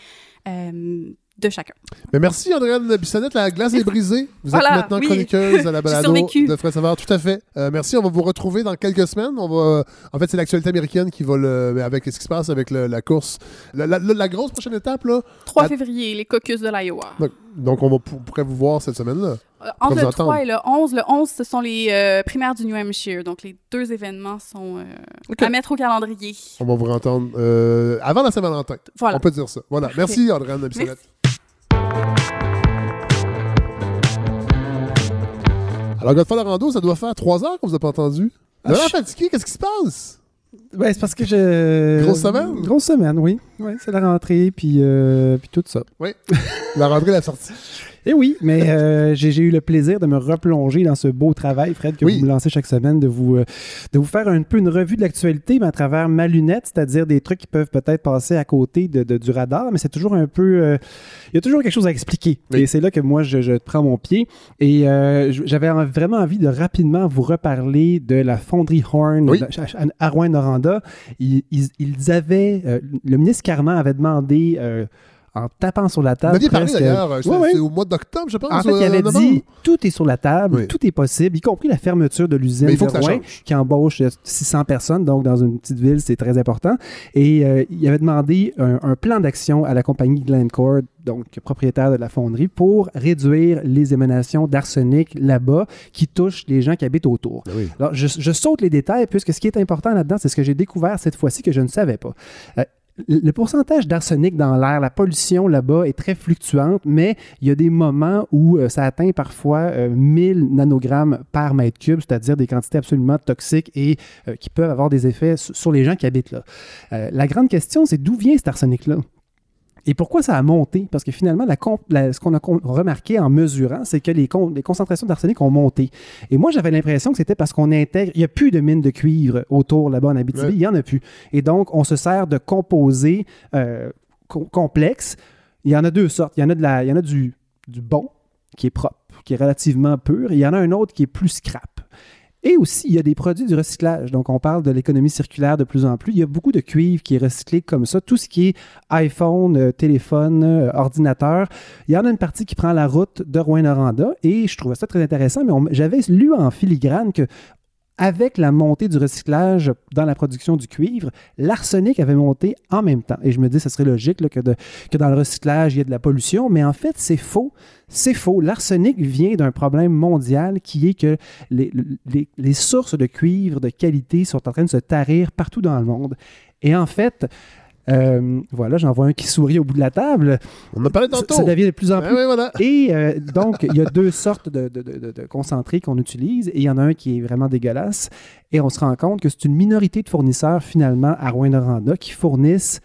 De chacun. Mais merci, Andréane Bissonnette. La glace est brisée. Vous Voilà, êtes maintenant oui. chroniqueuse à la balado de Fred Savard. Tout à fait. Euh, merci. On va vous retrouver dans quelques semaines. On va, en fait, c'est l'actualité américaine qui va le, mais avec ce qui se passe avec le- la course. La, la- la- la grosse prochaine étape, là. 3 La- février, les caucus de l'Iowa. Donc, donc, on va pourrait vous voir cette semaine-là. Entre le entendre. 3 et le 11, le 11, ce sont les euh, primaires du New Hampshire. Donc, les deux événements sont euh, OK. à mettre au calendrier. On va vous entendre euh, avant la Saint-Valentin. Voilà. On peut dire ça. Voilà. Merci, Andréane Bissonnette. Alors, Godfrey Lorando, ça doit faire trois heures qu'on vous a pas entendu. Vous Ah, je- fatigué, qu'est-ce qui se passe? Ben, c'est parce que je. Grosse semaine? Grosse semaine, oui. Oui, c'est la rentrée, puis, euh, puis tout ça. La rentrée, la sortie. Et oui, mais euh, j'ai eu le plaisir de me replonger dans ce beau travail, Fred, que Oui. vous me lancez chaque semaine, de vous, euh, de vous faire un peu une revue de l'actualité, mais à travers ma lunette, c'est-à-dire des trucs qui peuvent peut-être passer à côté de, de- du radar, mais c'est toujours un peu... euh, Il y a toujours quelque chose à expliquer. Oui. Et c'est là que moi, je, je prends mon pied. Et j'avais en- vraiment envie de rapidement vous reparler de la fonderie Horn Oui. à- Rouen-Noranda. Ils, ils- ils avaient... le ministre Carman avait demandé... euh, en tapant sur la Vous table. m'aviez parlé d'ailleurs, euh, au mois d'octobre, je pense. en fait, il euh, avait novembre. dit tout est sur la table, Oui. tout est possible, y compris la fermeture de l'usine de Rouen, qui embauche euh, 600 personnes. Donc, dans une petite ville, c'est très important. Et euh, il avait demandé un, un plan d'action à la compagnie Glencore, donc propriétaire de la fonderie, pour réduire les émanations d'arsenic là-bas qui touchent les gens qui habitent autour. Ben oui. Alors, je, je saute les détails puisque ce qui est important là-dedans, c'est ce que j'ai découvert cette fois-ci que je ne savais pas. Euh, le pourcentage d'arsenic dans l'air, la pollution là-bas est très fluctuante, mais il y a des moments où euh, ça atteint parfois euh, 1000 nanogrammes par mètre cube, c'est-à-dire des quantités absolument toxiques et euh, qui peuvent avoir des effets su- sur les gens qui habitent là. Euh, la grande question, c'est d'où vient cet arsenic-là? Et pourquoi ça a monté? Parce que finalement, la ce qu'on a remarqué en mesurant, c'est que les, con- les concentrations d'arsenic ont monté. Et moi, j'avais l'impression que c'était parce qu'on intègre. Il n'y a plus de mines de cuivre autour là-bas en Abitibi. Ouais. Il n'y en a plus. Et donc, on se sert de composés euh, co- complexes. Il y en a deux sortes. Il y en a, de la, il y en a du, du bon, qui est propre, qui est relativement pur. Et il y en a un autre qui est plus scrap. Et aussi, il y a des produits du recyclage. Donc, on parle de l'économie circulaire de plus en plus. Il y a beaucoup de cuivre qui est recyclé comme ça. Tout ce qui est iPhone, euh, téléphone, euh, ordinateur, il y en a une partie qui prend la route de Rouen-Noranda. Et je trouvais ça très intéressant, mais j'avais lu en filigrane que avec la montée du recyclage dans la production du cuivre, l'arsenic avait monté en même temps. Et je me dis, ce serait logique que, dans le recyclage, il y ait de la pollution, mais en fait, c'est faux. C'est faux. L'arsenic vient d'un problème mondial qui est que les sources de cuivre de qualité sont en train de se tarir partout dans le monde. Et en fait, euh, voilà, j'en vois un qui sourit au bout de la table. On en a parlé Ça, tantôt. ça devient de plus en plus voilà. et euh, donc, il y a deux sortes de, de- de- de- de concentrés qu'on utilise et il y en a un qui est vraiment dégueulasse. Et on se rend compte que c'est une minorité de fournisseurs, finalement, à Rouen-Noranda qui fournissent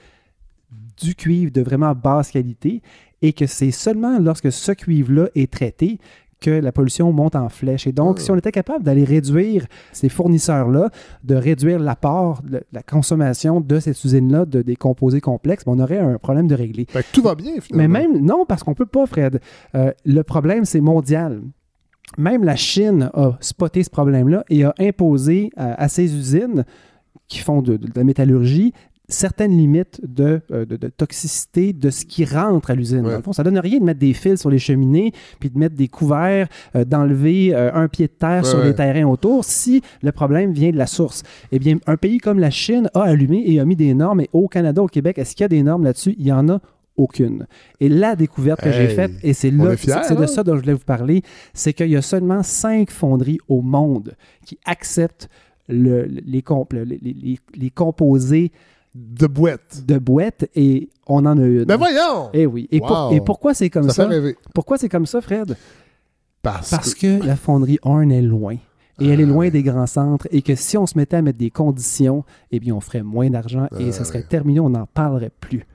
du cuivre de vraiment basse qualité et que c'est seulement lorsque ce cuivre-là est traité que la pollution monte en flèche. Et donc, Ah. si on était capable d'aller réduire ces fournisseurs-là, de réduire l'apport, la consommation de cette usine-là de, des composés complexes, ben, on aurait un problème de régler. Fait que tout va bien, Mais finalement. même, non, parce qu'on peut pas, Fred. Euh, le problème, c'est mondial. Même la Chine a spoté ce problème-là et a imposé à, à ses usines qui font de, de la métallurgie certaines limites de, euh, de- de toxicité de ce qui rentre à l'usine. Ouais. Dans le fond, ça donne rien de mettre des fils sur les cheminées, puis de mettre des couverts, euh, d'enlever euh, un pied de terre Ouais, sur ouais. les terrains autour si le problème vient de la source. Eh bien, un pays comme la Chine a allumé et a mis des normes. Et au Canada, au Québec, est-ce qu'il y a des normes là-dessus? Il y en a aucune. Et la découverte que j'ai faite, et c'est là, de hein? ça dont je voulais vous parler, c'est qu'il y a seulement cinq fonderies au monde qui acceptent le- les, comp- le- les- les- les composés De boîte. de boîtes et on en a une. Ben voyons! Eh oui. Et, pour- Wow. et pourquoi c'est comme ça. Pourquoi c'est comme ça, Fred? Parce, Parce que... que la fonderie Horn est loin. Et elle est loin des grands centres. Et que si on se mettait à mettre des conditions, eh bien, on ferait moins d'argent et ça serait terminé, on n'en parlerait plus.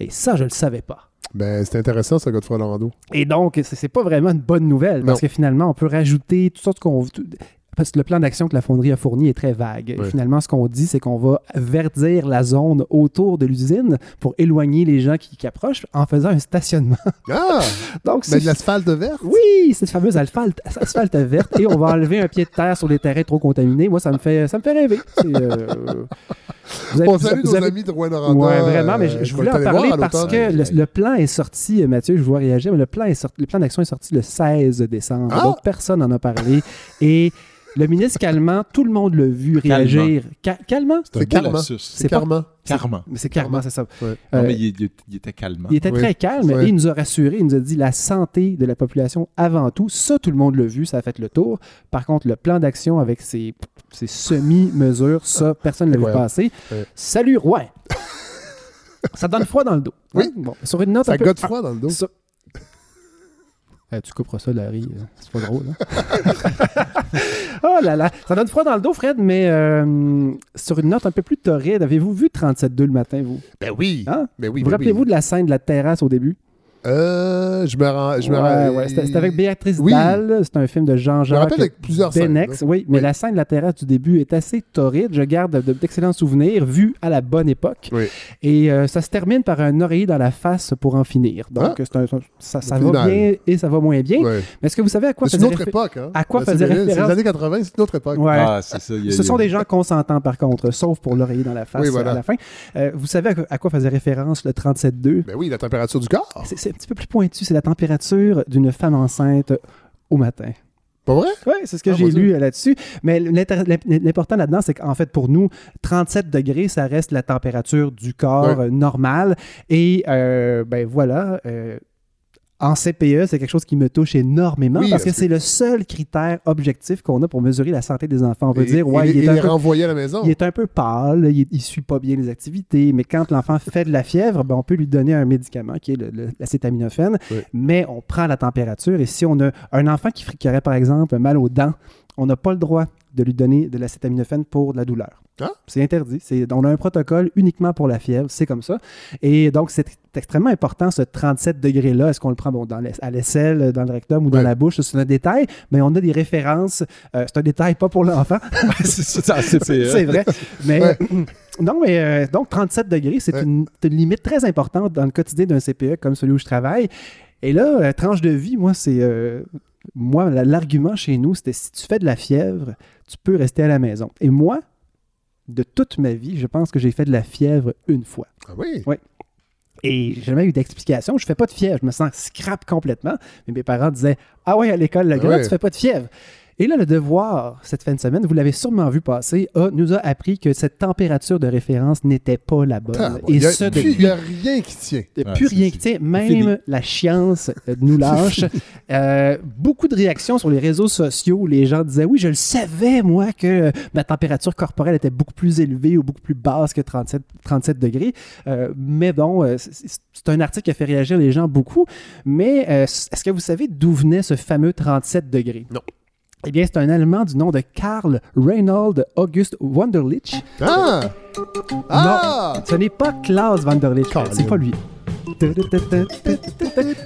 Et ça, je ne le savais pas. Ben, c'est intéressant, ça, Godefroy Lando. Et donc, c'est c'est pas vraiment une bonne nouvelle parce Non. que finalement, on peut rajouter toutes sortes qu'on. Parce que le plan d'action que la fonderie a fourni est très vague. Finalement, ce qu'on dit, c'est qu'on va verdir la zone autour de l'usine pour éloigner les gens qui, qui approchent en faisant un stationnement. Ah! Donc, ben, c'est de l'asphalte vert? oui, cette fameuse asphalte, asphalte verte. Et on va enlever un pied de terre sur les terrains trop contaminés. Moi, ça me fait, ça me fait rêver. Euh, vous avez- On vous- salue vous nos avez- amis de Rouen-Noranda. Ouais, vraiment, mais je, voulais en parler parce que le, le plan est sorti, euh, Mathieu, je vois réagir, mais le plan, est sorti, le plan d'action est sorti le 16 décembre. Ah! Donc, personne n'en a parlé. Et le ministre Calment, tout le monde l'a vu réagir. Ca- calmant? C'est un C'est calmant. carrément. Mais c'est Calment, c'est ça. Ouais. Non, Euh, mais il, il- il était calmant. il était Oui. très calme Ouais. et il nous a rassuré. Il nous a dit la santé de la population avant tout. Ça, tout le monde l'a vu, ça a fait le tour. Par contre, le plan d'action avec ses, ses semi-mesures, ça, personne ne l'a vu passer. Ouais. Salut, ouais! ça donne froid dans le dos. Oui. Hein? Bon, sur une note Ça un peu... gotte froid dans le dos. sur- Euh, tu couperas ça, Larry. euh, C'est pas drôle. hein? oh là là. Ça donne froid dans le dos, Fred, mais euh, sur une note un peu plus torride, avez-vous vu 37-2 le matin, vous? Ben oui. Hein? Ben oui, vous ben rappelez-vous oui. de la scène de la terrasse au début? Euh, je me rends. Je me Ouais, rends- ouais, C'était c'était avec Béatrice Oui. Dalle. C'est un film de Je me Jean-Jacques rappelle avec plusieurs scènes. Benex. là. Oui, mais Oui. la scène de la terrasse du début est assez torride. Je garde de- d'excellents souvenirs vus à la bonne époque. Oui. Et euh, ça se termine par un oreiller dans la face pour en finir. Donc, Ah. c'est un- ça, va final. bien et ça va moins bien. Mais est-ce que vous savez à quoi Mais C'est faisait une autre époque. Hein? à quoi Ben, faisait c'est- C'est référence- les années 80, c'est une autre époque. Ouais. Ah, c'est ça. il y a- Ce sont il y a- des gens consentants, par contre, sauf pour l'oreiller dans la face Oui, euh, voilà. à la fin. Euh, vous savez à, quoi- faisait référence le 37.2? Ben oui, la température du corps. C'est c'est petit peu plus pointu. C'est la température d'une femme enceinte au matin. Pas vrai? Oui, c'est ce que Ah, j'ai lu euh, là-dessus. Mais l'important là-dedans, c'est qu'en fait, pour nous, 37 degrés, ça reste la température du corps Ouais. euh, normale. Et euh, ben voilà. euh, en CPE, c'est quelque chose qui me touche énormement Oui, parce que c'est le seul critère objectif qu'on a pour mesurer la santé des enfants. On peut Et- dire, ouais, et- il, et est un les peu, renvoyer à la maison. il est un peu pâle, il, ne suit pas bien les activités, mais quand l'enfant fait de la fièvre, ben, on peut lui donner un médicament qui est l'acétaminophène, Oui. mais on prend la température et si on a un enfant qui, qui aurait par exemple mal aux dents, on n'a pas le droit de lui donner de l'acétaminophène pour de la douleur. Ah. C'est interdit. On a un protocole uniquement pour la fièvre, c'est comme ça. Et donc, c'est extrêmement important, ce 37 degrés-là. Est-ce qu'on le prend bon, dans à l'aisselle, dans le rectum ou dans Ouais. la bouche? C'est un détail, mais on a des références. Euh, c'est un détail pas pour l'enfant, c'est vrai. Mais Ouais. non, mais euh, donc 37 degrés, c'est Ouais. une, limite très importante dans le quotidien d'un CPE comme celui où je travaille. Et là, euh, tranche de vie, moi, c'est. euh, moi, la- l'argument chez nous, c'était si tu fais de la fièvre, tu peux rester à la maison. Et moi, de toute ma vie, je pense que j'ai fait de la fièvre une fois. Ah oui? Et j'ai jamais eu d'explication. Je fais pas de fièvre. Je me sens scrap complètement. Mais mes parents disaient Ah ouais, à l'école, le Ah gars, tu fais pas de fièvre. Et là, le devoir, cette fin de semaine, vous l'avez sûrement vu passer, a- nous a appris que cette température de référence n'était pas la bonne. Ah, Et il y a- ce, depuis il n'y a rien qui tient. il n'y a Ouais, plus rien qui tient. fini. Même la science euh, nous lâche. Euh, beaucoup de réactions sur les réseaux sociaux. où Les gens disaient Oui, je le savais, moi, que ma température corporelle était beaucoup plus élevée ou beaucoup plus basse que 37, 37 degrés. Euh, mais bon, euh, c'est- un article qui a fait réagir les gens beaucoup. Mais euh, est-ce que vous savez d'où venait ce fameux 37 degrés? Non. Eh bien, c'est un Allemand du nom de Karl Reinhold August Wunderlich. Ah! Ah! Ce n'est pas Klaus Wanderlich. C'est pas lui.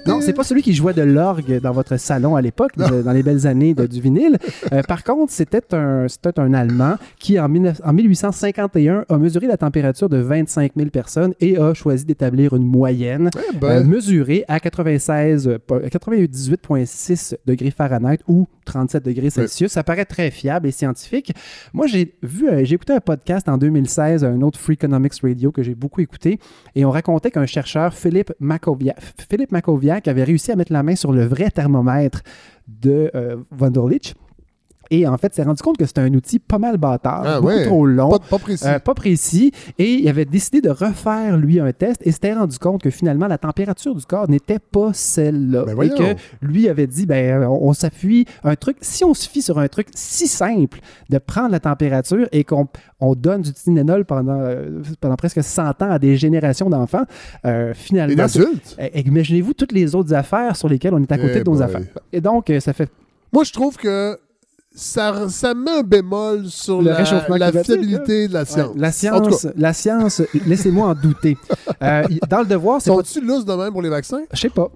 Non, c'est pas celui qui jouait de l'orgue dans votre salon à l'époque, dans les belles années de- du vinyle. Euh, par contre, c'était un, un Allemand qui, en, 19 en 1851, a mesuré la température de 25 000 personnes et a choisi d'établir une moyenne Eh euh, ben, mesurée à 96, euh, po- 98,6 degrés Fahrenheit ou 37 degrés Celsius. Ça paraît très fiable et scientifique. Moi, j'ai vu, euh, j'ai écouté un podcast en 2016, un autre Free Economics Radio que j'ai beaucoup écouté, et on racontait qu'un chercheur, Philippe Makoviak, Philippe Makoviak, avait réussi à mettre la main sur le vrai thermomètre de euh, Wunderlich. Et en fait, s'est rendu compte que c'était un outil pas mal bâtard, Ah beaucoup ouais. trop long. pas, pas précis. Euh, pas précis. Et il avait décidé de refaire, lui, un test et s'était rendu compte que finalement, la température du corps n'était pas celle-là. Ben et que lui avait dit, ben, on, on s'appuie, un truc, si on se fie sur un truc si simple de prendre la température et qu'on on donne du Tylenol pendant, euh, pendant presque 100 ans à des générations d'enfants, euh, Et finalement, c'est- d'adultes. eh, imaginez-vous toutes les autres affaires sur lesquelles on est à côté Eh de nos boy. affaires. Et donc, ça fait Moi, je trouve que ça, ça met un bémol sur Le la, la fiabilité de la science. Ouais, la science, la science, laissez-moi en douter. Euh, dans le devoir, c'est pas Sont-tu lousses de même pour les vaccins? Je sais pas.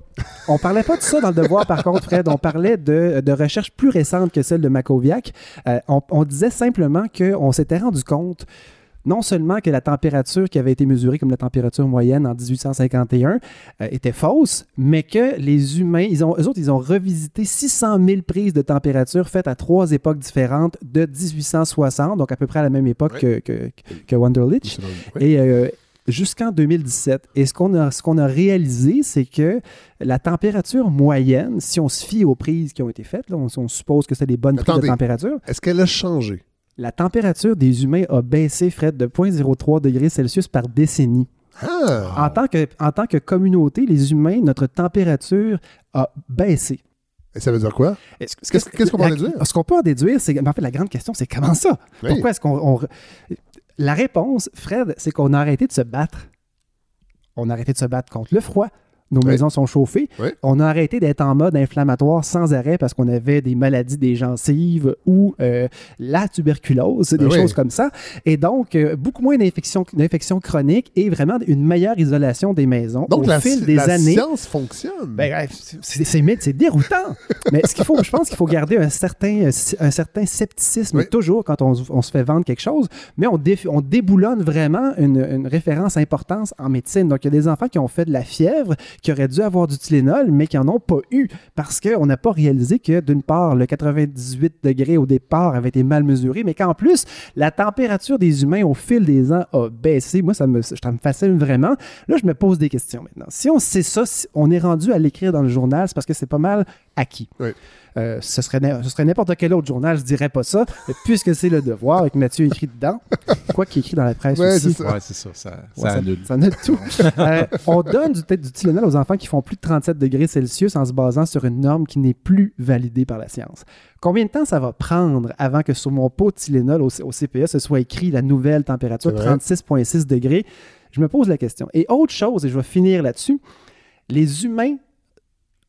On parlait pas de ça dans le devoir, par contre, Fred. On parlait de, de recherches plus récentes que celle de Makoviak. Euh, on, on disait simplement qu'on s'était rendu compte non seulement que la température qui avait été mesurée comme la température moyenne en 1851 euh, était fausse, mais que les humains, ils ont, eux autres, ils ont revisité 600 000 prises de température faites à trois époques différentes de 1860, donc à peu près à la même époque que, que, que Wunderlich. Oui. Et euh, jusqu'en 2017. Et ce qu'on a, ce qu'on a réalisé, c'est que la température moyenne, si on se fie aux prises qui ont été faites, là, on, on suppose que c'est des bonnes prises de température, Est-ce qu'elle a changé? La température des humains a baissé, Fred, de 0.03 degrés Celsius par décennie. Ah! En, tant que, en tant que communauté, les humains, notre température a baissé. Et ça veut dire quoi? Est-ce- Qu'est-ce- qu'on peut en déduire? Ce qu'on peut en déduire, c'est. En fait, la grande question, c'est comment ça? Oui. Pourquoi est-ce qu'on. on- La réponse, Fred, c'est qu'on a arrêté de se battre. On a arrêté de se battre contre le froid. Nos Oui. maisons sont chauffées. Oui. On a arrêté d'être en mode inflammatoire sans arrêt parce qu'on avait des maladies des gencives ou euh, la tuberculose, des Ben oui. choses comme ça. Et donc, euh, beaucoup moins d'infections chroniques et vraiment une meilleure isolation des maisons Donc, au la, fil des la années. science fonctionne. Ben, c'est- déroutant. Mais ce qu'il faut, je pense qu'il faut garder un certain, un certain scepticisme toujours quand on, on se fait vendre quelque chose, mais on, on déboulonne vraiment une, une référence importante en médecine. Donc, il y a des enfants qui ont fait de la fièvre, qui auraient dû avoir du Tylenol, mais qui n'en ont pas eu parce qu'on n'a pas réalisé que, d'une part, le 98 degrés au départ avait été mal mesuré, mais qu'en plus, la température des humains au fil des ans a baissé. Moi, ça me, ça me fascine vraiment. Là, je me pose des questions maintenant. Si on sait ça, si on est rendu à l'écrire dans le journal, c'est parce que c'est pas mal acquis. Oui. Euh, ce serait, na- ce serait n'importe quel autre journal, je dirais pas ça, mais puisque c'est le devoir, avec Mathieu écrit dedans, quoi qu'il est écrit dans la presse Ouais, aussi. c'est ça. Ouais, c'est ça. Ça, ça Ouais, ça- annule. ça tout. Euh, on donne du, du Tylenol aux enfants qui font plus de 37 degrés Celsius en se basant sur une norme qui n'est plus validée par la science. Combien de temps ça va prendre avant que sur mon pot de Tylenol au, au CPA, ce soit écrit la nouvelle température, C'est vrai. 36,6 degrés? Je me pose la question. Et autre chose, et je vais finir là-dessus, les humains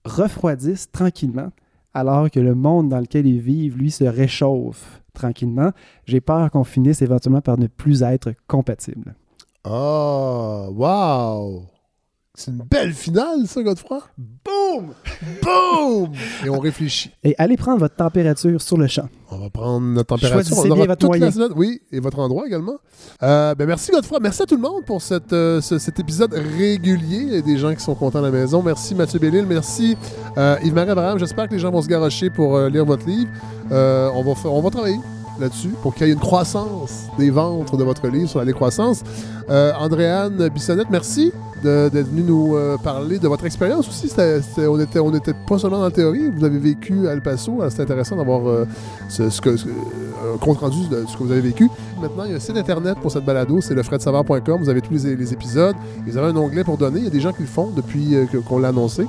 refroidissent tranquillement alors que le monde dans lequel ils vivent, lui, se réchauffe tranquillement. J'ai peur qu'on finisse éventuellement par ne plus être compatibles. Ah, wow! C'est une belle finale, ça, Godefroy. Boum! Boum! Et on réfléchit. Et allez prendre votre température sur le champ. On va prendre notre température. Choisissez on aura bien votre toute la moyen. semaine. Oui, et votre endroit également. Euh, ben merci Godefroy. Merci à tout le monde pour cette, euh, ce- cet épisode régulier. Il y a des gens qui sont contents à la maison. Merci Mathieu Bellil. Merci euh, Yves-Marie Abraham. J'espère que les gens vont se garocher pour euh, lire votre livre. Euh, on, va faire- on va travailler là-dessus pour qu'il y ait une croissance des ventes de votre livre sur la décroissance. Euh, Andréane Bissonnette, merci d'être venu nous euh, parler de votre expérience aussi. C'était- c'était- on n'était était pas seulement dans la théorie, vous avez vécu à El Paso. C'est intéressant d'avoir euh, ce, un compte rendu de ce que vous avez vécu. Maintenant, il y a un site internet pour cette balado, c'est lefredsavard.com. Vous avez tous les, les épisodes. Vous avez un onglet pour donner. Il y a des gens qui le font depuis euh, qu'on l'a annoncé.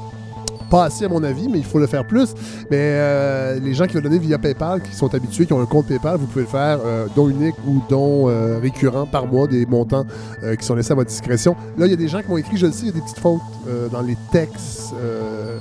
Pas assez à mon avis, mais il faut le faire plus. Mais euh, les gens qui veulent donner via PayPal, qui sont habitués, qui ont un compte PayPal, vous pouvez le faire euh, don unique ou don euh, récurrent par mois, des montants qui sont laissés à votre discrétion. Là, il y a des gens qui m'ont écrit, je le sais, il y a des petites fautes dans les textes.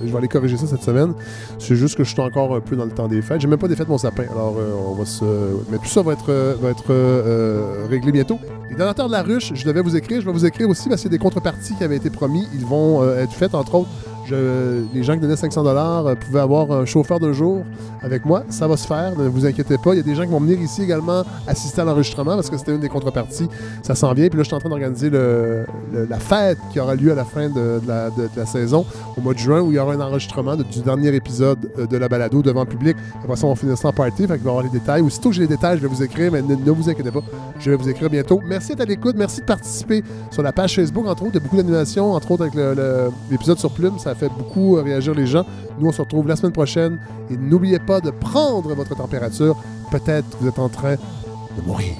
Je vais aller corriger ça cette semaine. C'est juste que je suis encore un peu dans le temps des fêtes. J'ai même pas défait mon sapin, alors on va se. Mais tout ça va être, va être réglé bientôt. Les donateurs de la ruche, je devais vous écrire. Je vais vous écrire aussi parce qu'il y a des contreparties qui avaient été promis. Ils vont être faites, entre autres. Les gens qui donnaient 500 dollars pouvaient avoir un chauffeur de jour avec moi. Ça va se faire, ne vous inquiétez pas. Il y a des gens qui vont venir ici également assister à l'enregistrement parce que c'était une des contreparties. Ça s'en vient. Puis là, je suis en train d'organiser la fête qui aura lieu à la fin de, la, saison, au mois de juin, où il y aura un enregistrement du dernier épisode euh, de la balado devant le public. Après ça, on va finir ça en party. Fait qu'il va y avoir les détails. Aussitôt que j'ai les détails, je vais vous écrire, mais ne, vous inquiétez pas. Je vais vous écrire bientôt. Merci d'être à l'écoute. Merci de participer sur la page Facebook, entre autres. Il y a beaucoup d'animations, entre autres avec l'épisode sur Plume. Fait beaucoup euh, réagir les gens. Nous, on se retrouve la semaine prochaine. Et n'oubliez pas de prendre votre température. Peut-être que vous êtes en train de mourir.